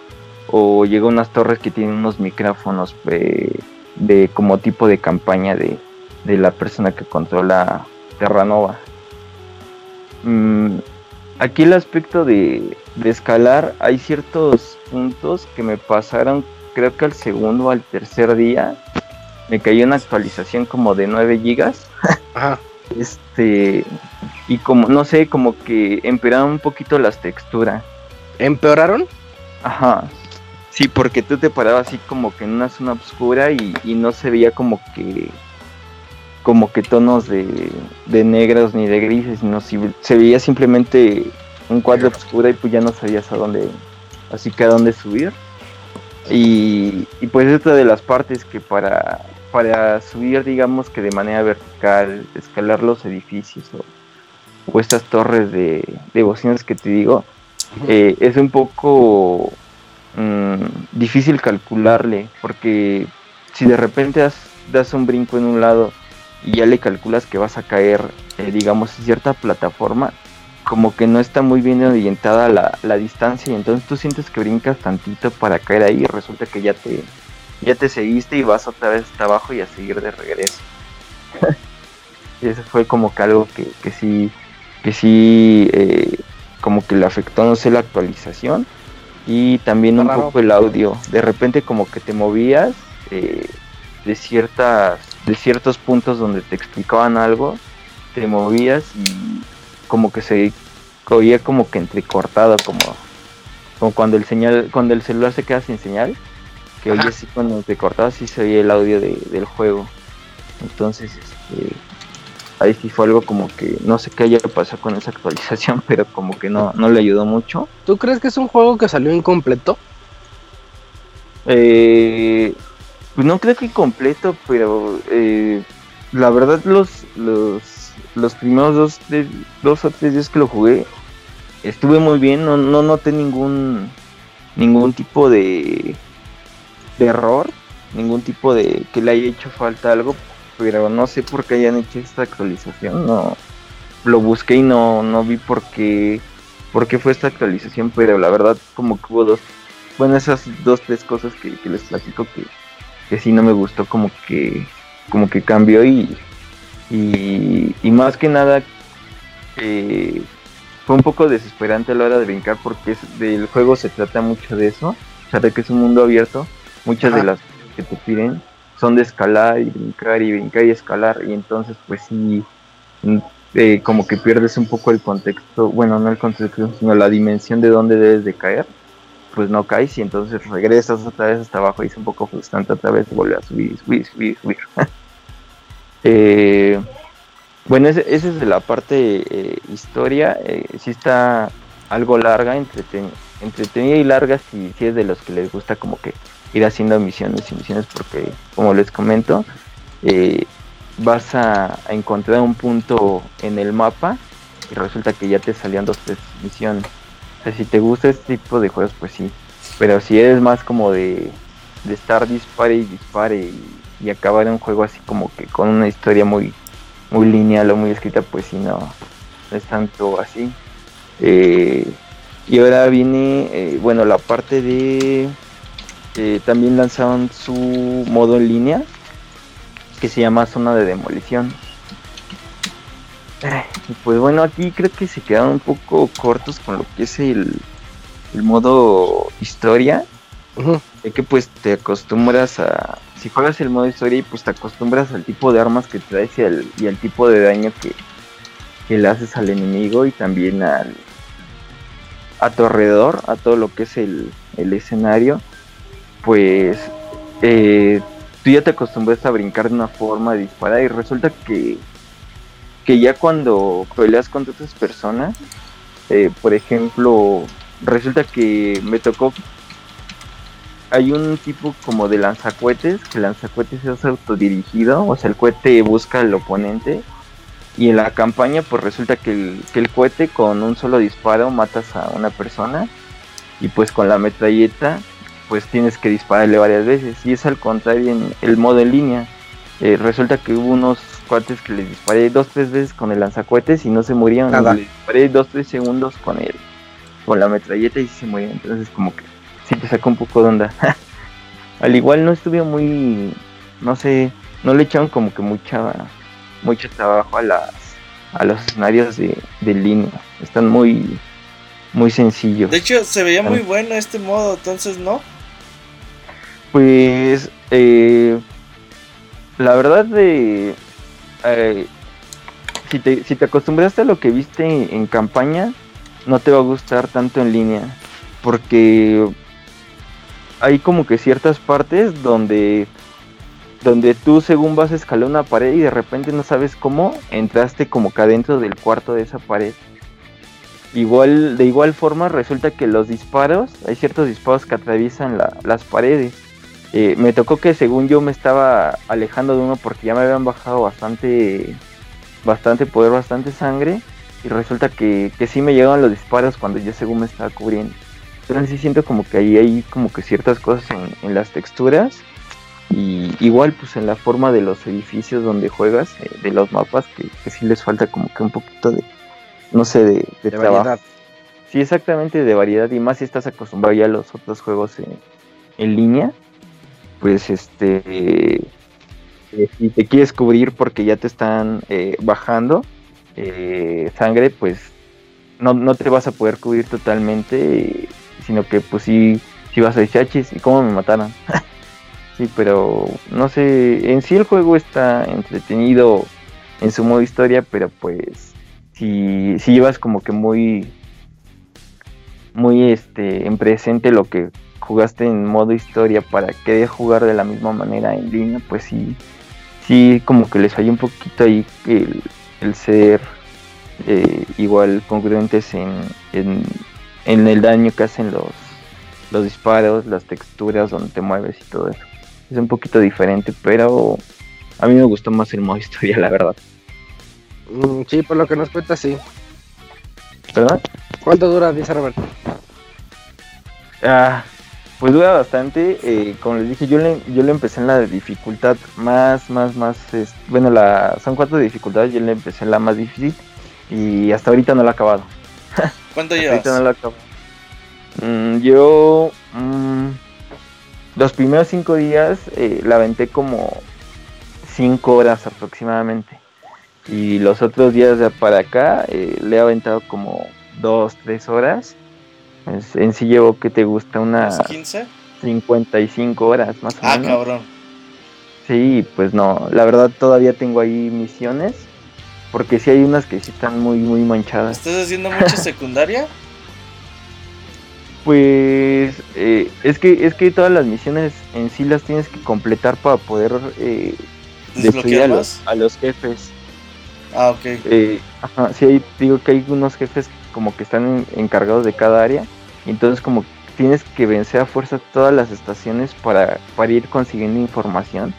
o llega a unas torres que tienen unos micrófonos eh, de como tipo de campaña de, la persona que controla Terranova. Mm, aquí el aspecto de, de, escalar, hay ciertos puntos que me pasaron, creo que al segundo o al tercer día, me cayó una actualización como de 9 gigas. (laughs) Ajá. Este, y como, no sé, como que empeoraron un poquito las texturas. ¿Empeoraron? Ajá. Sí, porque tú te parabas así como que en una zona oscura y, no se veía como que como que tonos de, de negros ni de grises, sino si, se veía simplemente un cuadro oscuro y pues ya no sabías a dónde así que a dónde subir. Y, y pues esta de las partes que para, para subir, digamos que de manera vertical, escalar los edificios o, estas torres de, de, bocinas que te digo, eh, es un poco mmm, difícil calcularle, porque si de repente das, das, un brinco en un lado y ya le calculas que vas a caer, eh, digamos, en cierta plataforma, como que no está muy bien orientada la, la, distancia y entonces tú sientes que brincas tantito para caer ahí y resulta que ya te, ya te seguiste y vas otra vez hasta abajo y a seguir de regreso. y (laughs) eso fue como que algo que, que sí, que sí, eh, como que le afectó, no sé, la actualización y también un poco el audio. De repente como que te movías eh, de ciertas, de ciertos puntos donde te explicaban algo, te movías y como que se oía como que entrecortado, como, como cuando el señal, cuando el celular se queda sin señal que hoy así cuando te cortabas sí se oía el audio de, del juego. Entonces, este, ahí sí fue algo como que no sé qué haya pasado con esa (laughs) actualización, pero como que no, no le ayudó mucho. ¿Tú crees que es un juego que salió incompleto? Eh, pues no creo que incompleto, pero eh, la verdad los, los, los primeros dos, dos o tres días que lo jugué estuve muy bien, no, no noté ningún ningún tipo de de error, ningún tipo de que le haya hecho falta algo, pero no sé por qué hayan hecho esta actualización, no lo busqué y no, no vi por qué, por qué fue esta actualización, pero la verdad como que hubo dos, bueno esas dos, tres cosas que, que les platico que, que sí no me gustó como que, como que cambió y, y, y más que nada eh, fue un poco desesperante a la hora de brincar porque es, del juego se trata mucho de eso, o sea de que es un mundo abierto muchas de las que te piden son de escalar y brincar y brincar y escalar y entonces pues sí eh, como que pierdes un poco el contexto bueno no el contexto sino la dimensión de dónde debes de caer pues no caes y entonces regresas otra vez hasta abajo y es un poco frustrante otra vez volver a subir subir subir subir (laughs) eh, bueno esa es de la parte eh, historia eh, sí está algo larga entreten entretenida y larga si, si es de los que les gusta como que ir haciendo misiones y misiones porque, como les comento, eh, vas a, a, encontrar un punto en el mapa y resulta que ya te salían dos, tres misiones. O sea, si te gusta este tipo de juegos, pues sí. Pero si eres más como de, de estar dispare y dispare y, y, acabar un juego así como que con una historia muy, muy lineal o muy escrita, pues sí, no, no es tanto así. Eh, y ahora viene, eh, bueno, la parte de eh, también lanzaron su modo en línea que se llama zona de demolición. Pues bueno, aquí creo que se quedaron un poco cortos con lo que es el, el modo historia. Uh -huh. Es que pues te acostumbras a... Si juegas el modo historia y pues te acostumbras al tipo de armas que traes y al, y al tipo de daño que, que le haces al enemigo y también al, a tu alrededor, a todo lo que es el, el escenario pues eh, tú ya te acostumbras a brincar de una forma, de y resulta que, que ya cuando peleas contra otras personas, eh, por ejemplo, resulta que me tocó, hay un tipo como de lanzacuetes, que el lanzacuetes es autodirigido, o sea, el cohete busca al oponente. Y en la campaña, pues resulta que el, que el cohete con un solo disparo matas a una persona. Y pues con la metralleta pues tienes que dispararle varias veces. Y es al contrario en el modo en línea. Eh, resulta que hubo unos cuates que les disparé dos tres veces con el lanzacohetes y no se murieron. Les disparé dos tres segundos con el con la metralleta y se murieron. Entonces como que sí te sacó un poco de onda. (laughs) al igual no estuve muy, no sé, no le echaron como que mucha mucho trabajo a las a los escenarios de, de línea. Están muy muy sencillos. De hecho, se veía muy bueno este modo, entonces no. Pues eh, la verdad de eh, si, te, si te acostumbraste a lo que viste en, en, campaña, no te va a gustar tanto en línea, porque hay como que ciertas partes donde donde tú según vas a escalar una pared y de repente no sabes cómo entraste como que adentro del cuarto de esa pared igual de igual forma resulta que los disparos, hay ciertos disparos que atraviesan las paredes. Eh, me tocó que según yo me estaba alejando de uno porque ya me habían bajado bastante, bastante poder, bastante sangre. Y resulta que, que sí me llegaban los disparos cuando yo según me estaba cubriendo. Entonces sí siento como que ahí hay como que ciertas cosas en, las texturas. Y igual pues en la forma de los edificios donde juegas, eh, de los mapas, que, que sí les falta como que un poquito de, no sé, de, de, Variedad. Sí, exactamente, de variedad. Y más si estás acostumbrado ya a los otros juegos en, línea, pues este, eh, si te quieres cubrir porque ya te están eh, bajando eh, sangre, pues no, no, te vas a poder cubrir totalmente, sino que pues sí, sí vas a chachis, ¿y cómo me mataron? (laughs) sí, pero no sé, en sí el juego está entretenido en su modo historia, pero pues si, si llevas como que muy, muy este, en presente lo que jugaste en modo historia para querer jugar de la misma manera en línea, pues sí, sí como que les falla un poquito ahí el, el ser eh, igual congruentes en, en, en, el daño que hacen los, los disparos, las texturas donde te mueves y todo eso. Es un poquito diferente, pero a mí me gustó más el modo (laughs) historia, la verdad. Mm, sí, por lo que nos cuenta, sí. ¿Verdad? ¿Cuánto dura, dice Roberto? Ah, pues dura bastante. Eh, como les dije, yo le, yo le empecé en la dificultad más, más, más. bueno, la, son cuatro dificultades. Yo le empecé en la más difícil. Y hasta ahorita no lo he acabado. (laughs) ¿Cuánto llevas? Ahorita no lo he acabado. Mm, yo. Mm, los primeros cinco días eh, la aventé como cinco horas aproximadamente. Y los otros días de para acá eh, le he aventado como dos, tres horas. en sí llevo que te gusta unas 15? 55 horas más o ah, menos. Ah, cabrón. Sí, pues no, la verdad todavía tengo ahí misiones. Porque sí hay unas que sí están muy, muy manchadas. ¿Estás haciendo mucha (laughs) secundaria? Pues eh, es que es que todas las misiones en sí las tienes que completar para poder eh, a los, a los jefes. Ah, ok. Eh, ajá, sí, digo que hay unos jefes como que están encargados de cada área. Entonces como tienes que vencer a fuerza todas las estaciones para, para ir consiguiendo información.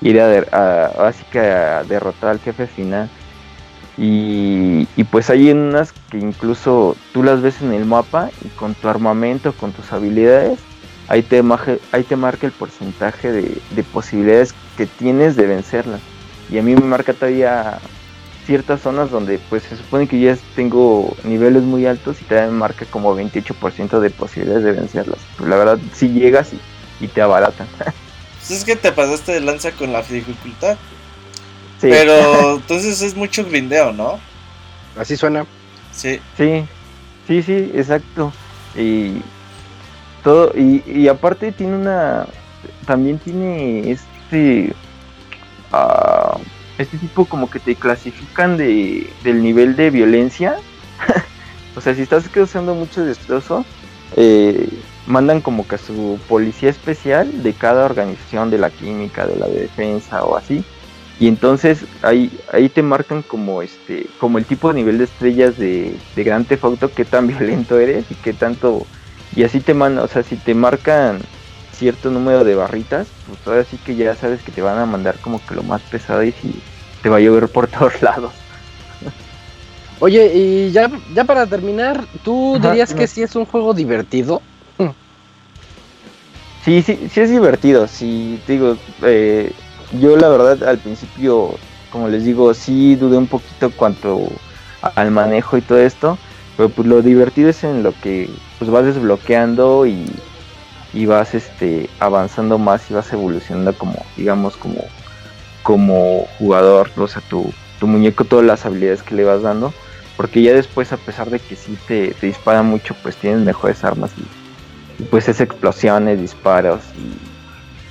Ir a, así que a derrotar al jefe final. Y, y, pues hay unas que incluso tú las ves en el mapa y con tu armamento, con tus habilidades, ahí te, ahí te marca el porcentaje de, de posibilidades que tienes de vencerlas. Y a mí me marca todavía ciertas zonas donde pues se supone que ya tengo niveles muy altos y te marca como 28% de posibilidades de vencerlas. Pues la verdad si llegas y, te abaratan. (laughs) Es que te pasaste de lanza con la dificultad. Sí. Pero entonces es mucho grindeo, ¿no? Así suena. Sí. Sí, sí, sí, exacto. Y todo, y, y aparte tiene una, también tiene este, uh, este tipo como que te clasifican de, del nivel de violencia. (laughs) o sea, si estás causando mucho destrozo, eh, mandan como que a su policía especial de cada organización de la química, de la defensa o así. Y entonces ahí, ahí te marcan como este, como el tipo de nivel de estrellas de, de Gran Auto, qué tan (laughs) violento eres y qué tanto. Y así te mandan, o sea, si te marcan cierto número de barritas, pues ahora sí que ya sabes que te van a mandar como que lo más pesado y si te va a llover por (laughs) todos lados. Oye, y ya, ya para terminar, ¿tú dirías que sí es un juego divertido? Sí, sí, sí es divertido, sí, digo, eh, yo la verdad al principio, como les digo, sí dudé un poquito cuanto al manejo y todo esto, pero pues lo divertido es en lo que pues vas desbloqueando y y vas este avanzando más y vas evolucionando como digamos como como jugador o sea tu, tu muñeco todas las habilidades que le vas dando porque ya después a pesar de que sí te, te dispara mucho pues tienes mejores armas y, pues es explosiones disparos y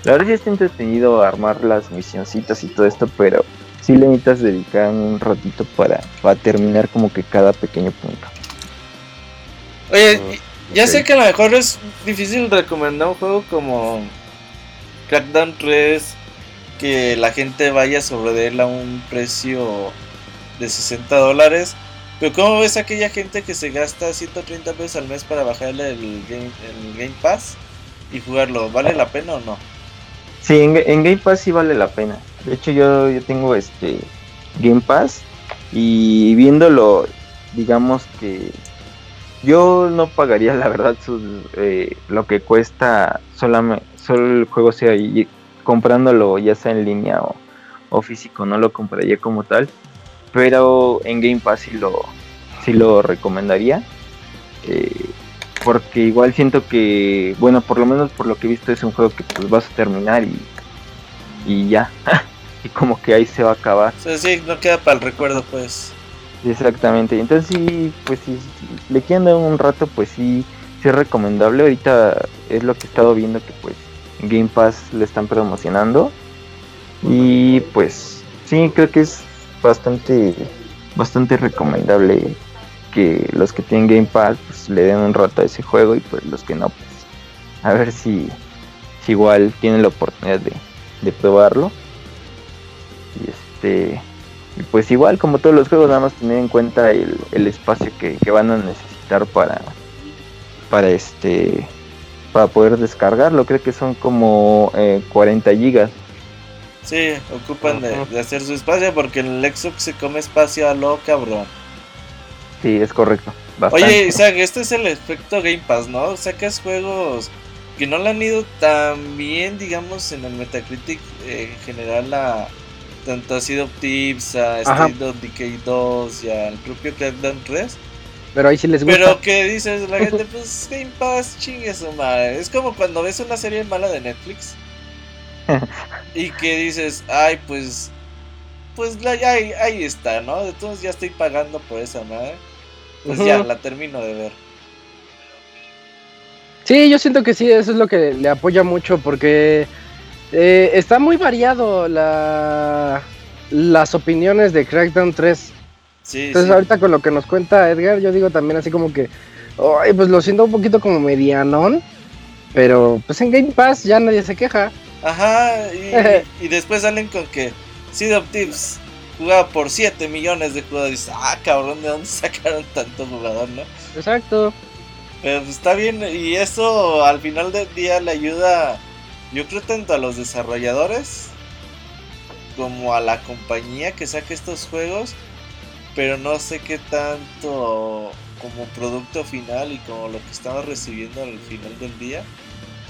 la verdad sí está entretenido armar las misioncitas y todo esto pero sí le necesitas dedicar un ratito para, para terminar como que cada pequeño punto oye ya sé que a lo mejor es difícil recomendar un juego como Crackdown 3 que la gente vaya sobre él a un precio de 60 dólares. Pero ¿cómo ves a aquella gente que se gasta 130 pesos al mes para bajarle el Game, el game Pass y jugarlo? ¿Vale la pena o no? Sí, en, Game Pass sí vale la pena. De hecho, yo, yo tengo este Game Pass y viéndolo, digamos que yo no pagaría la verdad eh, lo que cuesta solamente, solo el juego sea comprándolo ya sea en línea o, o físico, no lo compraría como tal. Pero en Game Pass sí lo, sí lo recomendaría. eh, porque igual siento que, bueno, por lo menos por lo que he visto es un juego que pues vas a terminar y, y ya. (laughs) y como que ahí se va a acabar. Sea, sí, no queda para el recuerdo, pues. Exactamente. Entonces sí, pues sí, si le quieren dar un rato, pues sí, sí es recomendable. Ahorita es lo que he estado viendo que pues Game Pass le están promocionando. Y pues sí, creo que es bastante, bastante recomendable que los que tienen Game Pass pues le den un rato a ese juego y pues los que no, pues a ver si, si igual tienen la oportunidad de, de probarlo. Y este pues igual como todos los juegos nada más tener en cuenta el, el espacio que, que van a necesitar para para este para poder descargarlo creo que son como eh, 40 gigas Sí, ocupan de, de hacer su espacio porque el Xbox se come espacio a lo cabrón. Sí es correcto bastante. Oye, Isaac, este es el efecto Game Pass, ¿no? Sacas juegos que no le han ido tan bien, digamos, en el Metacritic eh, en general a tanto a Seed of Tips, a Ajá. State of Decay 2 y al propio Crackdown 3. Pero ahí sí les gusta. Pero que dices, la (laughs) gente, pues Game Pass, chingue su madre. Es como cuando ves una serie mala de Netflix (laughs) y que dices, ay, pues, pues ahí, ahí está, ¿no? Entonces ya estoy pagando por esa madre. Pues ya la termino de ver. Sí, yo siento que sí, eso es lo que le apoya mucho porque eh, está muy variado la, las opiniones de Crackdown 3. Sí, Entonces sí. ahorita con lo que nos cuenta Edgar, yo digo también así como que, ay, pues lo siento un poquito como medianón, pero pues en Game Pass ya nadie se queja. Ajá, y, (laughs) y después salen con que Seed of Tips jugaba por 7 millones de jugadores. Ah, cabrón, ¿de dónde (laughs) sacaron tanto jugador, no? Exacto. Pero pues, está bien, y eso al final del día le ayuda, yo creo, tanto a los desarrolladores como a la compañía que saca estos juegos. Pero no sé qué tanto como producto final y como lo que estamos recibiendo al final del día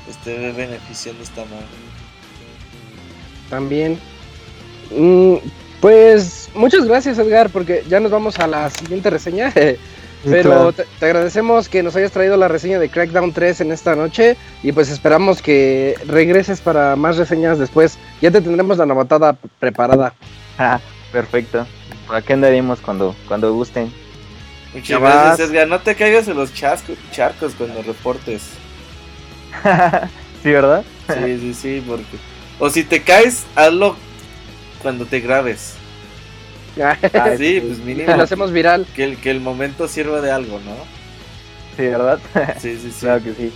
esté beneficiando esta madre. También. Pues muchas gracias Edgar, porque ya nos vamos a la siguiente reseña. (laughs) Pero claro. te, te agradecemos que nos hayas traído la reseña de Crackdown 3 en esta noche y pues esperamos que regreses para más reseñas después. Ya te tendremos la novatada preparada. Ah, perfecto por aquí andaremos cuando cuando gusten Muchas gracias. Edgar. No te caigas en los chasco- charcos cuando reportes. (laughs) sí verdad Sí, sí, sí, porque. O si te caes, hazlo cuando te grabes. Ah, Sí, pues mínimo. lo hacemos viral. Que el, que el momento sirva de algo, ¿no? sí verdad Sí, sí, sí. claro que sí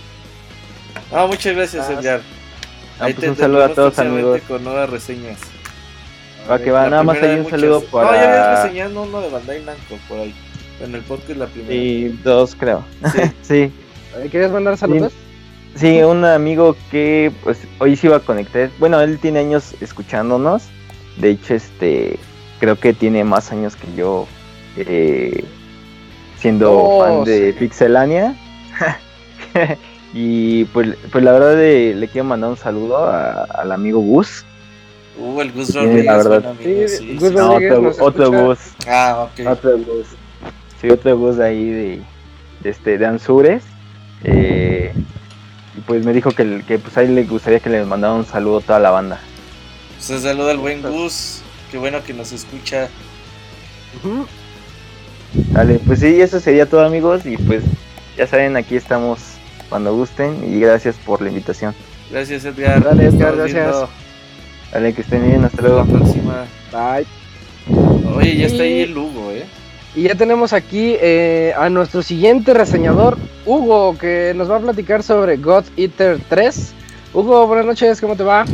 Ah, muchas gracias, Ah, Edgar. Ah, pues un saludo a todos amigos con nuevas reseñas. va que va La nada más hay un muchas. saludo No, ya habías para reseñado uno de Bandai Namco por ahí. En el podcast la primera. y dos creo Sí. (laughs) sí Eh, ¿Querías mandar saludos? Sí, un amigo que pues hoy se iba a conectar. Bueno, él tiene años escuchándonos. De hecho, este creo que tiene más años que yo eh, siendo Oh, fan de. Pixelania. (laughs) y pues, pues la verdad eh, le quiero mandar un saludo a- al amigo Gus. Uh, el Gus Sí, Rodríguez, la verdad. buen amigo, Sí, sí, Gus sí. No, otro, otro. Gus. Ah, ok. Otro Gus. Sí, otro Gus ahí de, de este de Anzures. Eh, y pues me dijo que, que pues ahí le gustaría que le mandara un saludo a toda la banda. Se saluda al buen Gus. Qué bueno que nos escucha. Dale, pues sí, eso sería todo amigos y pues ya saben, aquí estamos cuando gusten y gracias por la invitación. Gracias, Edgar. Dale, Edgar, gracias. viendo. Dale, que estén bien, hasta Hasta la luego. próxima. Bye. Oye, ya está ahí el Hugo, ¿eh? Y ya tenemos aquí eh, a nuestro siguiente reseñador, Hugo, que nos va a platicar sobre God Eater 3. Hugo, buenas noches, ¿cómo te va?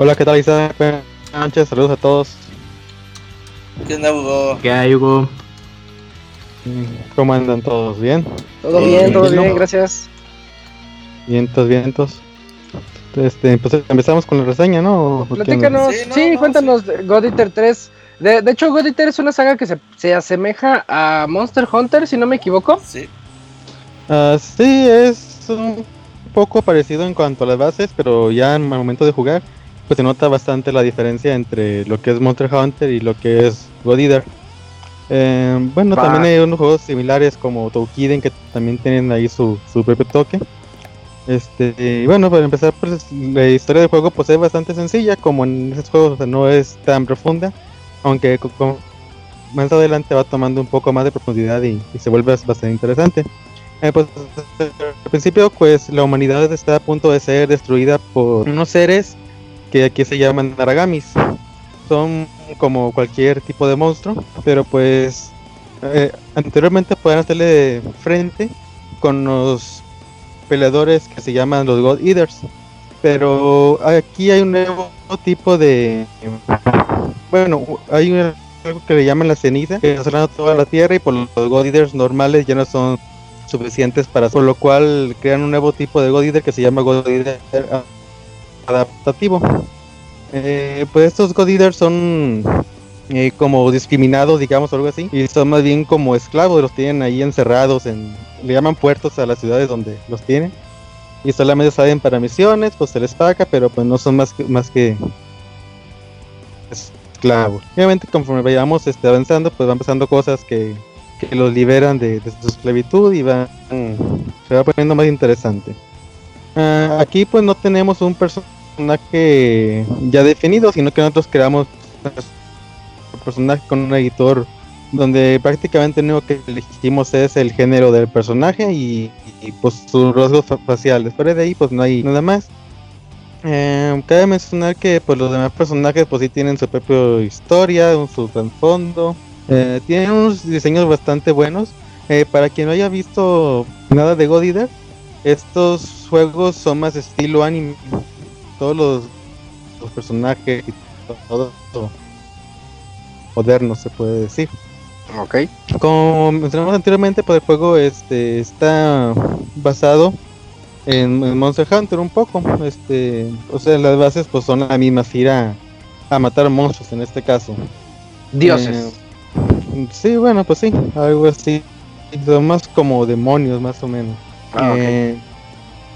Hola, ¿qué tal Isaac? Buenas noches, saludos a todos. ¿Qué onda, Hugo? ¿Qué hay, Hugo? ¿Cómo andan todos? ¿Bien? Todo bien, todo bien, gracias. Vientos, vientos. Este, pues empezamos con la reseña, ¿no? Platícanos, sí, cuéntanos God Eater 3. De, de, hecho, God Eater es una saga que se, se, asemeja a Monster Hunter, si no me equivoco. Sí. Uh, sí, es un poco parecido en cuanto a las bases, pero ya en el momento de jugar, pues se nota bastante la diferencia entre lo que es Monster Hunter y lo que es God Eater. Eh, bueno, también hay unos juegos similares como Toukiden que también tienen ahí su, su propio toque. Este, y bueno, para empezar, pues la historia del juego pues es bastante sencilla, como en esos juegos o sea, no es tan profunda, aunque más adelante va tomando un poco más de profundidad y, y se vuelve bastante interesante. Eh, pues al principio pues la humanidad está a punto de ser destruida por unos seres que aquí se llaman Naragamis. Son como cualquier tipo de monstruo, pero pues eh, anteriormente pueden hacerle frente con los peleadores que se llaman los God Eaters. Pero aquí hay un nuevo tipo de. Bueno, hay un, algo que le llaman la ceniza, que está toda la tierra y por los God Eaters normales ya no son suficientes para. Por lo cual crean un nuevo tipo de God Eater que se llama God Eater adaptativo. Eh, pues estos God son eh, como discriminados, digamos, o algo así, y son más bien como esclavos, los tienen ahí encerrados en, le llaman puertos a las ciudades donde los tienen, y solamente salen para misiones, pues se les paga, pero pues no son más que, más que esclavos. Obviamente conforme vayamos este, avanzando, pues van pasando cosas que, que los liberan de, de, su esclavitud y van, se va poniendo más interesante. Uh, aquí pues no tenemos un personaje ya definido, sino que nosotros creamos personaje con un editor donde prácticamente lo único que elegimos es el género del personaje y, y pues sus rasgos faciales. Fuera de ahí pues no hay nada más. Eh, cabe mencionar que pues los demás personajes pues sí tienen su propia historia, su trasfondo. Eh, tienen unos diseños bastante buenos. Eh, para quien no haya visto nada de God Eater, estos juegos son más estilo anime. Todos los, los personajes y todo, todo moderno se puede decir. Ok. Como mencionamos anteriormente, pues el juego este está basado en, en, Monster Hunter un poco. Este, o sea, las bases pues son las mismas, ir a, a matar monstruos en este caso. Dioses. Eh, sí, bueno, pues sí, algo así. Son más como demonios, más o menos. Ah, okay. eh,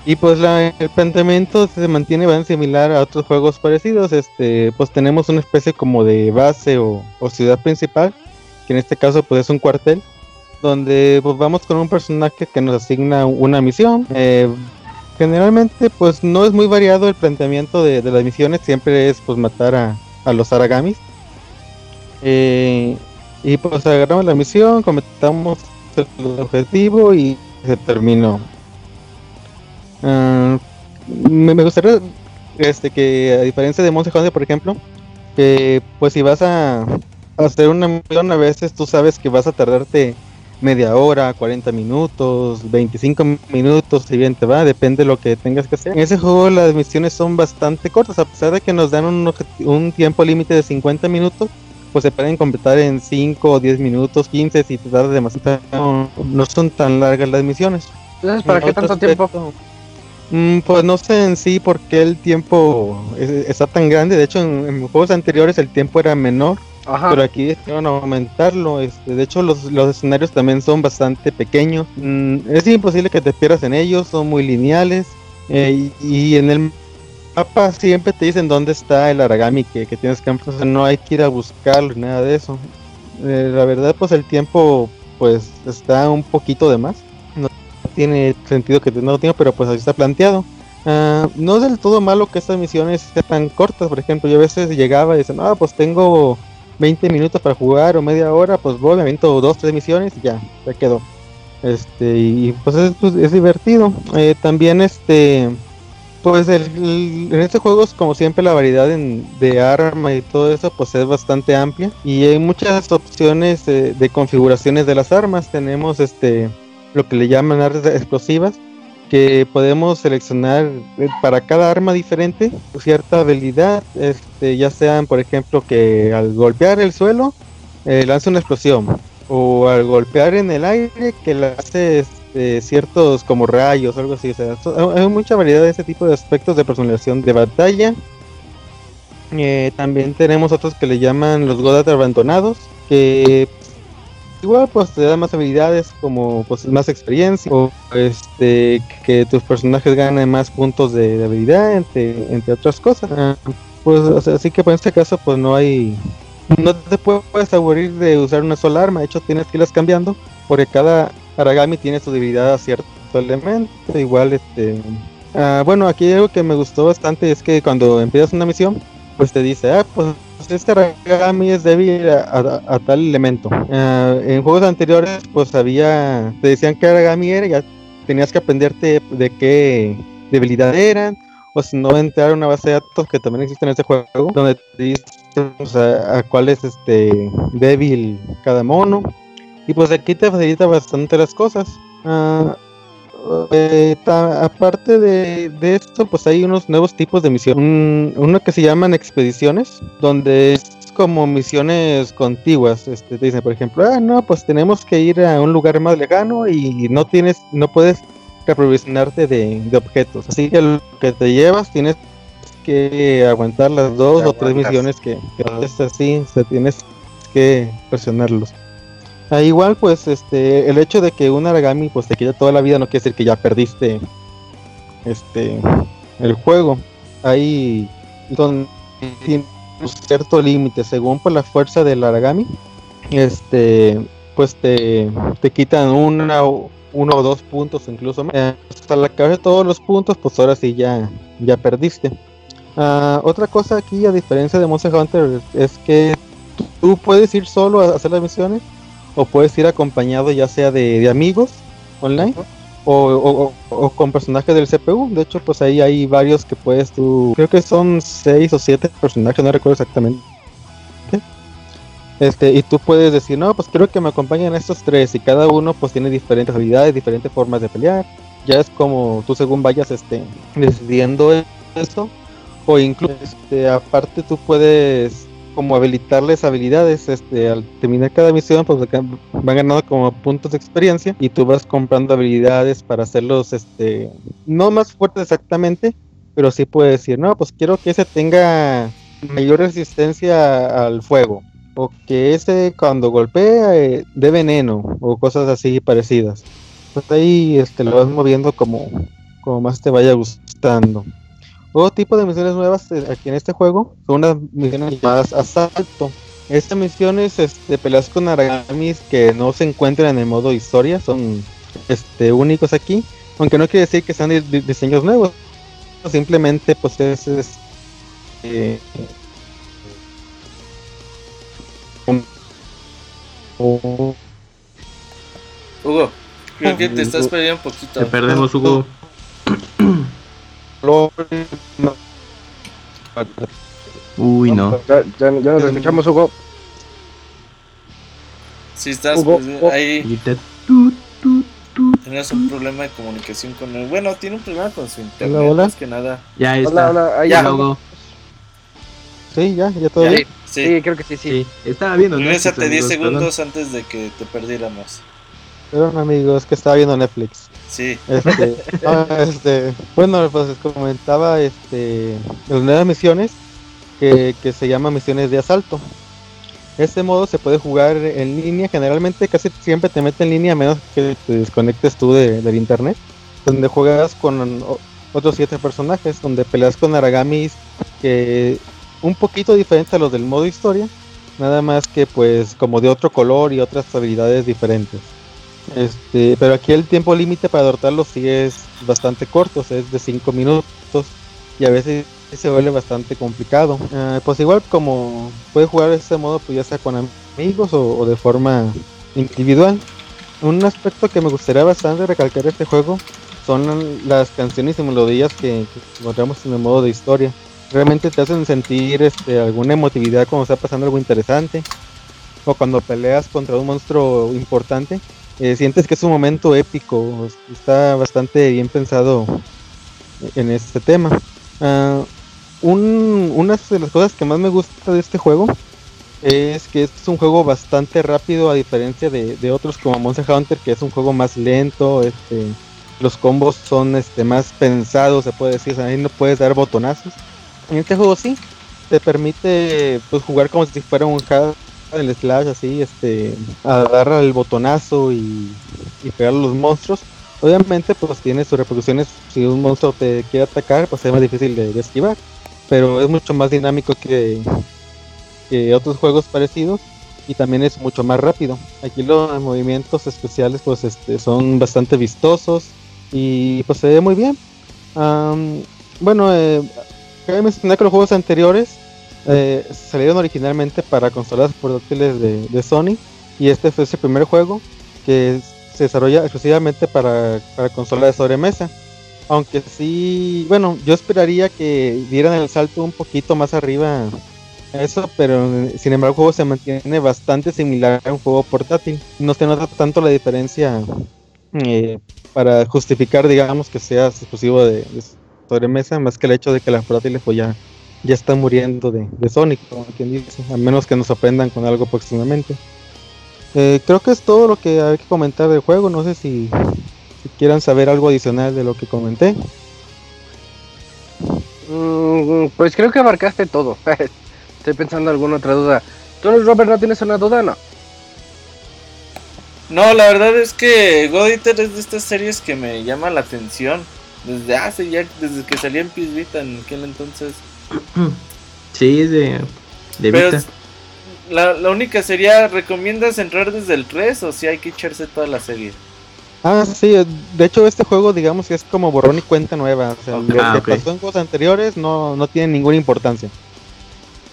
y pues la, el planteamiento se mantiene bastante similar a otros juegos parecidos. Este, pues tenemos una especie como de base o, ciudad principal, que en este caso pues es un cuartel, donde pues, vamos con un personaje que nos asigna una misión. Eh, generalmente pues no es muy variado el planteamiento de, las misiones, siempre es pues matar a, a los aragamis. Eh, y pues agarramos la misión, cometamos el objetivo y se terminó. Uh, me, me, gustaría este que a diferencia de Monster Hunter por ejemplo que pues si vas a, hacer una misión a veces tú sabes que vas a tardarte media hora, 40 minutos, 25 minutos, si bien te va, depende de lo que tengas que hacer. En ese juego las misiones son bastante cortas, a pesar de que nos dan un, un tiempo límite de 50 minutos, pues se pueden completar en 5 o 10 minutos, 15 si te tardas demasiado. No, no son tan largas las misiones. Entonces, ¿para en qué tanto aspecto, tiempo? Mm, pues no sé en sí por qué el tiempo es, está tan grande. De hecho, en, en, juegos anteriores el tiempo era menor. Ajá. Pero aquí decidieron aumentarlo. Este, de hecho, los, los, escenarios también son bastante pequeños. Mm, es imposible que te pierdas en ellos, son muy lineales. Eh, y, y, en el mapa siempre te dicen dónde está el Aragami que, que tienes que o no hay que ir a buscarlo, nada de eso. Eh, la verdad, pues el tiempo pues está un poquito de más tiene sentido que no tenga, pero pues así está planteado. Uh, no es del todo malo que estas misiones sean tan cortas, por ejemplo, yo a veces llegaba y decía, no, pues tengo 20 minutos para jugar o media hora, pues voy, me aviento dos, tres misiones y ya, ya quedó. Este, y pues es, pues, es divertido. Eh, también este, pues el, el, en este juego es como siempre la variedad en, de arma y todo eso pues es bastante amplia y hay muchas opciones de, de configuraciones de las armas. Tenemos este lo que le llaman armas explosivas, que podemos seleccionar eh, para cada arma diferente cierta habilidad, este, ya sean por ejemplo que al golpear el suelo eh, lance una explosión, o al golpear en el aire que le hace este, ciertos como rayos algo así. O sea, hay mucha variedad de ese tipo de aspectos de personalización de batalla. Eh, también tenemos otros que le llaman los Godat abandonados, que igual pues te da más habilidades como pues más experiencia o este que tus personajes ganen más puntos de, habilidad entre, entre otras cosas. Ah, pues así que pues, en este caso pues no hay no te puedes aburrir de usar una sola arma, de hecho tienes que irlas cambiando, porque cada Aragami tiene su debilidad a cierto elemento, igual este... Ah, bueno, aquí algo que me gustó bastante es que cuando empiezas una misión, pues te dice, ah, pues este Aragami es débil a, tal elemento. Ah, en juegos anteriores, pues había, te decían que Aragami era, ya tenías que aprenderte de qué debilidad eran, o si no entrar a una base de datos que también existe en este juego, donde te dice a, cuál es este débil cada mono. Y pues aquí te facilita bastante las cosas. Ah, eh, aparte de, esto, pues hay unos nuevos tipos de misión. uno que se llaman expediciones, donde es como misiones contiguas. Este, te dicen, por ejemplo, ah, no, pues tenemos que ir a un lugar más lejano y no tienes, no puedes aprovisionarte de, de objetos. Así que lo que te llevas tienes que aguantar las dos o tres misiones que, que es así, se tienes que presionarlos. Ah, igual pues este el hecho de que un Aragami pues te quita toda la vida no quiere decir que ya perdiste este el juego. Hay un cierto límite según por la fuerza del Aragami. Este pues te, te quitan una uno o dos puntos incluso hasta la cabeza de todos los puntos pues ahora sí ya ya perdiste Ah, otra cosa aquí, a diferencia de Monster Hunter, es que tú puedes ir solo a hacer las misiones o puedes ir acompañado ya sea de, amigos online o, con personajes del CPU. De hecho, pues ahí hay varios que puedes tú, creo que son seis o siete personajes, no recuerdo exactamente. Este, y tú puedes decir, no, pues quiero que me acompañen estos tres y cada uno pues tiene diferentes habilidades, diferentes formas de pelear. Ya es como tú según vayas este, decidiendo eso o incluso este, aparte tú puedes como habilitarles habilidades este al terminar cada misión pues van ganando como puntos de experiencia y tú vas comprando habilidades para hacerlos este no más fuertes exactamente pero sí puedes decir no pues quiero que ese tenga mayor resistencia al fuego o que ese cuando golpea eh, de veneno o cosas así parecidas pues ahí este lo vas moviendo como como más te vaya gustando otro tipo de misiones nuevas eh, aquí en este juego son unas misiones llamadas asalto. Estas misiones este, peleas con aragamis que no se encuentran en el modo historia, son este, únicos aquí, aunque no quiere decir que sean diseños nuevos, simplemente pues es, eh, Hugo, creo que te estás perdiendo un poquito. Te perdemos, Hugo. (clears throat) Uy, no. Ya, ya, nos escuchamos, Hugo. Si estás pues, ahí. Tienes un problema de comunicación con él. Bueno, tiene un problema con su internet. Hola, Más que nada. Ya está. Hola, hola. ya, Hugo. Sí, ya, ya todo bien. Sí. creo que sí, sí. Estaba viendo. Regrésate 10 segundos antes de que te perdiéramos. Perdón, amigos, que estaba viendo Netflix. Sí. Este, (laughs) este, bueno, pues les comentaba este, las nuevas misiones que, que se llaman misiones de asalto. Este modo se puede jugar en línea, generalmente casi siempre te mete en línea a menos que te desconectes tú de, del internet, donde juegas con otros siete personajes, donde peleas con aragamis que un poquito diferentes a los del modo historia, nada más que pues como de otro color y otras habilidades diferentes. Este, pero aquí el tiempo límite para adoptarlo sí es bastante corto, es de 5 minutos y a veces se vuelve bastante complicado. Eh, pues igual como puede jugar de este modo, pues ya sea con amigos o, de forma individual. Un aspecto que me gustaría bastante recalcar de este juego son las canciones y melodías que, encontramos en el modo de historia. Realmente te hacen sentir este, alguna emotividad cuando está pasando algo interesante o cuando peleas contra un monstruo importante eh, sientes que es un momento épico, está bastante bien pensado en este tema. Uh, una de las cosas que más me gusta de este juego es que es un juego bastante rápido a diferencia de, otros como Monster Hunter, que es un juego más lento, este, los combos son este, más pensados, se puede decir, ahí no puedes dar botonazos. En este juego sí, te permite pues, jugar como si fuera un el slash así, este, agarra el botonazo y, y pegar a los monstruos. Obviamente pues tiene sus repercusiones, si un monstruo te quiere atacar pues es más difícil de esquivar, pero es mucho más dinámico que, otros juegos parecidos y también es mucho más rápido. Aquí los movimientos especiales pues este, son bastante vistosos y pues se ve muy bien. bueno, eh, cabe mencionar que los juegos anteriores eh, salieron originalmente para consolas portátiles de, de, Sony y este fue el primer juego que se desarrolla exclusivamente para, para consolas de sobremesa. Aunque sí, bueno, yo esperaría que dieran el salto un poquito más arriba eso, pero sin embargo el juego se mantiene bastante similar a un juego portátil. No se nota tanto la diferencia eh, para justificar, digamos, que sea exclusivo de, sobremesa, más que el hecho de que las portátiles pues ya, ya están muriendo de, de Sonic, como quien dice, a menos que nos aprendan con algo próximamente. Eh, creo que es todo lo que hay que comentar del juego, no sé si, si quieran saber algo adicional de lo que comenté. Mm, pues creo que abarcaste todo. (laughs) Estoy pensando alguna otra duda. ¿Tú, Robert, no tienes una duda? No. No, la verdad es que God Eater es de estas series que me llama la atención. Desde hace ya, desde que salía en Vita en aquel entonces. Sí, es de, de Pero La, la, única sería, ¿recomiendas entrar desde el 3 o si hay que echarse toda la serie? Ah, sí, de hecho este juego digamos que es como borrón y cuenta nueva. O sea, lo que ah, pasó en juegos anteriores no, no tiene ninguna importancia.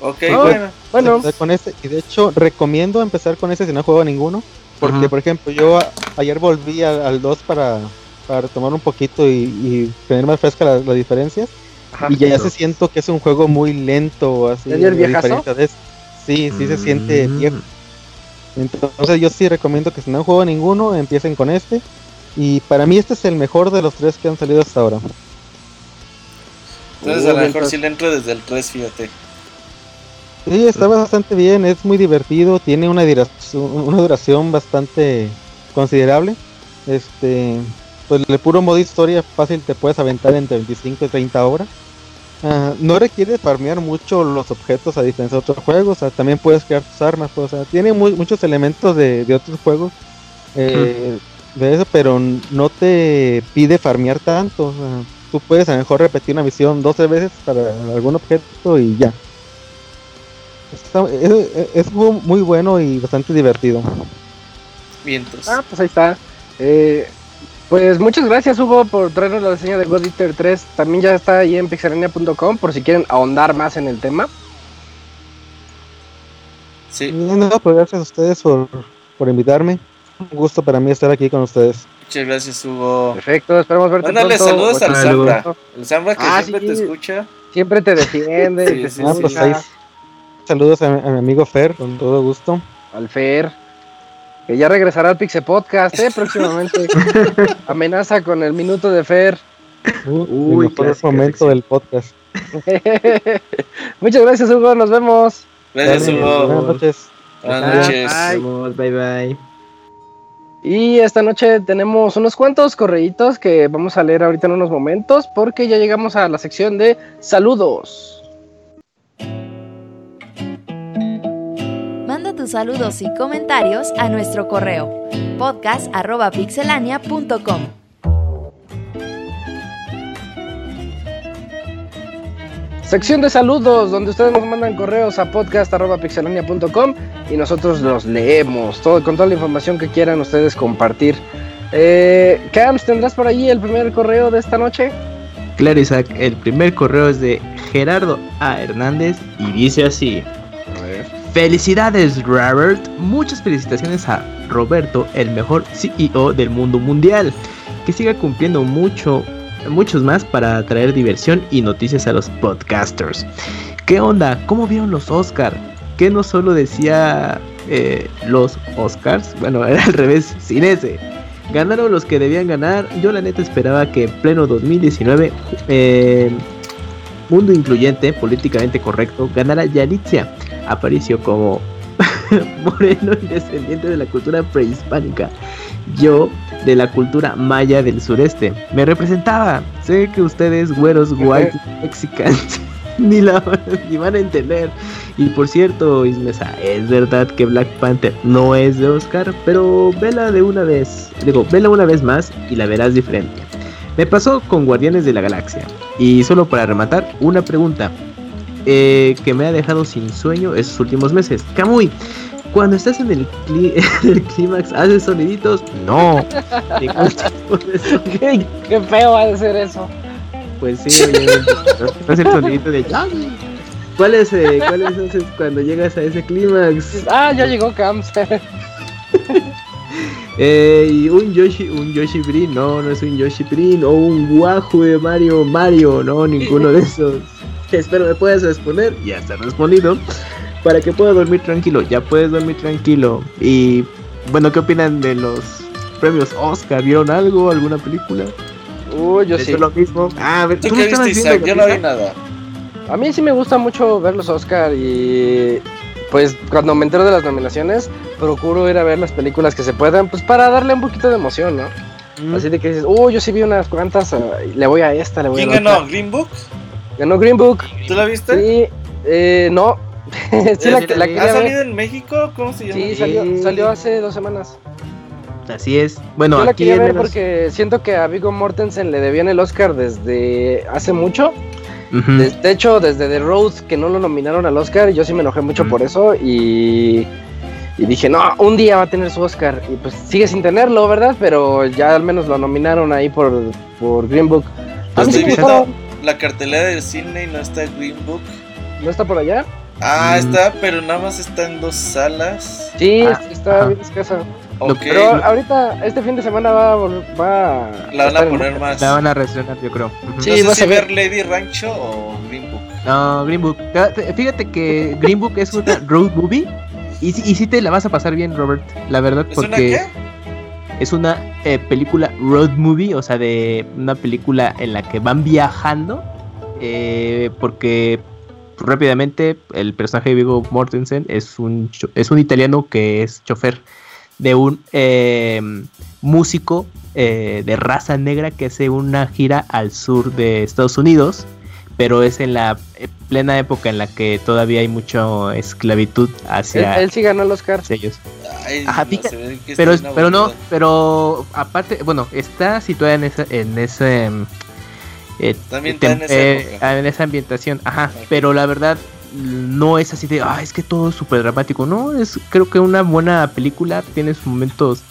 Ok, ah, bueno. Con este, y de hecho recomiendo empezar con ese si no juego ninguno. Porque, por ejemplo, yo ayer volví al 2 para, para tomar un poquito y, tener más fresca las diferencias. Y ya, se siento que es un juego muy lento. Así, de Sí, sí se siente mm. viejo. Entonces yo sí recomiendo que si no juego ninguno, empiecen con este. Y para mí este es el mejor de los tres que han salido hasta ahora. Entonces a lo mejor sí le entro desde el 3, fíjate. Sí, está bastante bien, es muy divertido, tiene una duración, una duración bastante considerable. Este, pues el puro modo historia fácil te puedes aventar entre 25 y 30 horas. Ah, no requiere farmear mucho los objetos a diferencia de otros juegos, también puedes crear tus armas, pues, tiene muchos elementos de, otros juegos eh, de eso, pero no te pide farmear tanto. tú puedes a lo mejor repetir una misión 12 veces para algún objeto y ya es, muy bueno y bastante divertido. Vientos. Ah, pues ahí está. Eh, pues muchas gracias Hugo por traernos la reseña de God Eater 3. También ya está ahí en pixelania.com por si quieren ahondar más en el tema. Sí. pues gracias a ustedes por, por invitarme. Un gusto para mí estar aquí con ustedes. Muchas gracias, Hugo. Perfecto, esperamos verte Mándale saludos al Zambra. El Zambra que ah, siempre te escucha. Siempre te defiende. (laughs) sí, pues Saludos a, mi amigo Fer, con todo gusto. Al Fer. Que ya regresará al Pixe Podcast, ¿eh? (laughs) Próximamente. Amenaza con el minuto de Fer. Uy, por el momento del podcast. (laughs) Muchas gracias, Hugo. Nos vemos. Gracias, Hugo. Buenas noches. Buenas noches. Bye. bye bye. Y esta noche tenemos unos cuantos correitos que vamos a leer ahorita en unos momentos porque ya llegamos a la sección de saludos. Saludos y comentarios a nuestro correo podcast.pixelania.com. Sección de saludos, donde ustedes nos mandan correos a podcast.pixelania.com y nosotros los leemos, todo, con toda la información que quieran ustedes compartir. Eh, Cams, ¿tendrás por ahí el primer correo de esta noche? Claro, Isaac, el primer correo es de Gerardo A. Hernández y dice así. Felicidades Robert, muchas felicitaciones a Roberto, el mejor CEO del mundo mundial, que siga cumpliendo mucho, muchos más para traer diversión y noticias a los podcasters. ¿Qué onda? ¿Cómo vieron los Oscars? ¿Qué no solo decía eh, los Oscars? Bueno, (laughs) era al revés, sin ese. Ganaron los que debían ganar. Yo la neta esperaba que en pleno 2019, eh, mundo incluyente, políticamente correcto, ganara Yalitza Apareció como (laughs) moreno y descendiente de la cultura prehispánica. Yo de la cultura maya del sureste. Me representaba. Sé que ustedes, güeros, white, mexicanos, (laughs) ni la ni van a entender. Y por cierto, Ismesa, es verdad que Black Panther no es de Oscar, pero vela de una vez. Digo, vela una vez más y la verás diferente. Me pasó con Guardianes de la Galaxia. Y solo para rematar, una pregunta eh, que me ha dejado sin sueño estos últimos meses. Kamui, cuando estás en el, (laughs) el clímax, ¿haces soniditos? No. (laughs) ¿Qué, qué feo va a ser eso. Pues sí, obviamente. No es el sonidito de. ¿Cuál es, eh, cuál es cuando llegas a ese clímax? Ah, ya llegó Camps. (laughs) Eh, y un Yoshi, un Yoshi Brin, no, no es un Yoshi Brin, o un Wahoo de Mario, Mario, no, ninguno de esos. (laughs) Espero me puedas responder, ya está respondido, para que pueda dormir tranquilo, ya puedes dormir tranquilo. Y bueno, ¿qué opinan de los premios Oscar? ¿Vieron algo, alguna película? Uy, yo ¿Es sí. lo mismo? Ah, a ver, ¿Tú ¿tú qué no estabas viste, viendo Isaac? Yo no vi nada. A mí sí me gusta mucho ver los Oscar y pues cuando me entero de las nominaciones procuro ir a ver las películas que se puedan pues para darle un poquito de emoción, ¿no? Mm. Así de que dices, oh, yo sí vi unas cuantas, y le voy a esta, le voy ¿Quién a la ganó? otra". ¿Green Book? Ganó Green Book. ¿Tú la viste? Sí, eh, no. (laughs) sí, la, Sí, la ¿Ha quería ¿Ha ver. salido en México? ¿Cómo se llama? Sí, salió, salió hace dos semanas. Así es. Bueno, Yo la aquí quería ver menos- porque siento que a Viggo Mortensen le debían el Oscar desde hace mucho. De, de hecho, desde The Road que no lo nominaron al Oscar, yo sí me enojé mucho Mm. por eso y, y dije, no, un día va a tener su Oscar. Y pues sigue sin tenerlo, ¿verdad? Pero ya al menos lo nominaron ahí por, por Green Book. A mí sí Estoy me viendo gustó. La cartelera del cine y no está Green Book. ¿No está por allá? Ah, Mm. está, pero nada más está en dos salas. Sí, Ah, está bien escasa. Lo- Ok, Pero ahorita, este fin de semana va, a va la van a en- poner más. La van a reestrenar, yo creo. Sí, no sé vas si a ver. Lady Rancho o Green Book. No, Green Book. Fíjate- que Green Book es una road movie. Y, sí- y sí te la vas a pasar bien, Robert. La verdad, ¿Es una porque qué? Es una eh, película road movie. O sea, de una película en la que van viajando. eh, porque rápidamente el personaje de Viggo Mortensen es un, es un italiano que es chofer de un eh, músico de raza negra que hace una gira al sur de Estados Unidos, pero es en la eh, plena época en la que todavía hay mucha esclavitud Él, hacia, él sí ganó el Oscar. ellos. Ay, Ajá, no, pica- Pero, es- pero no, pero aparte, bueno, está situada en esa, en ese mm, eh, También está en esa eh, en esa ambientación, ajá, pero la verdad no es así de, ah, es que todo es súper dramático, no, es creo que una buena película, tiene sus momentos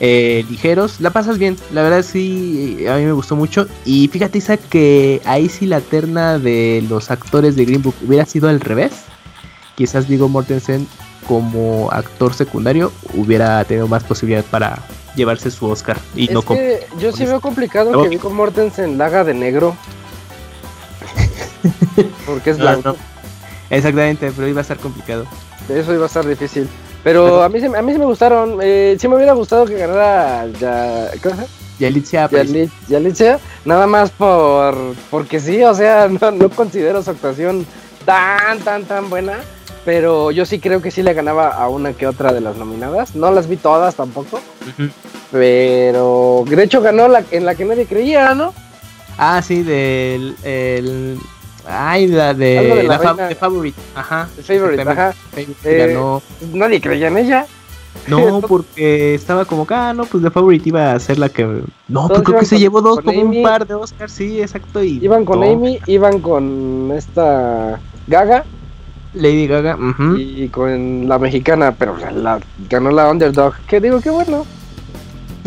eh, ligeros, la pasas bien, la verdad sí, a mí me gustó mucho, y fíjate Isa que ahí sí la terna de los actores de Green Book hubiera sido al revés, quizás Viggo Mortensen como actor secundario hubiera tenido más posibilidad para llevarse su Oscar y Es no que yo sí veo complicado No. que Viggo Mortensen la haga de negro. (laughs) Porque es No, blanco. no. Exactamente, pero iba a estar complicado. Eso iba a estar difícil. Pero a mí, a mí sí me gustaron. Eh, sí me hubiera gustado que ganara ya, ¿cómo se llama? Yalitza Yalitza, nada más por porque sí, o sea, (laughs) no, no considero su actuación tan, tan, tan buena. Pero yo sí creo que sí le ganaba a una que otra de las nominadas. No las vi todas tampoco. Pero de hecho ganó la en la que nadie creía, ¿no? Ah, sí, del. El, ay, la de. Algo de la la fa- reina. de Favorite. Ajá. The Favorite, ajá. Eh, ganó. Nadie creía en ella. No, (laughs) porque estaba como que, ah, no, pues The Favorite iba a ser la que. No, Todos pues creo que se con- llevó dos, como Amy. un par de Oscars, sí, exacto. Y Iban con no, Amy, iban con esta Gaga Lady Gaga, ujú. y con la mexicana, pero la, la- ganó la underdog. Que digo, qué bueno.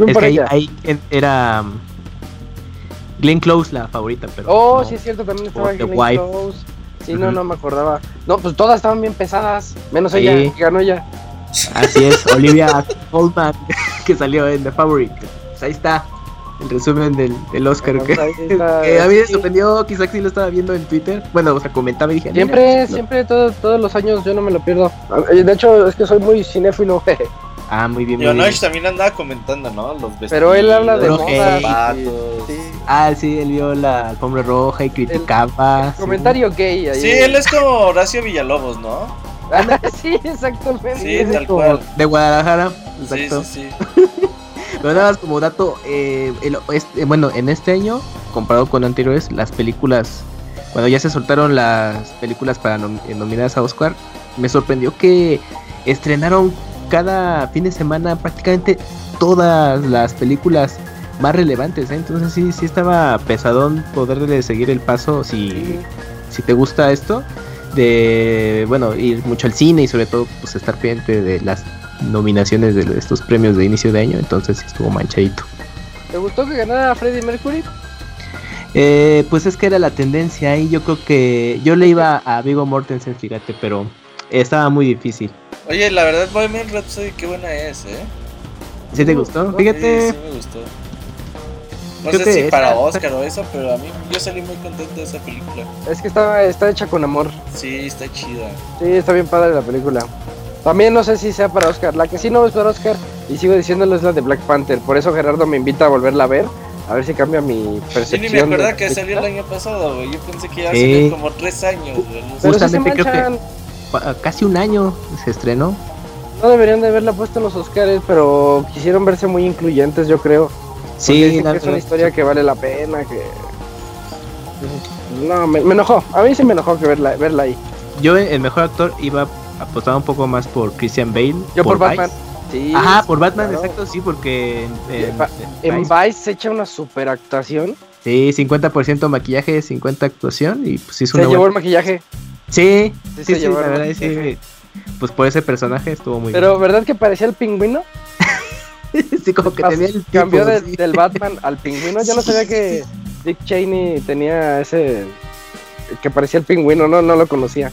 Es que ahí, ahí era. Glenn Close la favorita, pero. Oh, no. sí es cierto, también estaba Glenn Wife. Close. Sí, no, no me acordaba. No, pues todas estaban bien pesadas, menos Sí. ella, que ganó ella. Así es, (laughs) Olivia Colman, (laughs) que salió en The Favorite. Pues ahí está el resumen del, del Oscar. Bueno, que, pues ahí (laughs) está, que a mí me sorprendió, quizás sí lo estaba viendo en Twitter. Bueno, o sea, comentaba y dije, "Ah, Siempre, mira, no". siempre, todo- todos los años yo no me lo pierdo. De hecho, es que soy muy cinéfilo. Ah, muy bien, Yonosh también andaba comentando, ¿no? Los vestidos, Pero él habla de moda. hey, zapatos. Sí, Ah, sí, él vio la alfombra roja y criticaba. sí. Comentario gay ahí. Sí, él es como Horacio Villalobos, ¿no? (laughs) sí, exactamente. Sí, tal cual. De Guadalajara. Exacto. sí, sí. (laughs) Pero nada más como dato, eh, el- este- bueno, en este año, comparado con anteriores, las películas, cuando ya se soltaron las películas para nom- eh, nominadas a Oscar, me sorprendió que estrenaron cada fin de semana prácticamente todas las películas más relevantes, ¿eh? entonces sí, sí estaba pesadón poderle seguir el paso si, si te gusta esto, de, bueno, ir mucho al cine y sobre todo pues estar pendiente de las nominaciones de estos premios de inicio de año, entonces sí estuvo manchadito. ¿Te gustó que ganara Freddie Mercury? Eh, pues es que era la tendencia y yo creo que yo le iba a Vigo Mortensen, fíjate, pero estaba muy difícil. Oye, la verdad, Bohemian Rhapsody, qué buena es, ¿eh? ¿Sí te gustó? Sí, Fíjate, sí me gustó. No sé si para Oscar o eso, pero a mí yo salí muy contento de esa película. Es que está, está hecha con amor. Sí, está chida. Sí, está bien padre la película. También no sé si sea para Oscar. La que sí no es para Oscar, y sigo diciéndolo, es la de Black Panther. Por eso Gerardo me invita a volverla a ver. A ver si cambia mi Yo percepción. ni me acordaba que salió el año pasado, güey. Yo pensé que iba a Sí. salir como tres años, güey. No sé. Pero sí se Justamente creo que- casi un año se estrenó. No deberían de haberla puesto en los Oscars, pero quisieron verse muy incluyentes, yo creo. Sí, la que es una historia que vale la pena, que... No, me, me enojó. A mí sí me enojó que verla, verla ahí. Yo el mejor actor iba apostaba un poco más por Christian Bale. Yo por. Batman. Sí, Ajá, por Batman, claro. exacto, sí, porque en, Vice, Vice se echa una super actuación. sí, 50% maquillaje, 50 actuación y pues hizo Se una llevó buena- el maquillaje. Sí, Sí, sí, se sí, la verdad sí. Pues por ese personaje estuvo muy Pero, ¿verdad que parecía el pingüino? bien. (laughs) sí, como que Pas- tenía el Cambió tipo, de- sí. del Batman al pingüino. Yo no sabía que Dick Cheney tenía ese. que parecía el pingüino, no, no lo conocía.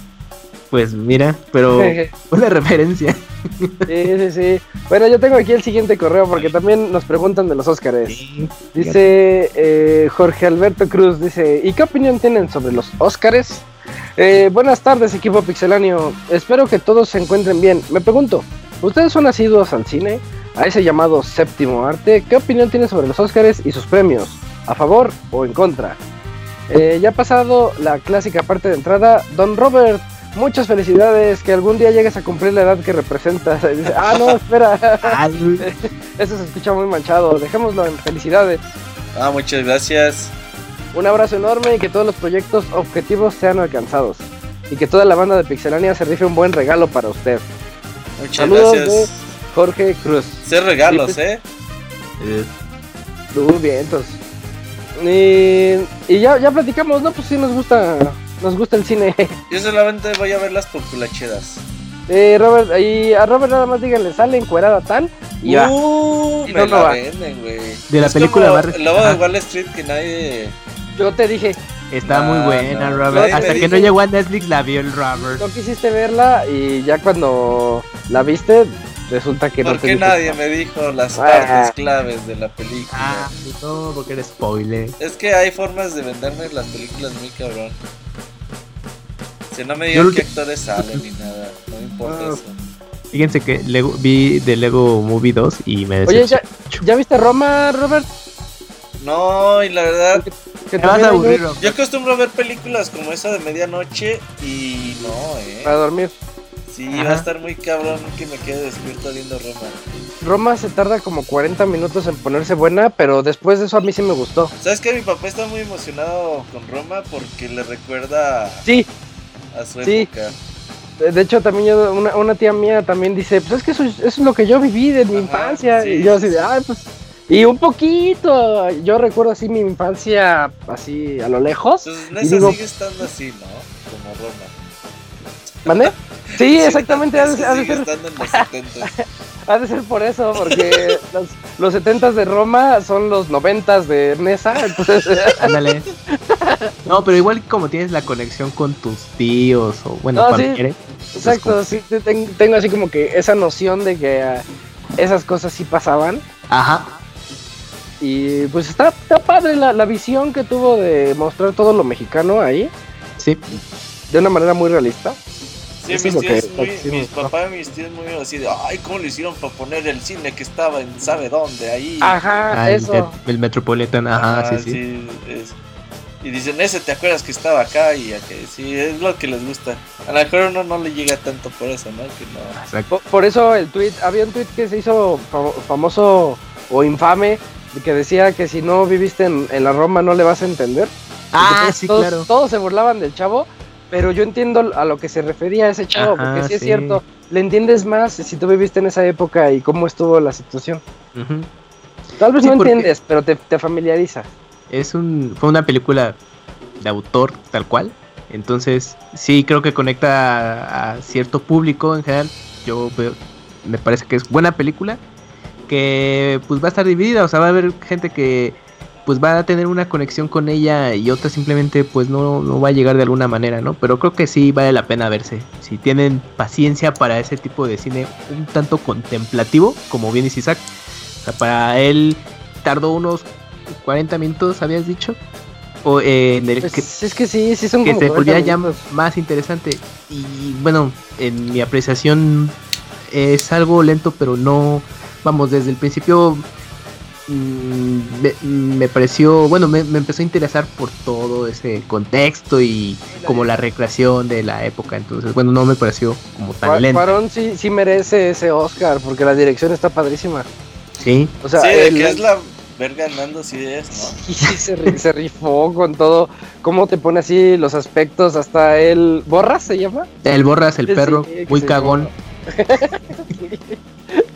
Pues mira, pero (laughs) una referencia. Sí, sí, sí. Bueno, yo tengo aquí el siguiente correo porque también nos preguntan de los Óscares. Dice eh, Jorge Alberto Cruz, dice, ¿y qué opinión tienen sobre los Óscares? Eh, buenas tardes, equipo pixeláneo. Espero que todos se encuentren bien. Me pregunto, ¿ustedes son asiduos al cine? A ese llamado séptimo arte, ¿qué opinión tienen sobre los Óscares y sus premios? ¿A favor o en contra? Eh, ya ha pasado la clásica parte de entrada. Don Robert, muchas felicidades. Que algún día llegues a cumplir la edad que representas. (laughs) Dice, ah, no, espera. (laughs) Eso se escucha muy manchado. Dejémoslo en felicidades. Ah, muchas gracias. Un abrazo enorme y que todos los proyectos objetivos sean alcanzados. Y que toda la banda de Pixelania se rife un buen regalo para usted. Muchas Saludos gracias. de Jorge Cruz. Sé regalos, ¿eh? eh, Muy bien, entonces. Y, y ya, ya platicamos, ¿no? Pues sí nos gusta, nos gusta el cine. (laughs) Yo solamente voy a ver las populacheras. Eh, Robert, y a Robert nada más díganle, sale encuerada tal y va. Uh, Y me no, la no va. venden, güey. De la Es película El lobo de. Wall Street que nadie. Yo te dije, está No, muy buena, no, Robert. Hasta me que no llegó a Netflix la vio el Robert. no quisiste verla y ya cuando la viste, resulta que no ¿Por te qué dijo. nadie me dijo las Ah. partes claves de la película? Ah, no, porque era spoiler. Es que hay formas de venderme las películas muy cabrón. Si no me digan qué actores salen ni nada, no me importa Ah. eso. Fíjense que Lego- vi de Lego Movie 2 y me Oye, ¿ya. ¿ya viste Roma, Robert? No, y la verdad, Que Te vas a aburrir, yo acostumbro a ver películas como esa de medianoche y no, eh. Para dormir. Sí, Ajá. va a estar muy cabrón que me quede despierto viendo Roma. Roma se tarda como 40 minutos en ponerse buena, pero después de eso a mí sí me gustó. ¿Sabes que Mi papá está muy emocionado con Roma porque le recuerda Sí, a su Sí. época. de hecho también yo, una, una tía mía también dice, pues es que eso, es- eso es lo que yo viví de mi Ajá, infancia. sí, y yo así sí, de, ay, pues... Y un poquito, yo recuerdo así mi infancia así a lo lejos. Entonces, Y Nessa digo- sigue estando así, ¿no? Como Roma. ¿Mande? Sí, (laughs) exactamente, ha de, ha ser, estando en los 70. (laughs) ha de ser por eso, porque (laughs) los, los 70 de Roma son los 90 de Nesa, entonces... Ándale. No, pero igual como tienes la conexión con tus tíos o bueno, No, sí. familiares. Exacto, sí, te- ten- tengo así como que esa noción de que ah, esas cosas sí pasaban. Ajá. Y pues está, está padre la, la visión que tuvo de mostrar todo lo mexicano ahí, Sí. de una manera muy realista. Sí, mis tíos, que- muy, mis papás y mis tíos muy así de, ay, ¿cómo lo hicieron para poner el cine que estaba en sabe dónde, ahí? Ajá, Ah, el, eso. met- el Metropolitan, ajá, Ajá, sí, sí. es- y dicen, ese te acuerdas que estaba acá y aquí, sí, es lo que les gusta. A lo mejor uno no le llega tanto por eso, ¿no? Que no... Por, eso el tweet, había un tweet que se hizo famoso o infame, que decía que si no viviste en, la Roma no le vas a entender. Ah, sí, claro. Todos se burlaban del chavo, pero yo entiendo a lo que se refería ese chavo, porque sí, es cierto, le entiendes más si tú viviste en esa época y cómo estuvo la situación. Tal vez no entiendes, pero te, te familiariza. Es un, fue una película de autor tal cual, entonces, sí, creo que conecta a, cierto público en general. Yo me parece que es buena película. Que pues va a estar dividida. O sea, va a haber gente que pues va a tener una conexión con ella y otra simplemente pues no, no va a llegar de alguna manera, ¿no? Pero creo que sí vale la pena verse. Si tienen paciencia para ese tipo de cine un tanto contemplativo, como bien dice Isaac. O sea, para él tardó unos 40 minutos, habías dicho. O, eh, pues que, es que sí, sí son que se volvía ya más interesante. Y bueno, en mi apreciación es algo lento, pero no, vamos, desde el principio mm, me, pareció, bueno, me, empezó a interesar por todo ese contexto y como la recreación de la época. Entonces, bueno, no me pareció como tan lento. Farón sí, sí merece ese Oscar porque la dirección está padrísima. Sí. O sea, que es la ver ganando si es, ¿no? (laughs) Sí, se, rifó con todo. ¿Cómo te pone así los aspectos? Hasta el. ¿Borras se llama? El Borras, el perro, muy cagón. (laughs)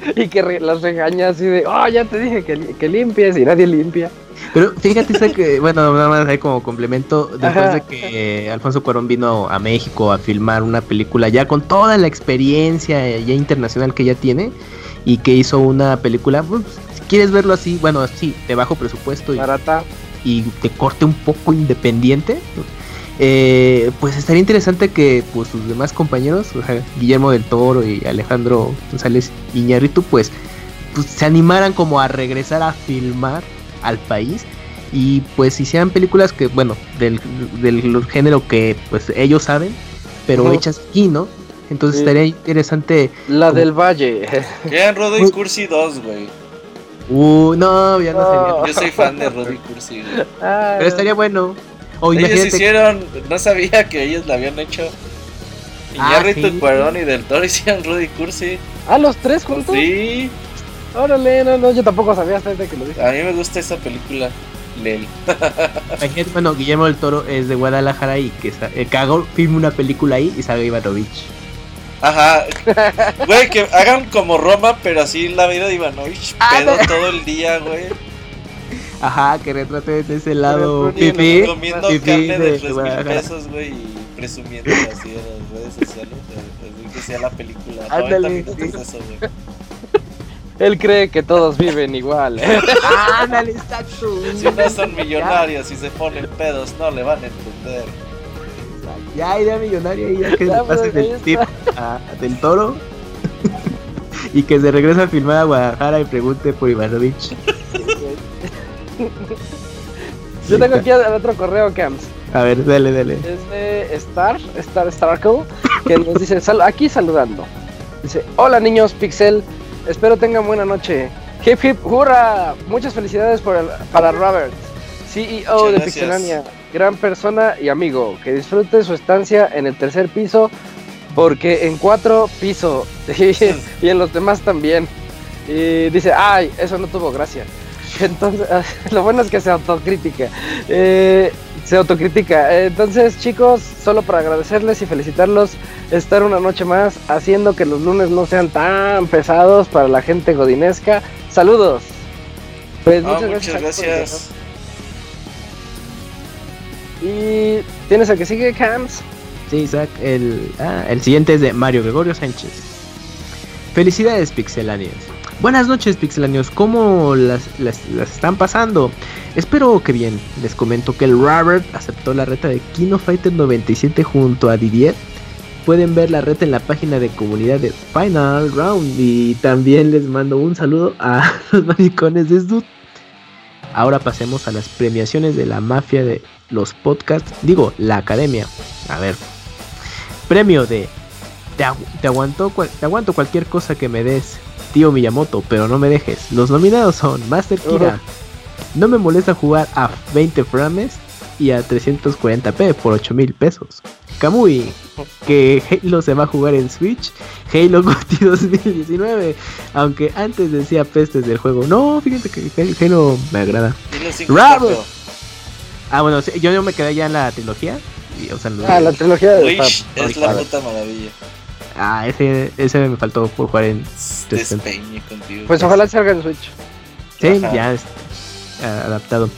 (laughs) y que las regaña así de, oh, ya te dije que, que limpies y nadie limpia. Pero fíjate que, (laughs) bueno, nada más ahí como complemento, después de que Alfonso Cuarón vino a México a filmar una película ya con toda la experiencia ya internacional que ya tiene y que hizo una película pues, quieres verlo así, bueno, sí, de bajo presupuesto y, Barata. y te corte un poco independiente, eh, pues estaría interesante que pues sus demás compañeros, Guillermo del Toro y Alejandro González Iñarritu, pues, pues se animaran como a regresar a filmar al país y pues hicieran películas que, bueno, del, del género que pues ellos saben, pero hechas aquí, ¿no? Entonces estaría interesante. La del Valle. Quedan Rodo y Cursi 2, güey. Uh, no, ya no, sería. Yo soy fan de (laughs) Rudy Cursi. Ah, Pero estaría bueno. Ellos hicieron, no sabía que ellos la habían hecho. Y ah, Rito sí. Cuarón y Del Toro (laughs) hicieron Rudy Cursi. Ah, los tres juntos. Sí. Órale, no, no, yo tampoco sabía hasta que lo dije. A mí me gusta esa película. Lel. (laughs) bueno, Guillermo del Toro es de Guadalajara y que, eh, cago, filma una película ahí y sabe Ivanovich. Ajá. (laughs) Güey, que hagan como Roma, pero así la vida de Ivanovich. Ah, pedo todo el día, güey. Ajá, que retrate de ese lado. Pipí. Comiendo carne de 3 mil pesos, güey, y presumiendo así en las redes sociales. que sea la película. Ándale. eso, güey. Él cree que todos viven igual. (laughs) Ándale, exacto. Si no son millonarios y se ponen pedos, no le van a entender. Ya idea millonaria y ya que le pase el tip a, del toro. (laughs) y que se regrese a filmar a Guadalajara y pregunte por Ivanovich. (laughs) Yo tengo aquí el otro correo, Camps. A ver, dale, dale. Es de Star, Star Starkle, que nos dice, aquí saludando. Dice, hola niños Pixel, espero tengan buena noche. Hip hip, hurra, muchas felicidades por para Robert, CEO de Pixelania gran persona y amigo. Que disfrute su estancia en el tercer piso, porque en cuatro piso (laughs) y, en los demás también. Y dice, ay, eso no tuvo gracia. Entonces, (laughs) lo bueno es que se autocrítica. Eh, se autocrítica. Entonces, chicos, solo para agradecerles y felicitarlos, estar una noche más haciendo que los lunes no sean tan pesados para la gente godinesca. Saludos. Pues muchas, muchas gracias. Y tienes el que sigue, Cams. Sí, Isaac. El, ah, el siguiente es de Mario Gregorio Sánchez. Felicidades, pixelanios. Buenas noches, pixelanios. ¿Cómo las, las, están pasando? Espero que bien. Les comento que el Robert aceptó la reta de Kino Fighter 97 junto a Didier. Pueden ver la reta en la página de comunidad de Final Round. Y también les mando un saludo a (laughs) los maricones de Sdut. Ahora pasemos a las premiaciones de la mafia de los podcasts, digo, la academia. A ver, premio de te, aguanto, te aguanto cualquier cosa que me des, tío Miyamoto, pero no me dejes. Los nominados son Master Kira, no me molesta jugar a 20 frames y a 340p por 8 mil pesos. Kamui, que Halo se va a jugar en Switch. Halo GOTY 2019. Aunque antes decía pestes del juego. No, fíjate que Halo me agrada. Robert. Ah, bueno, yo, yo me quedé ya en la trilogía. ah, la trilogía de es la puta maravilla. Ah, ese, ese me faltó por jugar en Pues ojalá salga en Switch. Sí, ya es adaptado.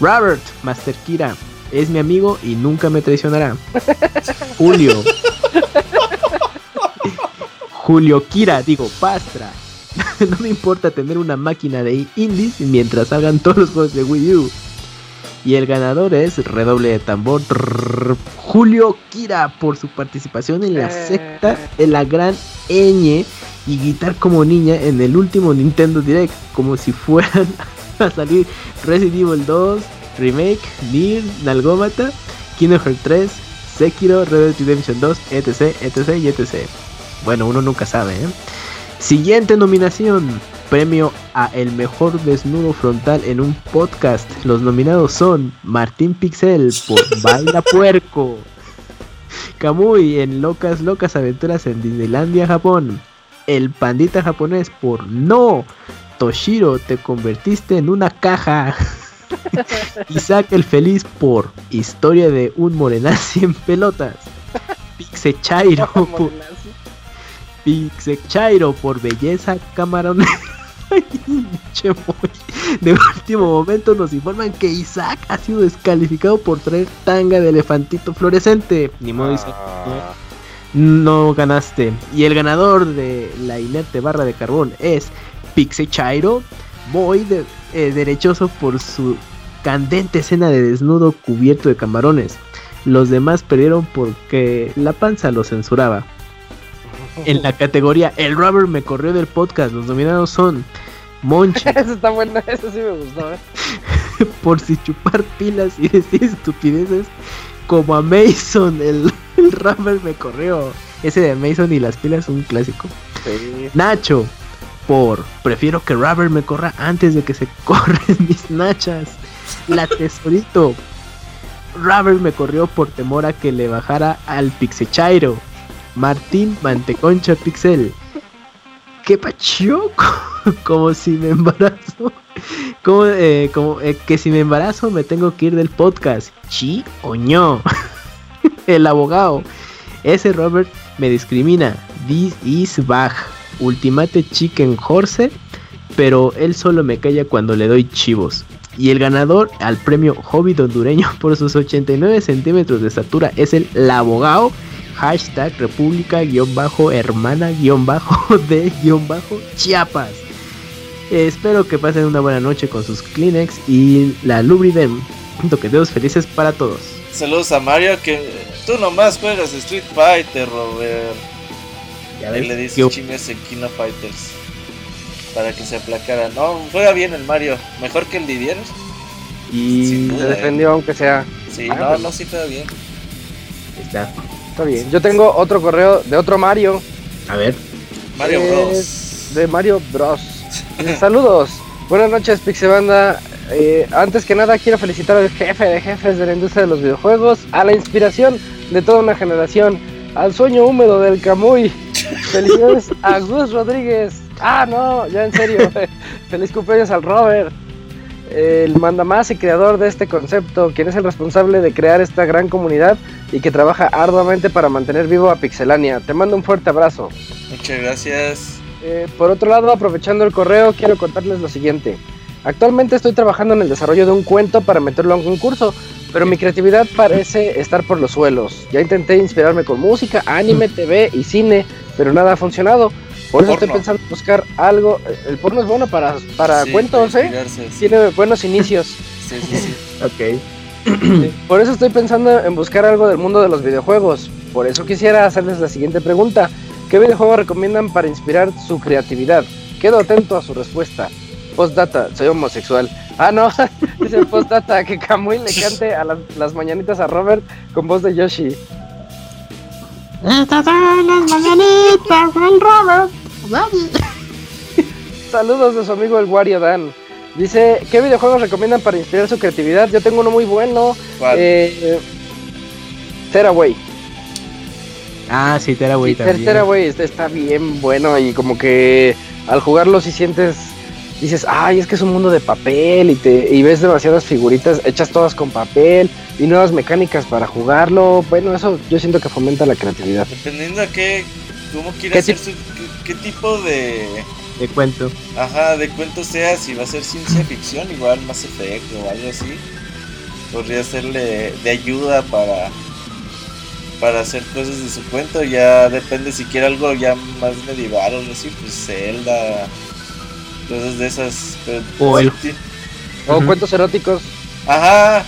Robert, Master Kira, es mi amigo y nunca me traicionará. (laughs) Julio. Julio Kira, digo, Pastra. (laughs) no me importa tener una máquina de indies mientras salgan todos los juegos de Wii U. Y el ganador es redoble de tambor Julio Kira por su participación en la eh. secta de la gran ñ y guitar como niña en el último Nintendo Direct, como si fueran (laughs) a salir Resident Evil 2, Remake, Nier, Nalgómata, Kingdom Hearts 3, Sekiro, Red Dead Redemption 2, etc, etc y etc. Bueno, uno nunca sabe, ¿eh? Siguiente nominación. Premio a el mejor desnudo frontal en un podcast. Los nominados son Martín Pixel por (laughs) Baila Puerco. Kamui en Locas Locas Aventuras en Disneylandia, Japón. El pandita japonés por No. Toshiro, te convertiste en una caja. (laughs) Isaac el Feliz por Historia de un morenazi en pelotas. Pixe Chairo por, Pixe Chairo por Belleza Camarón. (laughs) de último momento nos informan que Isaac ha sido descalificado por traer tanga de elefantito fluorescente. Ni modo, Isaac. No, ganaste. Y el ganador de la inerte barra de carbón es Pixe Chairo. Muy eh, derechoso por su candente escena de desnudo cubierto de camarones. Los demás perdieron porque la panza lo censuraba. En la categoría El Rubber me corrió del podcast, los nominados son Monchi. (laughs) eso está bueno, eso sí me gustó. ¿eh? (laughs) por si chupar pilas y decir estupideces, como a Mason, el, (laughs) el me corrió. Ese de Mason y las pilas es un clásico. Nacho, por prefiero que Rubber me corra antes de que se (laughs) corren mis nachas. La (laughs) tesorito. Rubber me corrió por temor a que le bajara al Pixechairo. Martín Manteconcha Pixel. ¿Qué pachoco? como si me embarazo. Como, eh, como eh, que si me embarazo me tengo que ir del podcast. ¿Chi o ño? (laughs) El abogado. Ese Robert me discrimina. This is bag. Ultimate Chicken Horse. Pero él solo me calla cuando le doy chivos. Y el ganador al premio Hobbit hondureño (laughs) por sus 89 centímetros de estatura es el Labogao. Hashtag República hermana (laughs) de Chiapas. espero que pasen una buena noche con sus Kleenex y la Lubridem. dedos felices para todos. Saludos a Mario que tú nomás juegas Street Fighter, Robert. Ya ves, le dice chingas en Kino Fighters para que se aplacara. No, juega bien el Mario, mejor que el Didier. Y se defendió aunque sea. Sí, ah, no, pues no, sí juega bien. Está. Está bien. Yo tengo otro correo de otro Mario. A ver. Mario Bros. De Mario Bros. (laughs) Saludos. Buenas noches, Pixebanda. Eh, antes que nada, quiero felicitar al jefe de jefes de la industria de los videojuegos, a la inspiración de toda una generación, al sueño húmedo del Camuy. (laughs) Felicidades a Gus Rodríguez, Ah, no, ya en serio. (laughs) Feliz cumpleaños al Robert, el mandamás y creador de este concepto, quien es el responsable de crear esta gran comunidad y que trabaja arduamente para mantener vivo a Pixelania. Te mando un fuerte abrazo. Muchas gracias. Eh, por otro lado, aprovechando el correo, quiero contarles lo siguiente. Actualmente estoy trabajando en el desarrollo de un cuento para meterlo en un concurso, pero mi creatividad parece estar por los suelos. Ya intenté inspirarme con música, anime, TV y cine, pero nada ha funcionado. Por eso estoy pensando en buscar algo. El porno es bueno para, para cuentos, ¿eh? Tiene buenos inicios. (laughs) sí, sí, sí. ok. (clears throat) Por eso estoy pensando en buscar algo del mundo de los videojuegos. Por eso quisiera hacerles la siguiente pregunta. ¿Qué videojuego recomiendan para inspirar su creatividad? Quedo atento a su respuesta. Postdata, soy homosexual. Ah, no, (laughs) dice postdata que Kamui le cante a las, las mañanitas a Robert con voz de Yoshi. Estas son las mañanitas del Robert. Saludos de su amigo el Wario Dan. Dice, ¿qué videojuegos recomiendan para inspirar su creatividad? Yo tengo uno muy bueno. Eh, Tearaway. Ah, sí, Tearaway Sí, también. Tearaway está, está bien bueno y como que al jugarlo si sientes, dices, ay, es que es un mundo de papel y, te, y ves demasiadas figuritas hechas todas con papel y nuevas mecánicas para jugarlo. Bueno, eso yo siento que fomenta la creatividad. Dependiendo a qué, cómo ¿Qué quiera hacer su, qué, qué tipo de, Te cuento. ajá, de cuento sea, si va a ser ciencia ficción, igual Mass Effect o algo así. Podría serle de ayuda para para hacer cosas de su cuento, ya depende si quiere algo ya más medieval o algo así, pues Zelda, cosas de esas. pero- O el- sí. O cuentos eróticos. Ajá.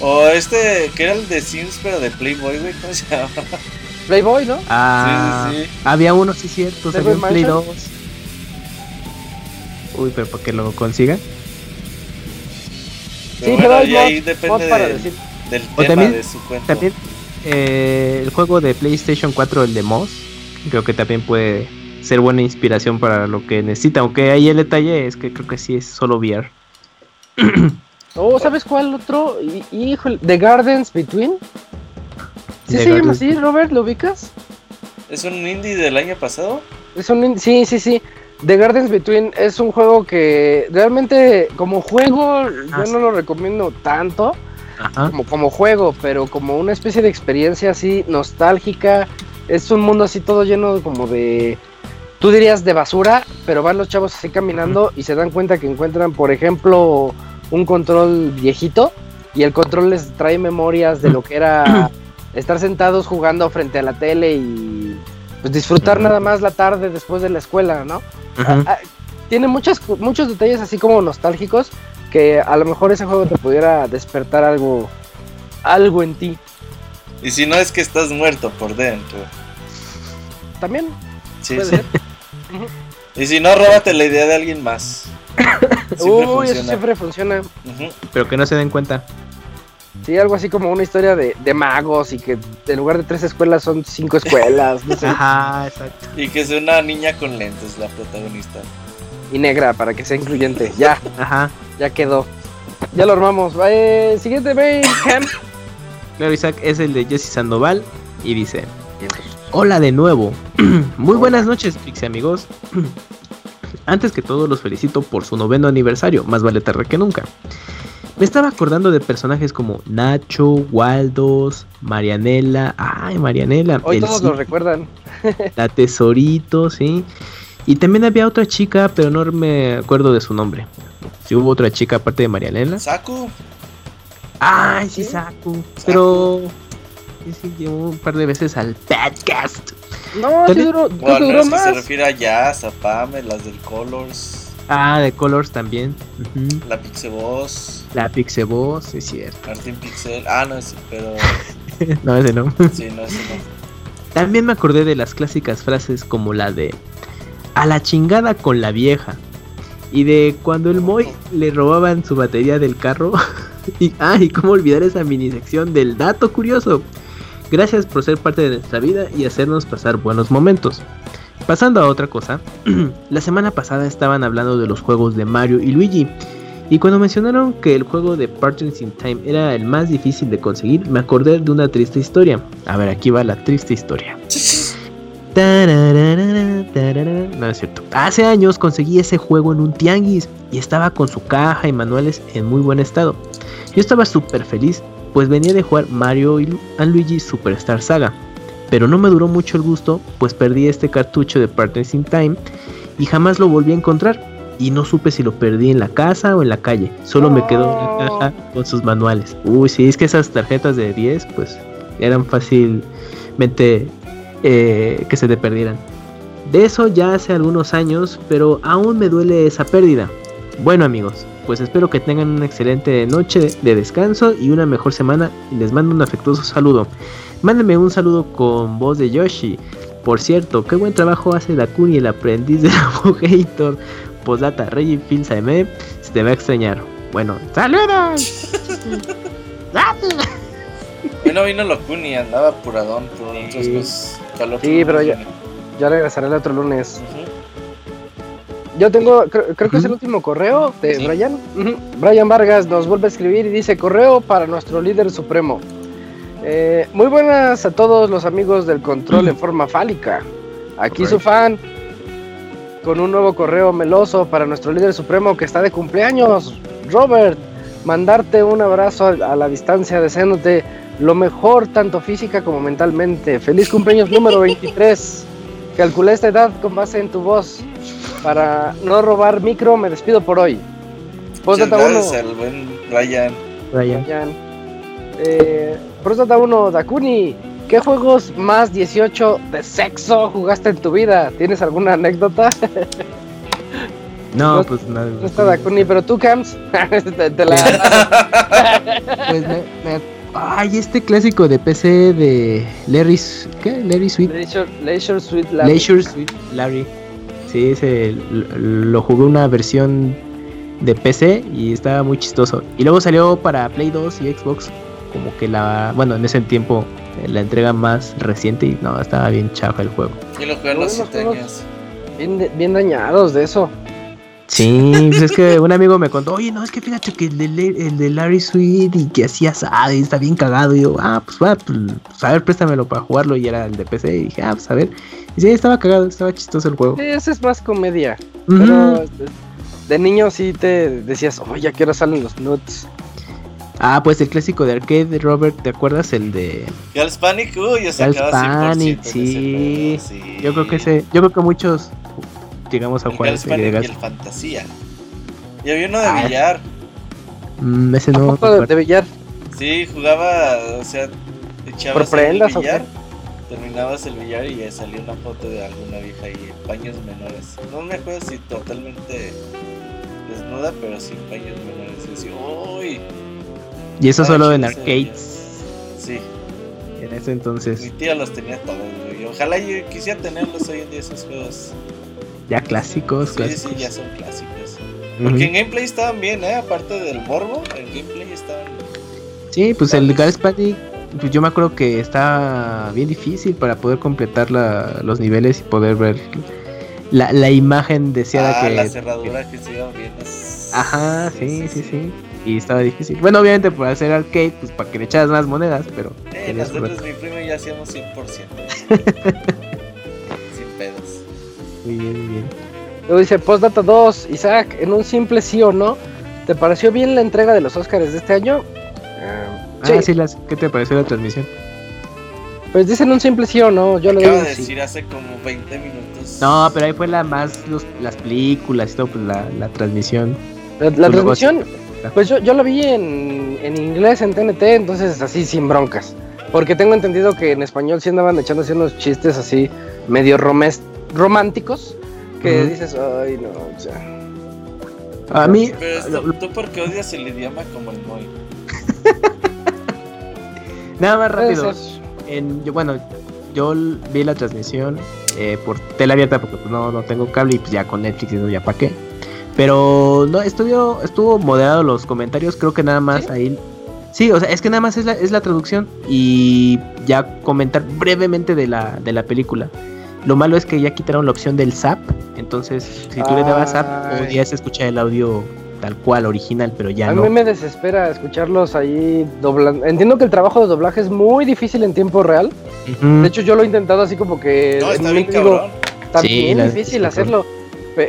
O este, que era el de Sims, pero de Playboy, güey, ¿cómo se llama? (laughs) Playboy, ¿no? Ah, Sí, sí, sí. había uno, sí, cierto. ¿Playboy Salió en Play Mansion? 2. Uy, pero para que lo consiga. Pero Sí, bueno, pero y ahí depende del, tema también- de su cuento. También eh, el juego de PlayStation 4, el de Moss, creo que también puede ser buena inspiración para lo que necesita. Aunque ahí el detalle es que creo que sí es solo VR. (clears throat) Oh, ¿sabes cuál otro? Híjole, The Gardens Between. ¿Sí The se llama así, Robert? ¿Lo ubicas? ¿Es un indie del año pasado? Es un sí, sí, sí. The Gardens Between es un juego que realmente como juego yo Ah, sí. no lo recomiendo tanto Ajá. como, como juego, pero como una especie de experiencia así nostálgica. Es un mundo así todo lleno como de, tú dirías de basura, pero van los chavos así caminando y se dan cuenta que encuentran, por ejemplo, un control viejito y el control les trae memorias de lo que era (coughs) estar sentados jugando frente a la tele y pues disfrutar nada más la tarde después de la escuela, ¿no? Ujú. Ah, tiene muchas, muchos detalles así como nostálgicos que a lo mejor ese juego te pudiera despertar algo, algo en ti. Y si no es que estás muerto por dentro. También Sí, puede sí. ser. (laughs) Y si no, róbate la idea de alguien más. (coughs) Siempre Uy, eso funciona. siempre funciona. Pero que no se den cuenta. Sí, algo así como una historia de, de magos y que en lugar de tres escuelas son cinco escuelas, no sé. (laughs) Ajá, exacto. Y que sea una niña con lentes la protagonista. Y negra para que sea incluyente. Ya, Ajá. Ya quedó. Ya lo armamos. Eh, siguiente mail. Claro, Isaac es el de Jesse Sandoval y dice: Hola de nuevo. (clears throat) Muy buenas noches, Pixie amigos. (clears throat) Antes que todo, los felicito por su noveno aniversario. Más vale tarde que nunca. Me estaba acordando de personajes como Nacho, Waldos, Marianela. Ay, Marianela. Hoy todos lo recuerdan. la Tesorito, sí. Y también había otra chica, pero no me acuerdo de su nombre. Si hubo otra chica aparte de Marianela. ¿Saku? Ay, sí, ¿Sí? Saku. Pero. Sí, sí, llegó un par de veces al podcast. No, sí duró, creo que duró que se refiere a Jazz, a Pame, las del Colors, Ah, de Colors también. Ujú. la Pixeboss, La Pixeboss, sí, es cierto. Martin Pixel. Ah, no, sí, pero. (laughs) no, ese no. Sí, no, ese no. También me acordé de las clásicas frases como la de a la chingada con la vieja. Y de cuando el Moy le robaban su batería del carro. (laughs) y, ah, y cómo olvidar esa mini sección del dato curioso. Gracias por ser parte de nuestra vida y hacernos pasar buenos momentos. Pasando a otra cosa, (clears throat) la semana pasada estaban hablando de los juegos de Mario y Luigi. Y cuando mencionaron que el juego de Partners in Time era el más difícil de conseguir, me acordé de una triste historia. A ver, aquí va la triste historia. (laughs) No es cierto. Hace años conseguí ese juego en un tianguis y estaba con su caja y manuales en muy buen estado. Yo estaba súper feliz, pues venía de jugar Mario y Luigi Superstar Saga. Pero no me duró mucho el gusto, pues perdí este cartucho de Partners in Time y jamás lo volví a encontrar. Y no supe si lo perdí en la casa o en la calle. Solo me quedó en la No. caja con sus manuales. Uy, sí, es que esas tarjetas de 10, pues eran fácilmente eh, que se te perdieran. De eso ya hace algunos años, pero aún me duele esa pérdida. Bueno amigos, pues espero que tengan una excelente noche de descanso y una mejor semana. Les mando un afectuoso saludo. Mándenme un saludo con voz de Yoshi. Por cierto, qué buen trabajo hace Dakuni, el aprendiz del Abogator. (laughs) Posdata, Reggie Phil Saime, se te va a extrañar. Bueno, saludos. (laughs) Hoy no vino Locuni, andaba apuradón por otras Sí. Otro Sí, pero ya-. Ya regresaré el otro lunes. Yo tengo, creo, creo que es el último correo de Sí. Brian. Brian Vargas nos vuelve a escribir y dice correo para nuestro líder supremo. Eh, muy buenas a todos los amigos del control en forma fálica. Aquí su fan con un nuevo correo meloso para nuestro líder supremo que está de cumpleaños, Robert. Mandarte un abrazo a, a la distancia, deseándote lo mejor tanto física como mentalmente. Feliz cumpleaños número (laughs) 23. Calculé esta edad con base en tu voz. Para no robar micro, me despido por hoy. Postdata 1. al buen Ryan. Ryan. Eh, Prostata 1, Dakuni. ¿Qué juegos más 18 de sexo jugaste en tu vida? ¿Tienes alguna anécdota? (laughs) No, pues nada. No está Dakuni, pero tú, Cams. (laughs) te, te la... pues me, me, Ay, este clásico de PC de Larry. ¿Qué? Larry Sweet. Leisure, Leisure Sweet Larry. Leisure Sweet Larry. Sí, ese lo jugué una versión de PC y estaba muy chistoso. Y luego salió para Play 2 y Xbox como que la, bueno, en ese tiempo eh, la entrega más reciente y no, estaba bien chafa el juego. Y lo jugué los años. Bien, bien dañados de eso. Sí, pues es que un amigo me contó, oye, no, es que fíjate que el de, el de Larry Sweet y que hacía ah, está bien cagado. Y yo, ah, pues va, pues, a ver, préstamelo para jugarlo. Y era el de PC. Y dije, ah, pues a ver. Y sí, estaba cagado, estaba chistoso el juego. Sí, ese es más comedia. Uh -huh. Pero de niño sí te decías, oh, ya quiero salen los nuts. Ah, pues el clásico de arcade, Robert, ¿te acuerdas el de Gals Panic? Uy, yo sacaba Panic, sí. sí. Yo creo que ese, yo creo que muchos llegamos a el jugar ese de y el Fantasía. Y había uno de ah, billar. Mm, ese no. De, de billar? Sí, jugaba, o sea, echabas ¿Por prendas, el billar, terminabas el billar y ya salía una foto de alguna vieja ahí en paños menores. No me acuerdo si totalmente desnuda, pero sí paños menores. Y así, uy. Y eso solo en arcades. Sí. En ese entonces. Mi tía los tenía todos, güey. Ojalá yo quisiera tenerlos hoy en día esos juegos. Ya clásicos, sí, clásicos. Sí, ya son clásicos. Porque uh -huh. en gameplay estaban bien, ¿eh? Aparte del morbo, en gameplay estaban. Sí, pues el Gals Panic, pues yo me acuerdo que está bien difícil para poder completar la, los niveles y poder ver la, la imagen deseada ah, que. la cerradura que, que se iba bien. Es... Ajá, sí, sí, sí. sí y estaba difícil. Bueno, obviamente por hacer arcade, pues para que le echas más monedas, pero. Eh, nosotros, mi primo y yo hacíamos 100%. (laughs) Bien, bien. Luego dice Postdata 2, Isaac, en un simple sí o no, ¿te pareció bien la entrega de los Oscars de este año? Uh, sí. Ah, sí, las, ¿qué te pareció la transmisión? Pues dicen un simple sí o no, yo lo Acaba digo. de decir hace como 20 minutos. No, pero ahí fue la más, los, las películas y todo, pues la, la transmisión. La, la transmisión, pues yo, yo lo vi en, en, inglés, en TNT, entonces así sin broncas. Porque tengo entendido que en español sí andaban echando así unos chistes así medio romes, románticos. Que uh -huh. dices, ay no, o sea. A mí. Pero esto, ¿tú por qué odias el idioma como el Moy? (laughs) Nada más rápido. En, yo, bueno, yo vi la transmisión eh, por tele abierta porque pues, no, no tengo cable y pues ya con Netflix no ya para qué. Pero no, estuvo, estuvo moderado los comentarios, creo que nada más ¿Sí? ahí. Sí, o sea, es que nada más es la, es la traducción y ya comentar brevemente de la, de la película. Lo malo es que ya quitaron la opción del zap, entonces si tú Ay. le dabas zap podías escuchar el audio tal cual, original, pero ya a no. A mí me desespera escucharlos ahí doblando. Entiendo que el trabajo de doblaje es muy difícil en tiempo real. Uh -huh. De hecho, yo lo he intentado así como que... No, está bien digo, Está sí, bien la, difícil hacerlo.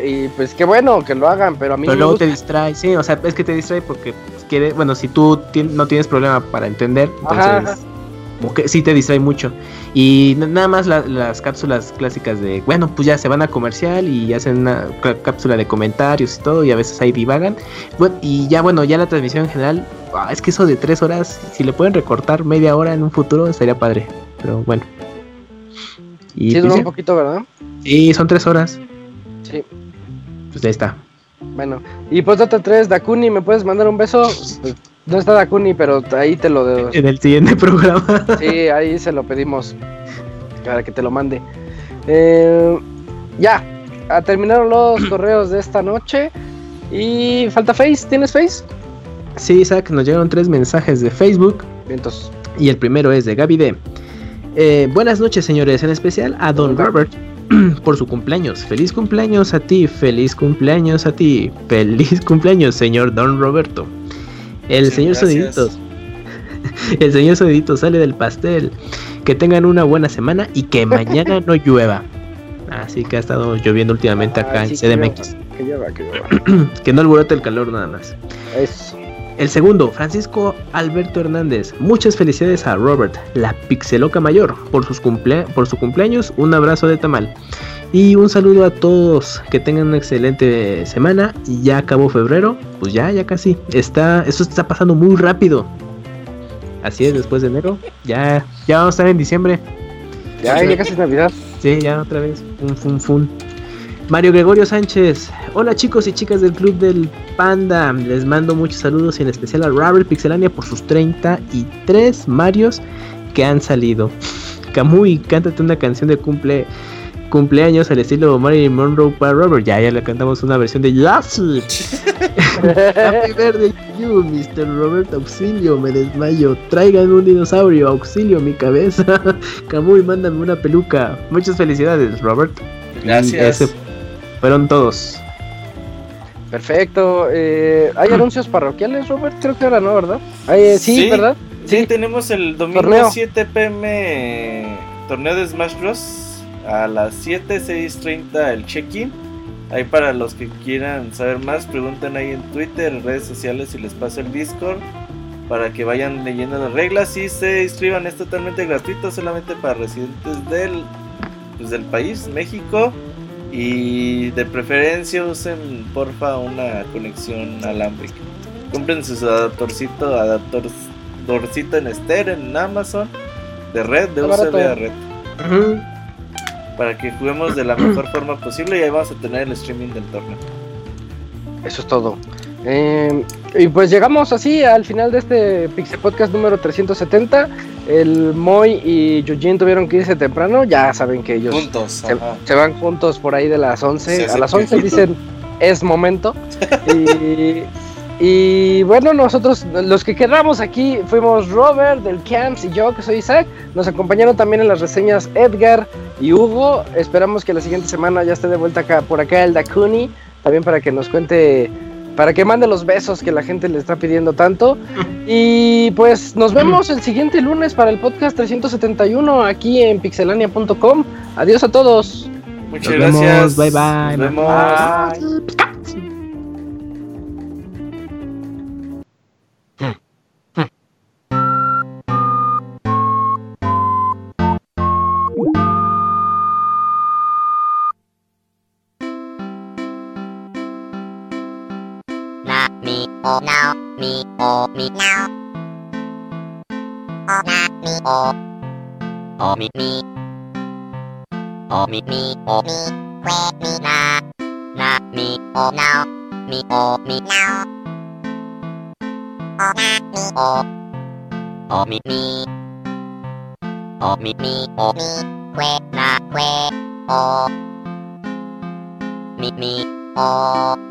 Y pues qué bueno que lo hagan, pero a mí Pero no luego gusta. te distrae, sí, o sea, es que te distrae porque quiere, bueno, si tú no tienes problema para entender, entonces ajá, ajá. Como que sí te distrae mucho. Y nada más la, las cápsulas clásicas de, bueno, pues ya se van a comercial y hacen una cápsula de comentarios y todo, y a veces ahí divagan. Y ya, bueno, ya la transmisión en general, ah, es que eso de tres horas, si le pueden recortar media hora en un futuro, estaría padre. Pero bueno. Y, sí, pues, un poquito, ¿verdad? Sí, son tres horas. Sí. Pues ahí está. Bueno, y pues data 3, Dakuni, ¿me puedes mandar un beso? No está Dakuni, pero ahí te lo debo. En el siguiente (laughs) programa. Sí, ahí se lo pedimos para que te lo mande. Eh, ya, terminaron los (clears throat) correos de esta noche. Y falta Face, ¿tienes Face? Sí, Isaac, nos llegaron tres mensajes de Facebook. Entonces. Y el primero es de Gaby D. Eh, buenas noches, señores, en especial a Don Robert (clears throat) por su cumpleaños. Feliz cumpleaños a ti, feliz cumpleaños a ti, feliz cumpleaños, señor Don Roberto. El sí, señor Soniditos. (laughs) El señor Sodito sale del pastel. Que tengan una buena semana y que mañana no (laughs) llueva. Así que ha estado lloviendo últimamente acá en que CDMX. llueva, Que lleva, que lleva. (clears throat) que no alborote el calor nada más. Eso. El segundo, Francisco Alberto Hernández. Muchas felicidades a Robert, la pixeloca mayor, por, sus cumplea- por su cumpleaños. Un abrazo de tamal. Y un saludo a todos. Que tengan una excelente semana. Y ya acabó febrero. Pues ya, ya casi. Está, eso está pasando muy rápido. Así es, después de enero. Ya, ya vamos a estar en diciembre. Ya, ya casi es Navidad. Sí, ya otra vez. Fun, fun, fun. Mario Gregorio Sánchez. Hola chicos y chicas del Club del Panda. Les mando muchos saludos y en especial a Robert Pixelania por sus 33 Marios que han salido. Camuy, cántate una canción de cumple cumpleaños al estilo Marilyn Monroe para Robert. Ya, ya le cantamos una versión de Lassie. (laughs) Happy birthday to you, Mr. Robert. Auxilio, me desmayo. Traigan un dinosaurio. Auxilio, mi cabeza. (laughs) Camuy, mándame una peluca. Muchas felicidades, Robert. Gracias. Ese fueron todos. Perfecto. Eh, ¿Hay (clears throat) anuncios parroquiales, Robert? Creo que ahora no, ¿verdad? Ay, eh, sí, Sí. ¿verdad? Sí, tenemos el domingo Torneo. 7 pm torneo de Smash Bros. A las 7, 6.30 el check-in. Ahí para los que quieran saber más, pregunten ahí en Twitter, en redes sociales y les paso el Discord. Para que vayan leyendo las reglas y se inscriban. Es totalmente gratuito, solamente para residentes del, pues, del país, México. Y de preferencia usen porfa una conexión alámbrica. Compren sus adaptorcito, adaptorcito en Ster en Amazon de red, de USB a red. Para que juguemos de la mejor (clears throat) forma posible y ahí vamos a tener el streaming del torneo. Eso es todo. Eh, y pues llegamos así al final de este Pixel Podcast número 370. El Moy y Yujin tuvieron que irse temprano. Ya saben que ellos Juntos. se, se van juntos por ahí de las 11. Se a las 11 piojitos. dicen (laughs) es momento. (laughs) Y, y bueno, nosotros los que quedamos aquí fuimos Robert del Camps y yo, que soy Isaac. Nos acompañaron también en las reseñas Edgar y Hugo. Esperamos que la siguiente semana ya esté de vuelta acá por acá el Dakuni. También para que nos cuente, para que mande los besos que la gente le está pidiendo tanto. (laughs) Y pues nos vemos el siguiente lunes para el podcast 371 aquí en pixelania.com. Adiós a todos. Muchas Nos vemos, gracias. bye, bye, Nos bye. vemos. na mi o now mi o mi now o na mi o o mi mi o mi mi o mi que mi na na mi o now mi o mi now o na mi o o mi mi o mi mi o mi que na que o mi mi o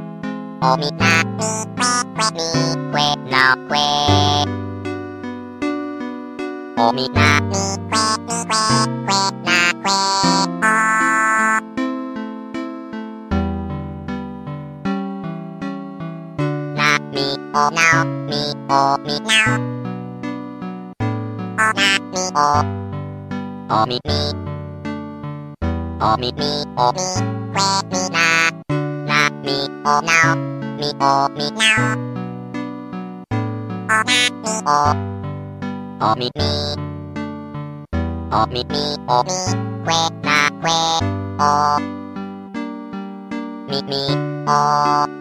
O mi now, o mi na mi que que mi que now que. O mi na mi que mi que que na que o. Na mi o now, mi o mi now. O na mi o, o mi mi. O mi mi o mi que mi na na mi o now みおみなおおおみみおみみおみくえなくえおみみお